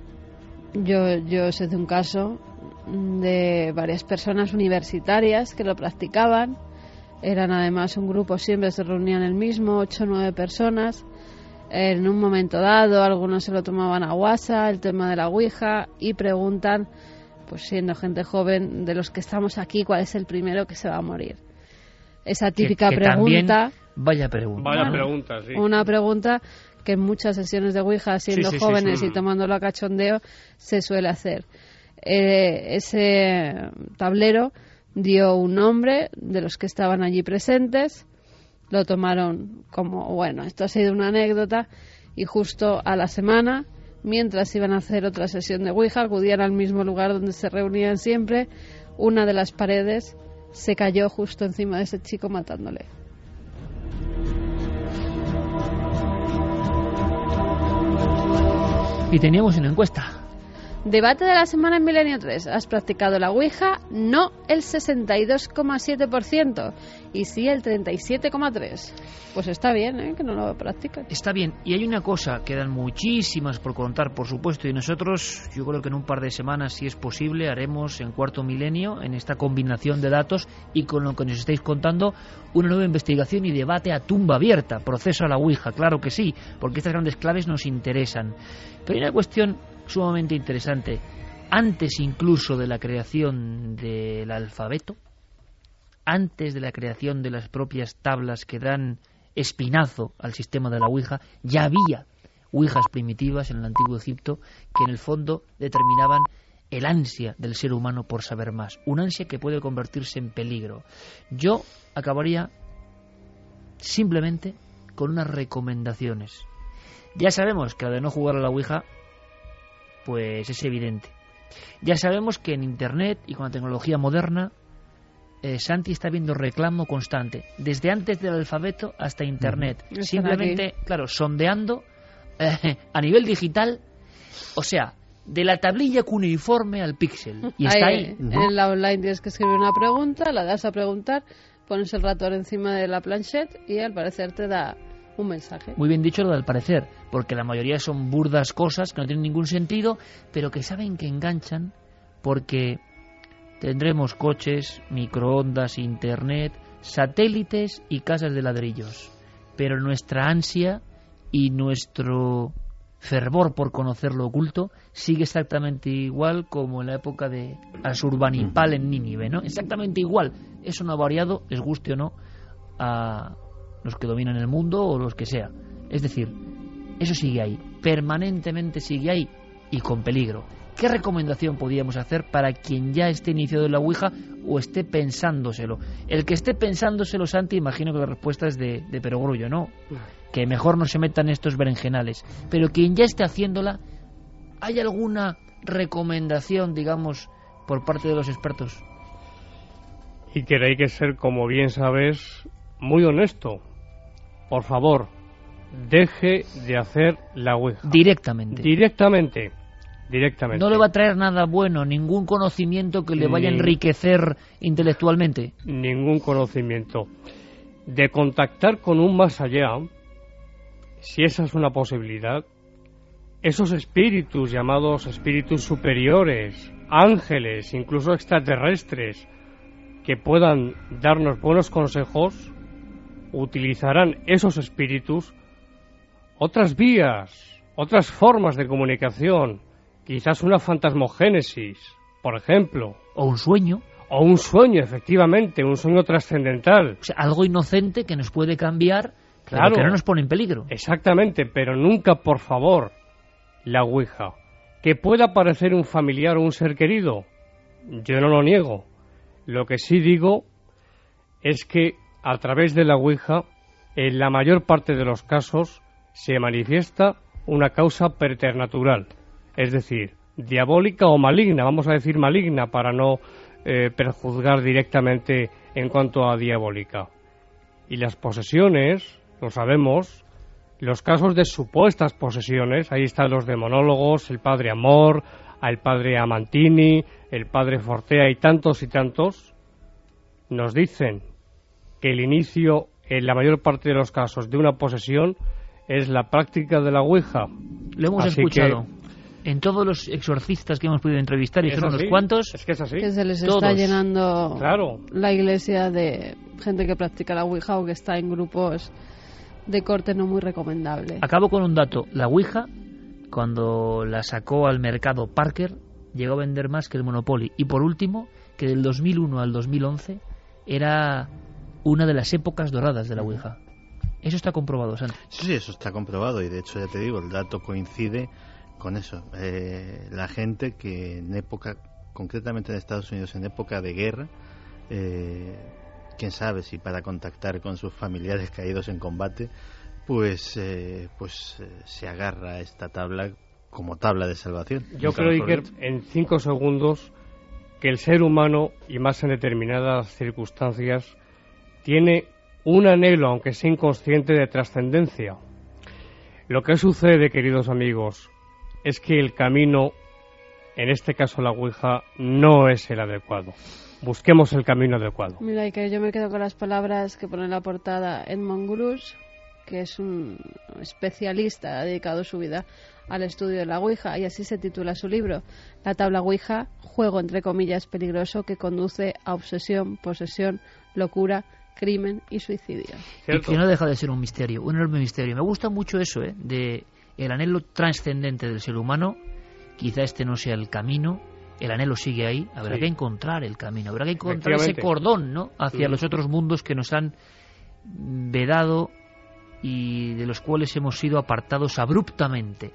S6: Yo, yo sé de un caso de varias personas universitarias que lo practicaban. Eran además un grupo, siempre se reunían el mismo, ocho o nueve personas. En un momento dado, algunos se lo tomaban a guasa, el tema de la Ouija, y preguntan, pues siendo gente joven, de los que estamos aquí, ¿cuál es el primero que se va a morir? Esa típica
S3: Que- que
S6: pregunta.
S3: también- vaya pregunta.
S5: Vaya
S6: Bueno,
S5: pregunta, sí.
S6: Una pregunta que en muchas sesiones de Ouija, siendo
S5: Sí, sí, sí,
S6: jóvenes
S5: sí.
S6: y tomándolo a cachondeo, se suele hacer. Eh, ese tablero dio un nombre de los que estaban allí presentes, lo tomaron como, bueno, esto ha sido una anécdota, y justo a la semana, mientras iban a hacer otra sesión de Ouija, acudían al mismo lugar donde se reunían siempre, una de las paredes se cayó justo encima de ese chico matándole.
S3: Y teníamos una encuesta.
S6: Debate de la semana en Milenio 3. ¿Has practicado la Ouija? No el 62,7% y sí el 37,3%. Pues está bien, ¿eh? Que no lo practican.
S3: Está bien, y hay una cosa, quedan muchísimas por contar, por supuesto, y nosotros, yo creo que en un par de semanas, si es posible, haremos en cuarto milenio, en esta combinación de datos y con lo que nos estáis contando, una nueva investigación y debate a tumba abierta, proceso a la Ouija, claro que sí, porque estas grandes claves nos interesan. Pero hay una cuestión sumamente interesante. Antes incluso de la creación del alfabeto, antes de la creación de las propias tablas que dan espinazo al sistema de la Ouija, ya había Ouijas primitivas en el antiguo Egipto que en el fondo determinaban el ansia del ser humano por saber más, un ansia que puede convertirse en peligro. Yo acabaría simplemente con unas recomendaciones. Ya sabemos que la de no jugar a la Ouija, pues es evidente. Ya sabemos que en Internet y con la tecnología moderna eh, Santi está viendo reclamo constante, desde antes del alfabeto hasta Internet. Simplemente, claro, sondeando eh, a nivel digital, o sea, de la tablilla cuneiforme al píxel. Y está ahí.
S6: En la online tienes que escribir una pregunta, la das a preguntar, pones el ratón encima de la planchette y al parecer te da un mensaje.
S3: Muy bien dicho lo del parecer, porque la mayoría son burdas cosas que no tienen ningún sentido, pero que saben que enganchan porque tendremos coches, microondas, internet, satélites y casas de ladrillos. Pero nuestra ansia y nuestro fervor por conocer lo oculto sigue exactamente igual como en la época de Asurbanipal en Nínive, ¿no? Exactamente igual. Eso no ha variado, les guste o no, los que dominan el mundo o los que sea. Es decir, eso sigue ahí, permanentemente sigue ahí y con peligro. ¿Qué recomendación podríamos hacer para quien ya esté iniciado en la Ouija o esté pensándoselo? El que esté pensándoselo, Santi, imagino que la respuesta es de, de perogrullo, ¿no? Que mejor no se metan estos berenjenales. Pero quien ya esté haciéndola, ¿hay alguna recomendación, digamos, por parte de los expertos?
S5: Y que hay que ser, como bien sabes, muy honesto. Por favor, deje de hacer la Ouija.
S3: Directamente.
S5: Directamente. Directamente.
S3: No le va a traer nada bueno, ningún conocimiento que le vaya a enriquecer intelectualmente.
S5: Ningún conocimiento. De contactar con un más allá, si esa es una posibilidad, esos espíritus llamados espíritus superiores, ángeles, incluso extraterrestres, que puedan darnos buenos consejos, utilizarán esos espíritus otras vías, otras formas de comunicación, quizás una fantasmogénesis, por ejemplo.
S3: O un sueño.
S5: O un sueño, efectivamente, un sueño trascendental.
S3: O sea, algo inocente que nos puede cambiar, pero
S5: Claro.
S3: que no nos pone en peligro.
S5: Exactamente, pero nunca, por favor, la Ouija. Que pueda parecer un familiar o un ser querido, yo no lo niego. Lo que sí digo es que a través de la Ouija, en la mayor parte de los casos, se manifiesta una causa preternatural, es decir, diabólica o maligna, vamos a decir maligna para no eh, perjuzgar directamente en cuanto a diabólica. Y las posesiones, lo sabemos, los casos de supuestas posesiones, ahí están los demonólogos, el padre Amor, el padre Amantini, el padre Fortea y tantos y tantos, nos dicen que el inicio, en la mayor parte de los casos, de una posesión es la práctica de la Ouija.
S3: Lo hemos
S5: Así
S3: escuchado.
S5: que-
S3: En todos los exorcistas que hemos podido entrevistar, y
S5: así,
S3: unos cuantos,
S5: Es que es así.
S6: Que se les
S3: Todos.
S6: está llenando
S5: Claro.
S6: la iglesia de gente que practica la Ouija o que está en grupos de corte no muy recomendable.
S3: Acabo con un dato. La Ouija, cuando la sacó al mercado Parker, llegó a vender más que el Monopoly. Y por último, que del 2001 al 2011 era una de las épocas doradas de la Ouija. Eso está comprobado, Santi.
S7: Sí, sí, eso está comprobado y de hecho ya te digo, el dato coincide con eso. Eh, la gente que en época, concretamente en Estados Unidos, en época de guerra, eh, quién sabe si para contactar con sus familiares [laughs] caídos en combate, pues, eh, pues eh, se agarra a esta tabla como tabla de salvación.
S5: Yo creo, Iker, en cinco segundos, que el ser humano, y más en determinadas circunstancias, tiene un anhelo, aunque sea inconsciente, de trascendencia. Lo que sucede, queridos amigos, es que el camino, en este caso la Ouija, no es el adecuado. Busquemos el camino adecuado.
S6: Mira, y que yo me quedo con las palabras que pone la portada Edmond Grus, que es un especialista, ha dedicado su vida al estudio de la Ouija, y así se titula su libro, La tabla Ouija, juego entre comillas peligroso que conduce a obsesión, posesión, locura, crimen y suicidio.
S3: Y que no deja de ser un misterio, un enorme misterio. Me gusta mucho eso, ¿eh? De el anhelo trascendente del ser humano. Quizá este no sea el camino. El anhelo sigue ahí. Habrá
S5: Sí.
S3: que encontrar el camino. Habrá que encontrar ese cordón, ¿no? Hacia los otros mundos que nos han vedado y de los cuales hemos sido apartados abruptamente.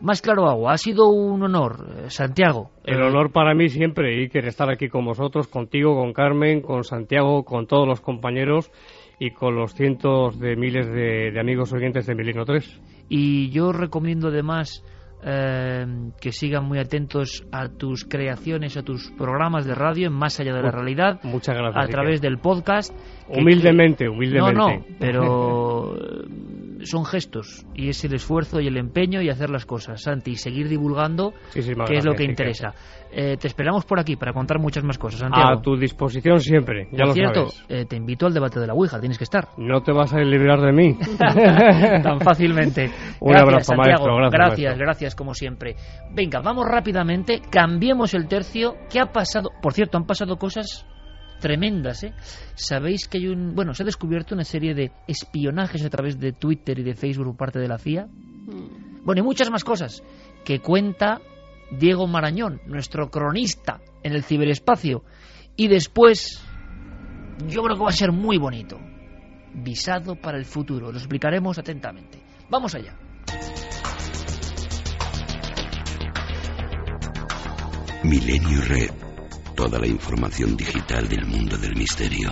S3: Más claro agua, ha sido un honor, eh, Santiago.
S5: El honor para mí siempre, Iker, estar aquí con vosotros, contigo, con Carmen, con Santiago, con todos los compañeros y con los cientos de miles de, de amigos oyentes de Milenio 3.
S3: Y yo recomiendo además eh, que sigan muy atentos a tus creaciones, a tus programas de radio en Más Allá de la Realidad,
S5: Muchas gracias.
S3: a
S5: Iker.
S3: través del podcast.
S5: Humildemente,
S3: que-
S5: humildemente.
S3: No, no, pero [laughs] son gestos y es el esfuerzo y el empeño y hacer las cosas, Santi, y seguir divulgando,
S5: Muchísimas
S3: que es lo que interesa. Eh, te esperamos por aquí para contar muchas más cosas, Santiago.
S5: A tu disposición siempre, ya
S3: por
S5: lo
S3: cierto,
S5: sabes.
S3: eh, te invito al debate de la Ouija, tienes que estar.
S5: No te vas a librar de mí. [laughs] [laughs]
S3: tan fácilmente.
S5: Un
S3: gracias,
S5: abrazo,
S3: Santiago.
S5: maestro. Gracias,
S3: gracias, gracias, como siempre. Venga, vamos rápidamente, cambiemos el tercio. ¿Qué ha pasado? Por cierto, han pasado cosas tremendas, ¿eh? Sabéis que hay un... Bueno, se ha descubierto una serie de espionajes a través de Twitter y de Facebook por parte de la CIA. Bueno, y muchas más cosas que cuenta Diego Marañón, nuestro cronista en el ciberespacio. Y después, yo creo que va a ser muy bonito. Visado para el futuro. Lo explicaremos atentamente. Vamos allá.
S2: Milenio Red. Toda la información digital del mundo del misterio.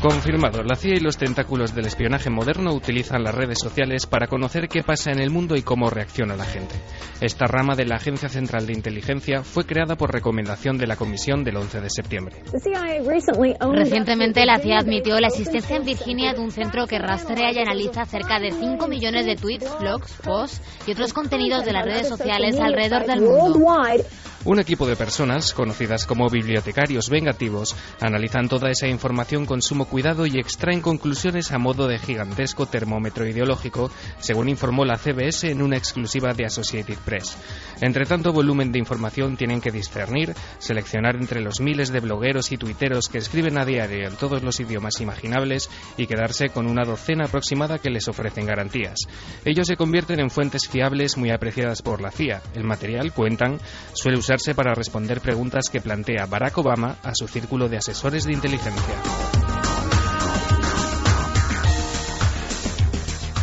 S21: Confirmado, la CIA y los tentáculos del espionaje moderno utilizan las redes sociales para conocer qué pasa en el mundo y cómo reacciona la gente. Esta rama de la Agencia Central de Inteligencia fue creada por recomendación de la Comisión del 11 de septiembre.
S22: Recientemente la CIA admitió la existencia en Virginia de un centro que rastrea y analiza cerca de 5 millones de tweets, blogs, posts y otros contenidos de las redes sociales alrededor del mundo.
S21: Un equipo de personas, conocidas como bibliotecarios vengativos, analizan toda esa información con sumo cuidado y extraen conclusiones a modo de gigantesco termómetro ideológico, según informó la CBS en una exclusiva de Associated Press. Entre tanto volumen de información tienen que discernir, seleccionar entre los miles de blogueros y tuiteros que escriben a diario en todos los idiomas imaginables y quedarse con una docena aproximada que les ofrecen garantías. Ellos se convierten en fuentes fiables muy apreciadas por la CIA. El material, cuentan, suele usar para responder preguntas que plantea Barack Obama a su círculo de asesores de inteligencia.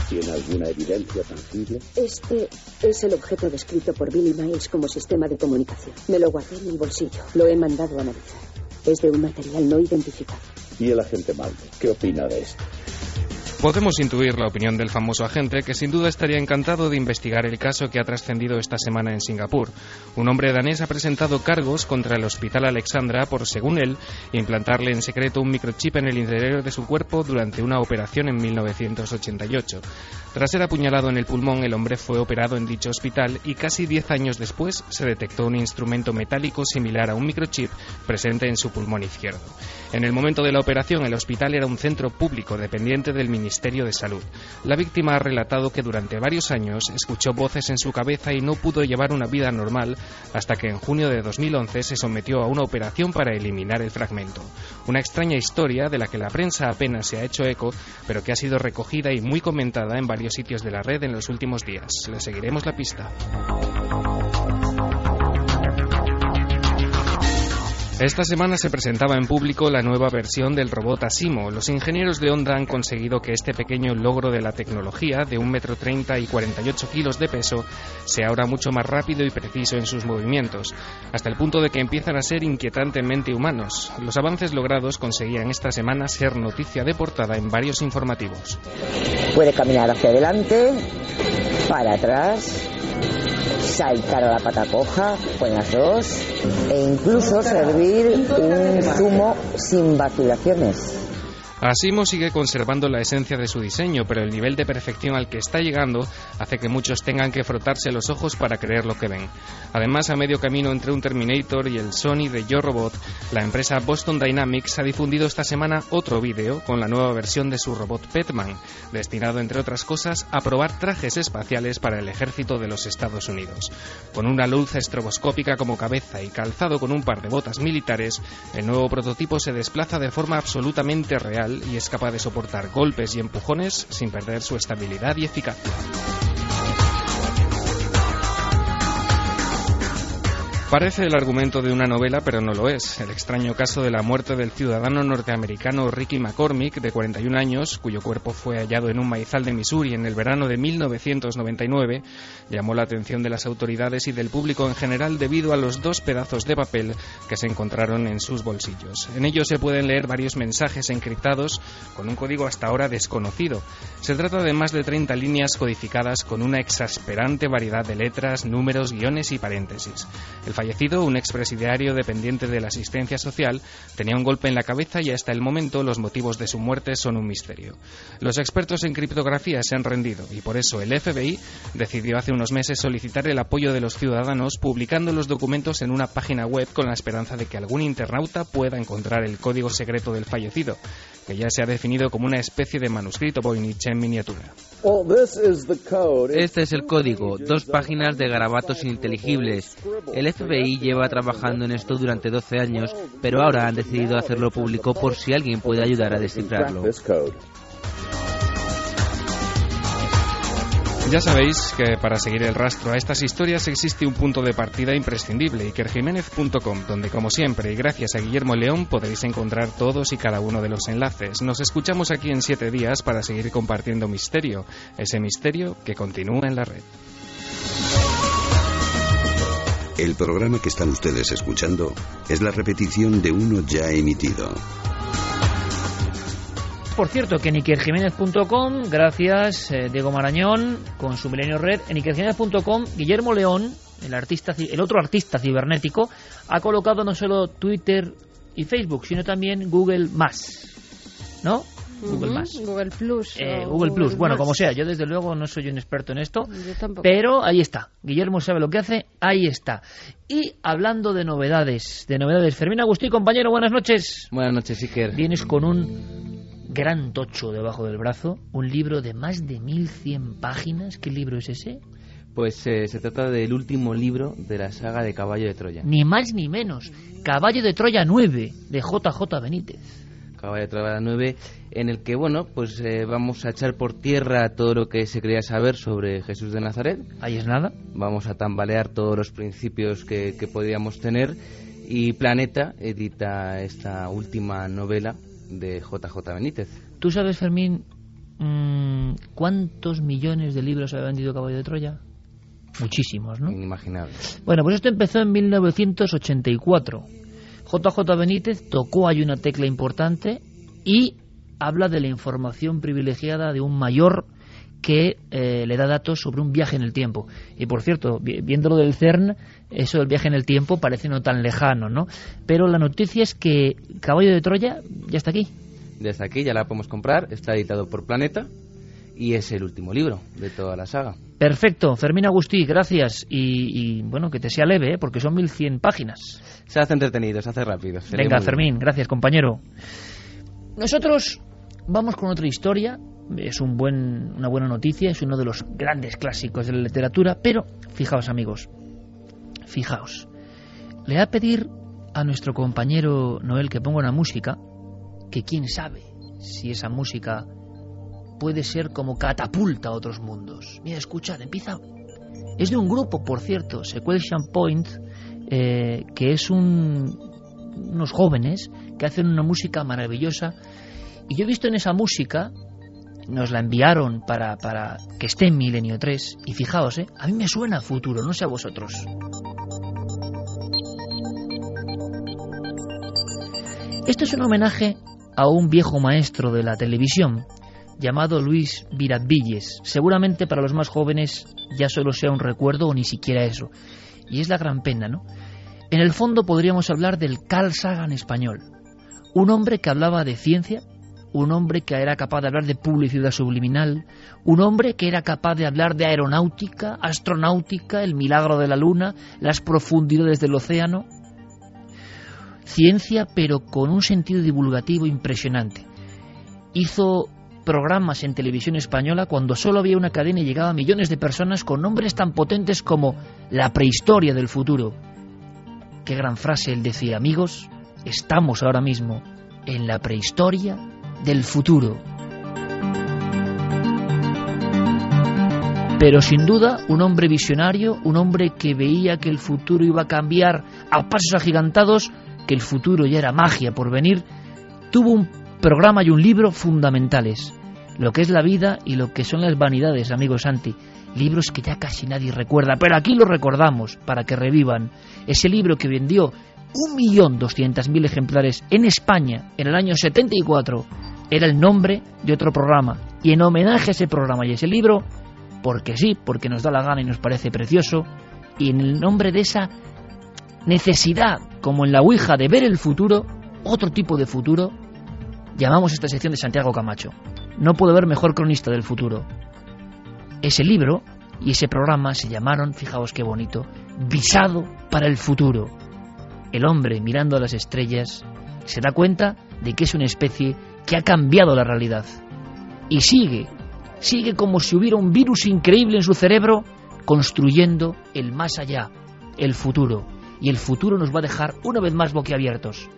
S23: ¿Tiene alguna evidencia tangible?
S24: Este es el objeto descrito por Billy Miles como sistema de comunicación. Me lo guardé en el bolsillo. Lo he mandado a analizar. Es de un material no identificado.
S23: ¿Y el agente Malde? ¿Qué opina de esto?
S21: Podemos intuir la opinión del famoso agente, que sin duda estaría encantado de investigar el caso que ha trascendido esta semana en Singapur. Un hombre danés ha presentado cargos contra el Hospital Alexandra por, según él, implantarle en secreto un microchip en el interior de su cuerpo durante una operación en 1988. Tras ser apuñalado en el pulmón, el hombre fue operado en dicho hospital y casi 10 años después se detectó un instrumento metálico similar a un microchip presente en su pulmón izquierdo. En el momento de la operación, el hospital era un centro público dependiente del Ministerio de Salud. La víctima ha relatado que durante varios años escuchó voces en su cabeza y no pudo llevar una vida normal hasta que en junio de 2011 se sometió a una operación para eliminar el fragmento. Una extraña historia de la que la prensa apenas se ha hecho eco, pero que ha sido recogida y muy comentada en varios sitios de la red en los últimos días. Le seguiremos la pista. Esta semana se presentaba en público la nueva versión del robot Asimo. Los ingenieros de Honda han conseguido que este pequeño logro de la tecnología, de 1,30 m y 48 kilos de peso, sea ahora mucho más rápido y preciso en sus movimientos, hasta el punto de que empiezan a ser inquietantemente humanos. Los avances logrados conseguían esta semana ser noticia de portada en varios informativos.
S25: Puede caminar hacia adelante, para atrás, saltar a la pata coja con las dos e incluso servir un zumo sin vacilaciones.
S21: Asimo sigue conservando la esencia de su diseño, pero el nivel de perfección al que está llegando hace que muchos tengan que frotarse los ojos para creer lo que ven. Además, a medio camino entre un Terminator y el Sony de Yo Robot, la empresa Boston Dynamics ha difundido esta semana otro vídeo con la nueva versión de su robot Petman, destinado, entre otras cosas, a probar trajes espaciales para el ejército de los Estados Unidos. Con una luz estroboscópica como cabeza y calzado con un par de botas militares, el nuevo prototipo se desplaza de forma absolutamente real y es capaz de soportar golpes y empujones sin perder su estabilidad y eficacia. Parece el argumento de una novela, pero no lo es. El extraño caso de la muerte del ciudadano norteamericano Ricky McCormick, de 41 años, cuyo cuerpo fue hallado en un maizal de Missouri en el verano de 1999, llamó la atención de las autoridades y del público en general debido a los dos pedazos de papel que se encontraron en sus bolsillos. En ellos se pueden leer varios mensajes encriptados con un código hasta ahora desconocido. Se trata de más de 30 líneas codificadas con una exasperante variedad de letras, números, guiones y paréntesis. El fallecido, un expresidiario dependiente de la asistencia social, tenía un golpe en la cabeza y hasta el momento los motivos de su muerte son un misterio. Los expertos en criptografía se han rendido y por eso el FBI decidió hace unos meses solicitar el apoyo de los ciudadanos publicando los documentos en una página web con la esperanza de que algún internauta pueda encontrar el código secreto del fallecido, que ya se ha definido como una especie de manuscrito Voynich en miniatura.
S26: Este es el código, dos páginas de garabatos ininteligibles. El FBI lleva trabajando en esto durante 12 años, pero ahora han decidido hacerlo público por si alguien puede ayudar a descifrarlo.
S21: Ya sabéis que para seguir el rastro a estas historias existe un punto de partida imprescindible, ikerjiménez.com, donde como siempre y gracias a Guillermo León podréis encontrar todos y cada uno de los enlaces. Nos escuchamos aquí en siete días para seguir compartiendo misterio, ese misterio que continúa en la red.
S2: El programa que están ustedes escuchando es la repetición de uno ya emitido.
S3: Por cierto, que en ikerjiménez.com, gracias eh, Diego Marañón con su Milenio Red, en ikerjiménez.com, Guillermo León, el, artista, el otro artista cibernético, ha colocado no solo Twitter y Facebook, sino también Google Más. ¿No? Google Más.
S6: Google Plus.
S3: Eh, Google, Plus. Bueno, como sea, yo desde luego no soy un experto en esto, pero ahí está. Guillermo sabe lo que hace, ahí está. Y hablando de novedades, de novedades, Fermín Agustín, compañero, buenas noches.
S26: Buenas noches, Iker.
S3: Vienes con un gran tocho debajo del brazo, un libro de más de 1100 páginas. ¿Qué libro es ese?
S26: Pues eh, se trata del último libro de la saga de Caballo de Troya.
S3: Ni más ni menos. Caballo de Troya 9, de JJ Benítez.
S26: Caballo de Troya 9, en el que, bueno, pues eh, vamos a echar por tierra todo lo que se quería saber sobre Jesús de Nazaret.
S3: Ahí es nada.
S26: Vamos a tambalear todos los principios que, que podríamos tener. Y Planeta edita esta última novela de JJ Benítez.
S3: ¿Tú sabes, Fermín, mmm, cuántos millones de libros ha vendido Caballo de Troya? Muchísimos, ¿no?
S26: Inimaginable.
S3: Bueno, pues esto empezó en 1984. JJ Benítez tocó ahí una tecla importante y habla de la información privilegiada de un mayor que eh, le da datos sobre un viaje en el tiempo. Y por cierto, viéndolo del CERN, eso del viaje en el tiempo parece no tan lejano, ¿no? Pero la noticia es que Caballo de Troya ya está aquí.
S26: Ya está aquí, ya la podemos comprar, está editado por Planeta y es el último libro de toda la saga.
S3: Perfecto, Fermín Agustí, gracias. Y, y bueno, que te sea leve, ¿eh? porque son 1100 páginas.
S26: Se hace entretenido, se hace rápido.
S3: Venga, Fermín, gracias, compañero. Nosotros vamos con otra historia. Es un buen, una buena noticia, es uno de los grandes clásicos de la literatura, pero fijaos, amigos, fijaos. Le voy a pedir a nuestro compañero Noel que ponga una música, que quién sabe si esa música puede ser como catapulta a otros mundos. Mira, escuchad, empieza. Es de un grupo, por cierto, Sequential Point, eh, que es un, unos jóvenes que hacen una música maravillosa. Y yo he visto en esa música, nos la enviaron para, para que esté en Milenio 3, y fijaos, eh, a mí me suena futuro, no sé a vosotros. Esto es un homenaje a un viejo maestro de la televisión llamado Luis Viradvilles. Seguramente para los más jóvenes ya solo sea un recuerdo o ni siquiera eso. Y es la gran pena, ¿no? En el fondo podríamos hablar del Carl Sagan español. Un hombre que hablaba de ciencia, un hombre que era capaz de hablar de publicidad subliminal, un hombre que era capaz de hablar de aeronáutica, astronáutica, el milagro de la luna, las profundidades del océano. Ciencia, pero con un sentido divulgativo impresionante. Hizo programas en televisión española cuando solo había una cadena y llegaba a millones de personas con nombres tan potentes como la prehistoria del futuro. Qué gran frase él decía, amigos, estamos ahora mismo en la prehistoria del futuro. Pero sin duda, un hombre visionario, un hombre que veía que el futuro iba a cambiar a pasos agigantados, que el futuro ya era magia por venir, tuvo un programa y un libro fundamentales. Lo que es la vida y lo que son las vanidades, amigo Santi. Libros que ya casi nadie recuerda, pero aquí los recordamos para que revivan. Ese libro que vendió 1.200.000 ejemplares en España en el año 74 era el nombre de otro programa. Y en homenaje a ese programa y a ese libro, porque sí, porque nos da la gana y nos parece precioso, y en el nombre de esa necesidad, como en la Ouija, de ver el futuro, otro tipo de futuro, llamamos esta sección de Santiago Camacho. No puedo ver mejor cronista del futuro. Ese libro y ese programa se llamaron, fijaos qué bonito, Visado para el futuro. El hombre mirando a las estrellas se da cuenta de que es una especie que ha cambiado la realidad. Y sigue, sigue como si hubiera un virus increíble en su cerebro construyendo el más allá, el futuro. Y el futuro nos va a dejar una vez más boquiabiertos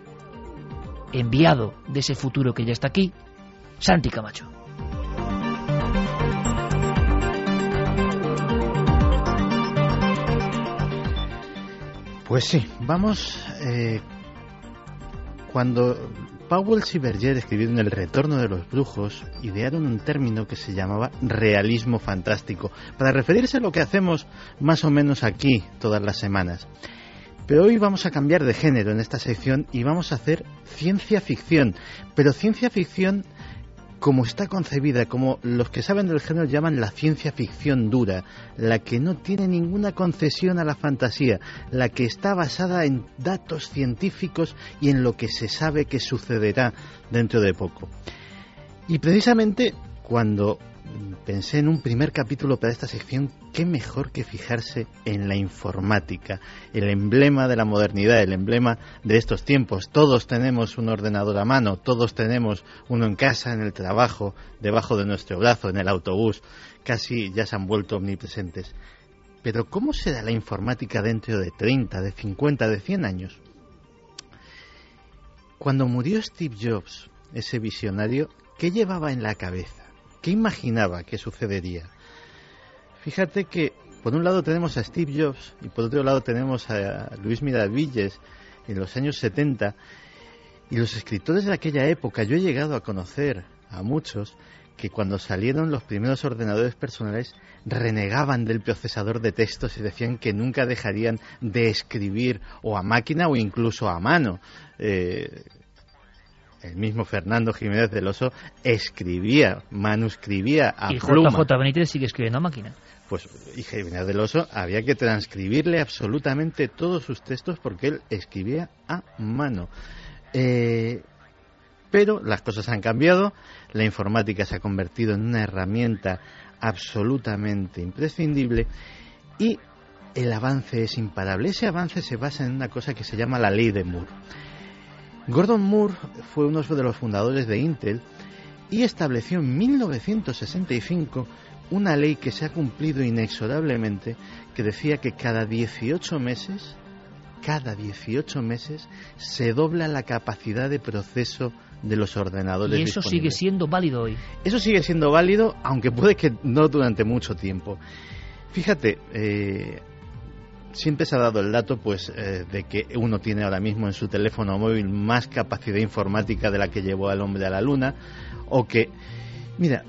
S3: enviado de ese futuro que ya está aquí, Santi Camacho.
S7: Pues sí, vamos. Eh, cuando Powell y Berger escribieron El retorno de los brujos, idearon un término que se llamaba realismo fantástico, para referirse a lo que hacemos más o menos aquí todas las semanas. Pero hoy vamos a cambiar de género en esta sección y vamos a hacer ciencia ficción, pero ciencia ficción como está concebida, como los que saben del género llaman la ciencia ficción dura, la que no tiene ninguna concesión a la fantasía, la que está basada en datos científicos y en lo que se sabe que sucederá dentro de poco. Y precisamente cuando pensé en un primer capítulo para esta sección, qué mejor que fijarse en la informática, el emblema de la modernidad, el emblema de estos tiempos. Todos tenemos un ordenador a mano, todos tenemos uno en casa, en el trabajo, debajo de nuestro brazo, en el autobús, casi ya se han vuelto omnipresentes. Pero ¿cómo será la informática dentro de 30, de 50, de 100 años? Cuando murió Steve Jobs, ese visionario, ¿qué llevaba en la cabeza? ¿Qué imaginaba que sucedería? Fíjate que por un lado tenemos a Steve Jobs y por otro lado tenemos a Luis Miravilles en los años 70 y los escritores de aquella época, yo he llegado a conocer a muchos que cuando salieron los primeros ordenadores personales renegaban del procesador de textos y decían que nunca dejarían de escribir o a máquina o incluso a mano. Eh, el mismo Fernando Jiménez del Oso escribía, manuscribía a
S3: y
S7: pluma.
S3: JJ Benítez sigue escribiendo a máquina.
S7: Pues y Jiménez del Oso había que transcribirle absolutamente todos sus textos porque él escribía a mano. Eh, pero las cosas han cambiado, la informática se ha convertido en una herramienta absolutamente imprescindible y el avance es imparable. Ese avance se basa en una cosa que se llama la ley de Moore. Gordon Moore fue uno de los fundadores de Intel y estableció en 1965 una ley que se ha cumplido inexorablemente que decía que cada 18 meses, cada 18 meses se dobla la capacidad de proceso de los ordenadores.
S3: Y eso sigue siendo válido hoy.
S7: Eso sigue siendo válido, aunque puede que no durante mucho tiempo. Fíjate, eh, siempre se ha dado el dato pues eh, de que uno tiene ahora mismo en su teléfono móvil más capacidad informática de la que llevó al hombre a la luna o que mira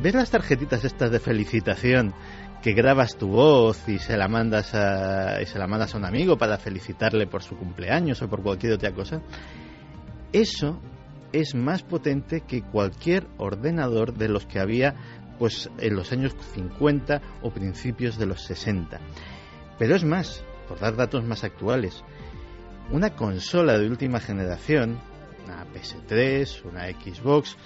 S7: ves las tarjetitas estas de felicitación que grabas tu voz y se la mandas a y se la mandas a un amigo para felicitarle por su cumpleaños o por cualquier otra cosa. Eso es más potente que cualquier ordenador de los que había pues en los años 50 o principios de los 60 pero es más, por dar datos más actuales, una consola de última generación, una PS3, una Xbox,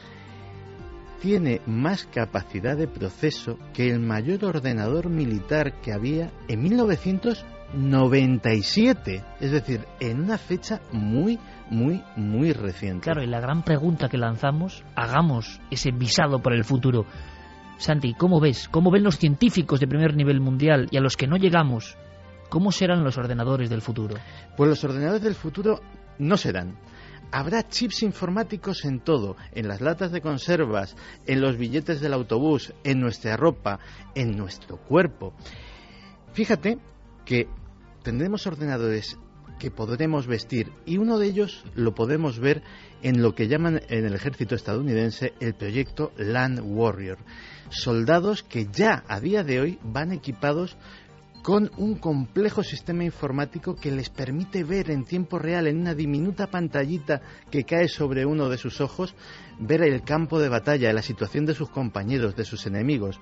S7: tiene más capacidad de proceso que el mayor ordenador militar que había en 1997, es decir, en una fecha muy, muy, muy reciente.
S3: Claro, y la gran pregunta que lanzamos, hagamos ese visado por el futuro. Santi, ¿cómo ves? ¿Cómo ven los científicos de primer nivel mundial y a los que no llegamos? ¿Cómo serán los ordenadores del futuro?
S7: Pues los ordenadores del futuro no serán. Habrá chips informáticos en todo, en las latas de conservas, en los billetes del autobús, en nuestra ropa, en nuestro cuerpo. Fíjate que tendremos ordenadores que podremos vestir y uno de ellos lo podemos ver en lo que llaman en el ejército estadounidense el proyecto Land Warrior. Soldados que ya a día de hoy van equipados con un complejo sistema informático que les permite ver en tiempo real en una diminuta pantallita que cae sobre uno de sus ojos, ver el campo de batalla, la situación de sus compañeros, de sus enemigos.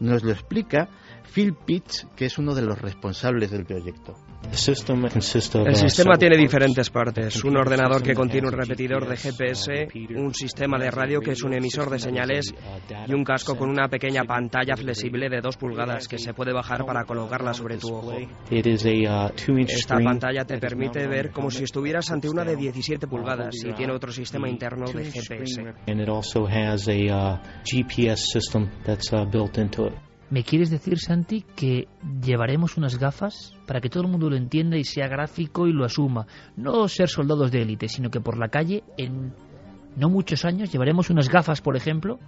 S7: Nos lo explica Phil Pitts, que es uno de los responsables del proyecto.
S27: El sistema tiene diferentes partes. Un ordenador que contiene un repetidor de GPS, un sistema de radio que es un emisor de señales y un casco con una pequeña pantalla flexible de 2 pulgadas que se puede bajar para colocarla sobre tu ojo. Esta pantalla te permite ver como si estuvieras ante una de 17 pulgadas y tiene otro sistema interno de GPS.
S3: ¿Me quieres decir, Santi, que llevaremos unas gafas para que todo el mundo lo entienda y sea gráfico y lo asuma? No ser soldados de élite, sino que por la calle, en no muchos años, llevaremos unas gafas, por ejemplo,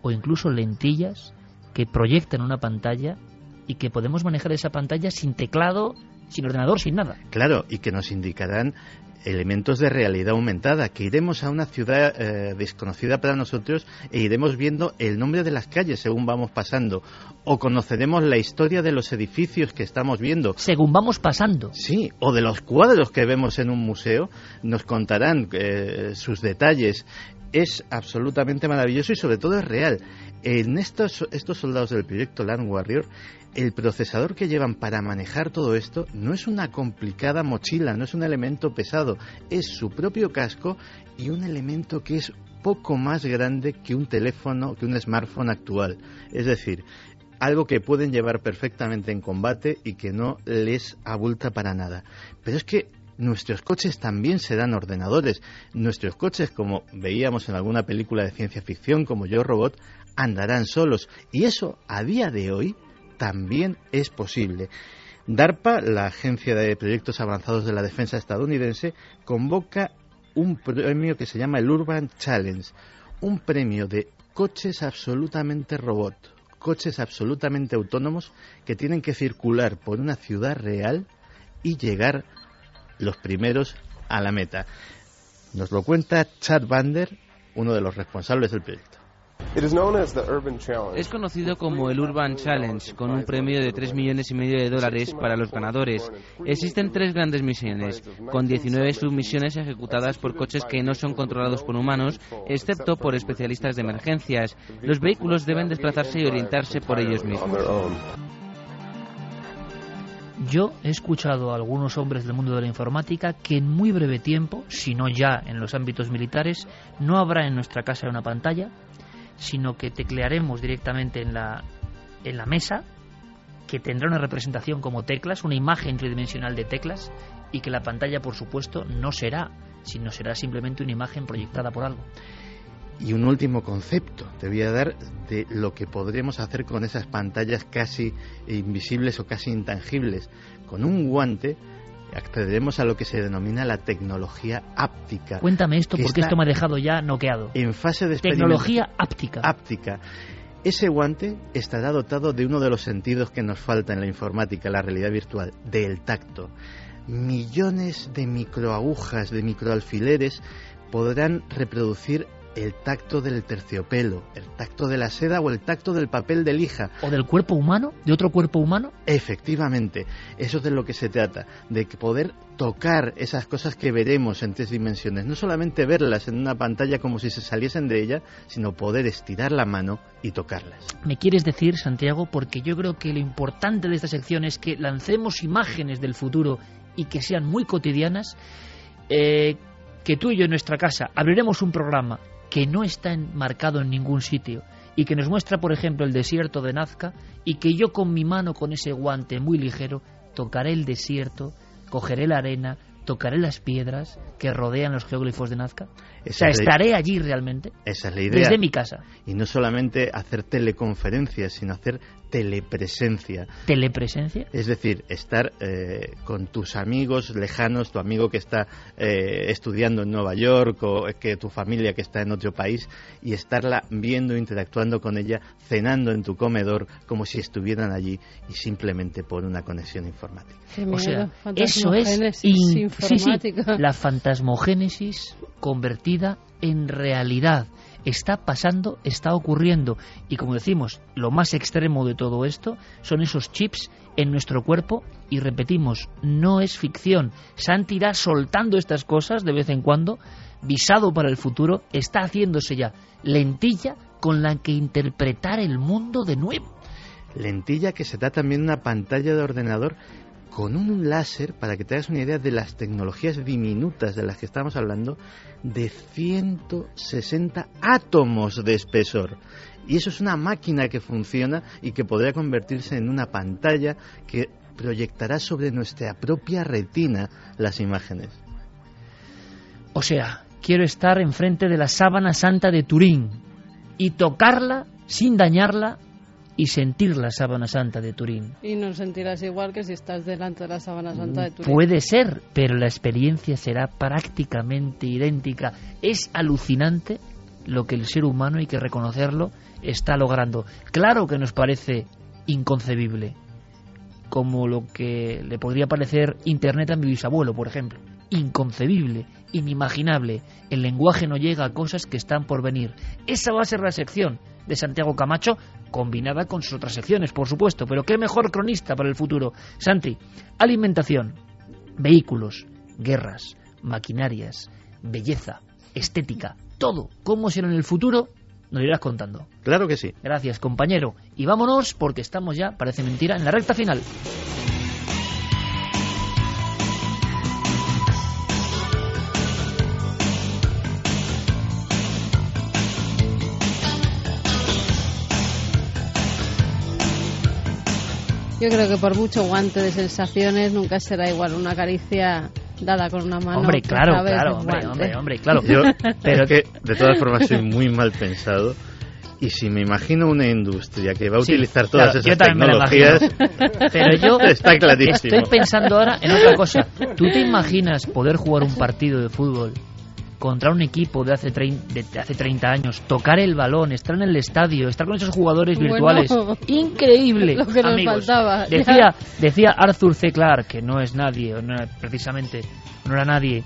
S3: o incluso lentillas que proyectan una pantalla y que podemos manejar esa pantalla sin teclado, sin ordenador, sin nada.
S7: Claro, y que nos indicarán elementos de realidad aumentada, que iremos a una ciudad eh, desconocida para nosotros e iremos viendo el nombre de las calles según vamos pasando, o conoceremos la historia de los edificios que estamos viendo.
S3: Según vamos pasando.
S7: Sí, o de los cuadros que vemos en un museo, nos contarán eh, sus detalles. Es absolutamente maravilloso y sobre todo es real. En estos, estos soldados del proyecto Land Warrior el procesador que llevan para manejar todo esto no es una complicada mochila, no es un elemento pesado, es su propio casco y un elemento que es poco más grande que un teléfono, que un smartphone actual. Es decir, algo que pueden llevar perfectamente en combate y que no les abulta para nada. Pero es que nuestros coches también serán ordenadores. Nuestros coches, como veíamos en alguna película de ciencia ficción como Yo Robot, andarán solos. Y eso, a día de hoy, también es posible. DARPA, la Agencia de Proyectos Avanzados de la Defensa estadounidense, convoca un premio que se llama el Urban Challenge, un premio de coches absolutamente robot, coches absolutamente autónomos que tienen que circular por una ciudad real y llegar los primeros a la meta. Nos lo cuenta Chad Bander, uno de los responsables del proyecto.
S26: Es conocido como el Urban Challenge, con un premio de 3 millones y medio de dólares para los ganadores. Existen tres grandes misiones, con 19 submisiones ejecutadas por coches que no son controlados por humanos, excepto por especialistas de emergencias. Los vehículos deben desplazarse y orientarse por ellos mismos.
S3: Yo he escuchado a algunos hombres del mundo de la informática que en muy breve tiempo, si no ya en los ámbitos militares, no habrá en nuestra casa una pantalla sino que teclearemos directamente en la, en la mesa, que tendrá una representación como teclas, una imagen tridimensional de teclas, y que la pantalla, por supuesto, no será, sino será simplemente una imagen proyectada por algo.
S7: Y un último concepto te voy a dar de lo que podremos hacer con esas pantallas casi invisibles o casi intangibles. Con un guante accederemos a lo que se denomina la tecnología áptica.
S3: Cuéntame esto porque esto me ha dejado ya noqueado.
S7: En fase de
S3: tecnología áptica.
S7: Áptica. Ese guante estará dotado de uno de los sentidos que nos falta en la informática, la realidad virtual, del tacto. Millones de microagujas, de microalfileres podrán reproducir el tacto del terciopelo, el tacto de la seda o el tacto del papel de lija.
S3: ¿O del cuerpo humano? ¿De otro cuerpo humano?
S7: Efectivamente, eso es de lo que se trata, de poder tocar esas cosas que veremos en tres dimensiones, no solamente verlas en una pantalla como si se saliesen de ella, sino poder estirar la mano y tocarlas.
S3: ¿Me quieres decir, Santiago? Porque yo creo que lo importante de esta sección es que lancemos imágenes del futuro y que sean muy cotidianas. Eh, que tú y yo en nuestra casa abriremos un programa que no está enmarcado en ningún sitio y que nos muestra, por ejemplo, el desierto de Nazca y que yo con mi mano, con ese guante muy ligero, tocaré el desierto, cogeré la arena, tocaré las piedras que rodean los geóglifos de Nazca. o sea, estaré allí realmente.
S7: Esa es la idea.
S3: Desde mi casa.
S7: Y no solamente hacer teleconferencias, sino hacer telepresencia.
S3: ¿Telepresencia?
S7: Es decir, estar eh, con tus amigos lejanos, tu amigo que está eh, estudiando en Nueva York o que tu familia que está en otro país y estarla viendo, interactuando con ella, cenando en tu comedor como si estuvieran allí y simplemente por una conexión informática.
S3: o sea, eso es informática. la fantasmogénesis convertida en realidad está pasando, está ocurriendo. Y como decimos, lo más extremo de todo esto son esos chips en nuestro cuerpo y repetimos, no es ficción. Santi irá soltando estas cosas de vez en cuando, visado para el futuro, está haciéndose ya lentilla con la que interpretar el mundo de nuevo.
S7: Lentilla que se da también una pantalla de ordenador con un láser, para que te hagas una idea de las tecnologías diminutas de las que estamos hablando, de 160 átomos de espesor. Y eso es una máquina que funciona y que podría convertirse en una pantalla que proyectará sobre nuestra propia retina las imágenes.
S3: O sea, quiero estar enfrente de la sábana santa de Turín y tocarla sin dañarla y sentir la sábana santa de Turín.
S6: Y no sentirás igual que si estás delante de la sábana santa de Turín.
S3: Puede ser, pero la experiencia será prácticamente idéntica. Es alucinante lo que el ser humano, hay que reconocerlo, está logrando. Claro que nos parece inconcebible, como lo que le podría parecer Internet a mi bisabuelo, por ejemplo. inconcebible, inimaginable. El lenguaje no llega a cosas que están por venir. Esa va a ser la sección de Santiago Camacho, combinada con sus otras secciones, por supuesto. Pero qué mejor cronista para el futuro. Santi, alimentación, vehículos, guerras, maquinarias, belleza, estética, todo. ¿Cómo será en el futuro? Nos irás contando.
S7: Claro que sí.
S3: Gracias, compañero. Y vámonos porque estamos ya, parece mentira, en la recta final.
S6: Yo creo que por mucho guante de sensaciones nunca será igual una caricia dada con una mano.
S3: Hombre, claro, claro, hombre, hombre, hombre, claro.
S7: Yo, [laughs] pero que de todas formas soy muy mal pensado. Y si me imagino una industria que va a utilizar todas esas tecnologías, [laughs]
S3: pero yo [laughs]
S7: está clarísimo.
S3: Estoy pensando ahora en otra cosa. ¿Tú te imaginas poder jugar un partido de fútbol contra un equipo de hace, de hace 30 años, tocar el balón, estar en el estadio, estar con esos jugadores virtuales. [laughs] Increíble.
S6: Lo que nos faltaba.
S3: Decía, decía Arthur C. Clarke, que no es nadie, no precisamente no era nadie,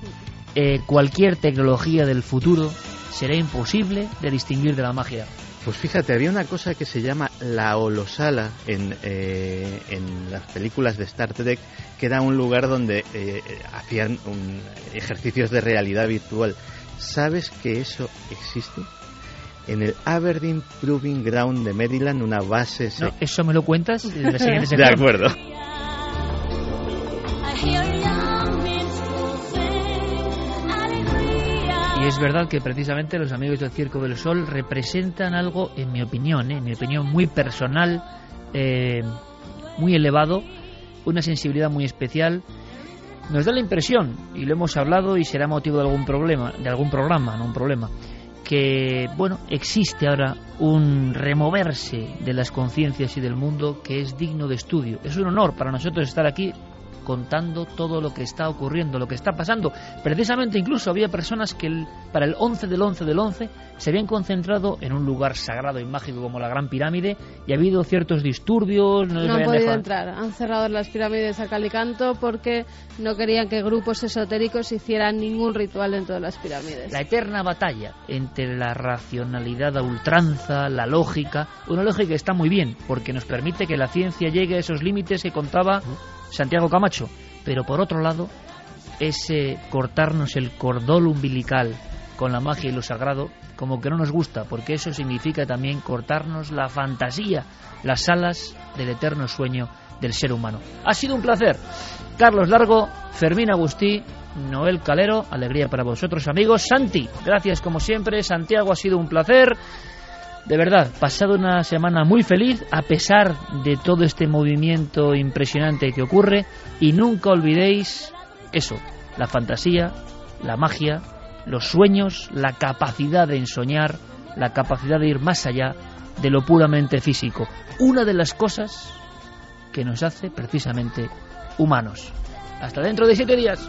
S3: eh, cualquier tecnología del futuro será imposible de distinguir de la magia.
S7: Pues fíjate, había una cosa que se llama la holosala en, eh, en las películas de Star Trek, que era un lugar donde eh, hacían ejercicios de realidad virtual. ¿Sabes que eso existe? En el Aberdeen Proving Ground de Maryland, una base...
S3: No, ¿Eso me lo cuentas? [laughs]
S7: de acuerdo.
S3: Y es verdad que precisamente los amigos del Circo del Sol representan algo, en mi opinión, ¿eh? en mi opinión muy personal, eh, muy elevado, una sensibilidad muy especial. Nos da la impresión, y lo hemos hablado y será motivo de algún problema, de algún programa, no un problema, que bueno, existe ahora un removerse de las conciencias y del mundo que es digno de estudio. Es un honor para nosotros estar aquí contando todo lo que está ocurriendo, lo que está pasando. Precisamente incluso había personas que para el 11 del 11 del 11 se habían concentrado en un lugar sagrado y mágico como la Gran Pirámide y ha habido ciertos disturbios.
S6: No, han podido entrar, han cerrado las pirámides a Calicanto porque no querían que grupos esotéricos hicieran ningún ritual dentro de las pirámides.
S3: La eterna batalla entre la racionalidad a ultranza, la lógica, una lógica que está muy bien porque nos permite que la ciencia llegue a esos límites que contaba Santiago Camacho, pero por otro lado, ese cortarnos el cordón umbilical con la magia y lo sagrado, como que no nos gusta, porque eso significa también cortarnos la fantasía, las alas del eterno sueño del ser humano. Ha sido un placer. Carlos Largo, Fermín Agustí, Noel Calero, alegría para vosotros amigos. Santi, gracias como siempre. Santiago, ha sido un placer de verdad, pasado una semana muy feliz a pesar de todo este movimiento impresionante que ocurre y nunca olvidéis eso, la fantasía, la magia, los sueños, la capacidad de ensoñar, la capacidad de ir más allá de lo puramente físico. Una de las cosas que nos hace precisamente humanos. Hasta dentro de siete días.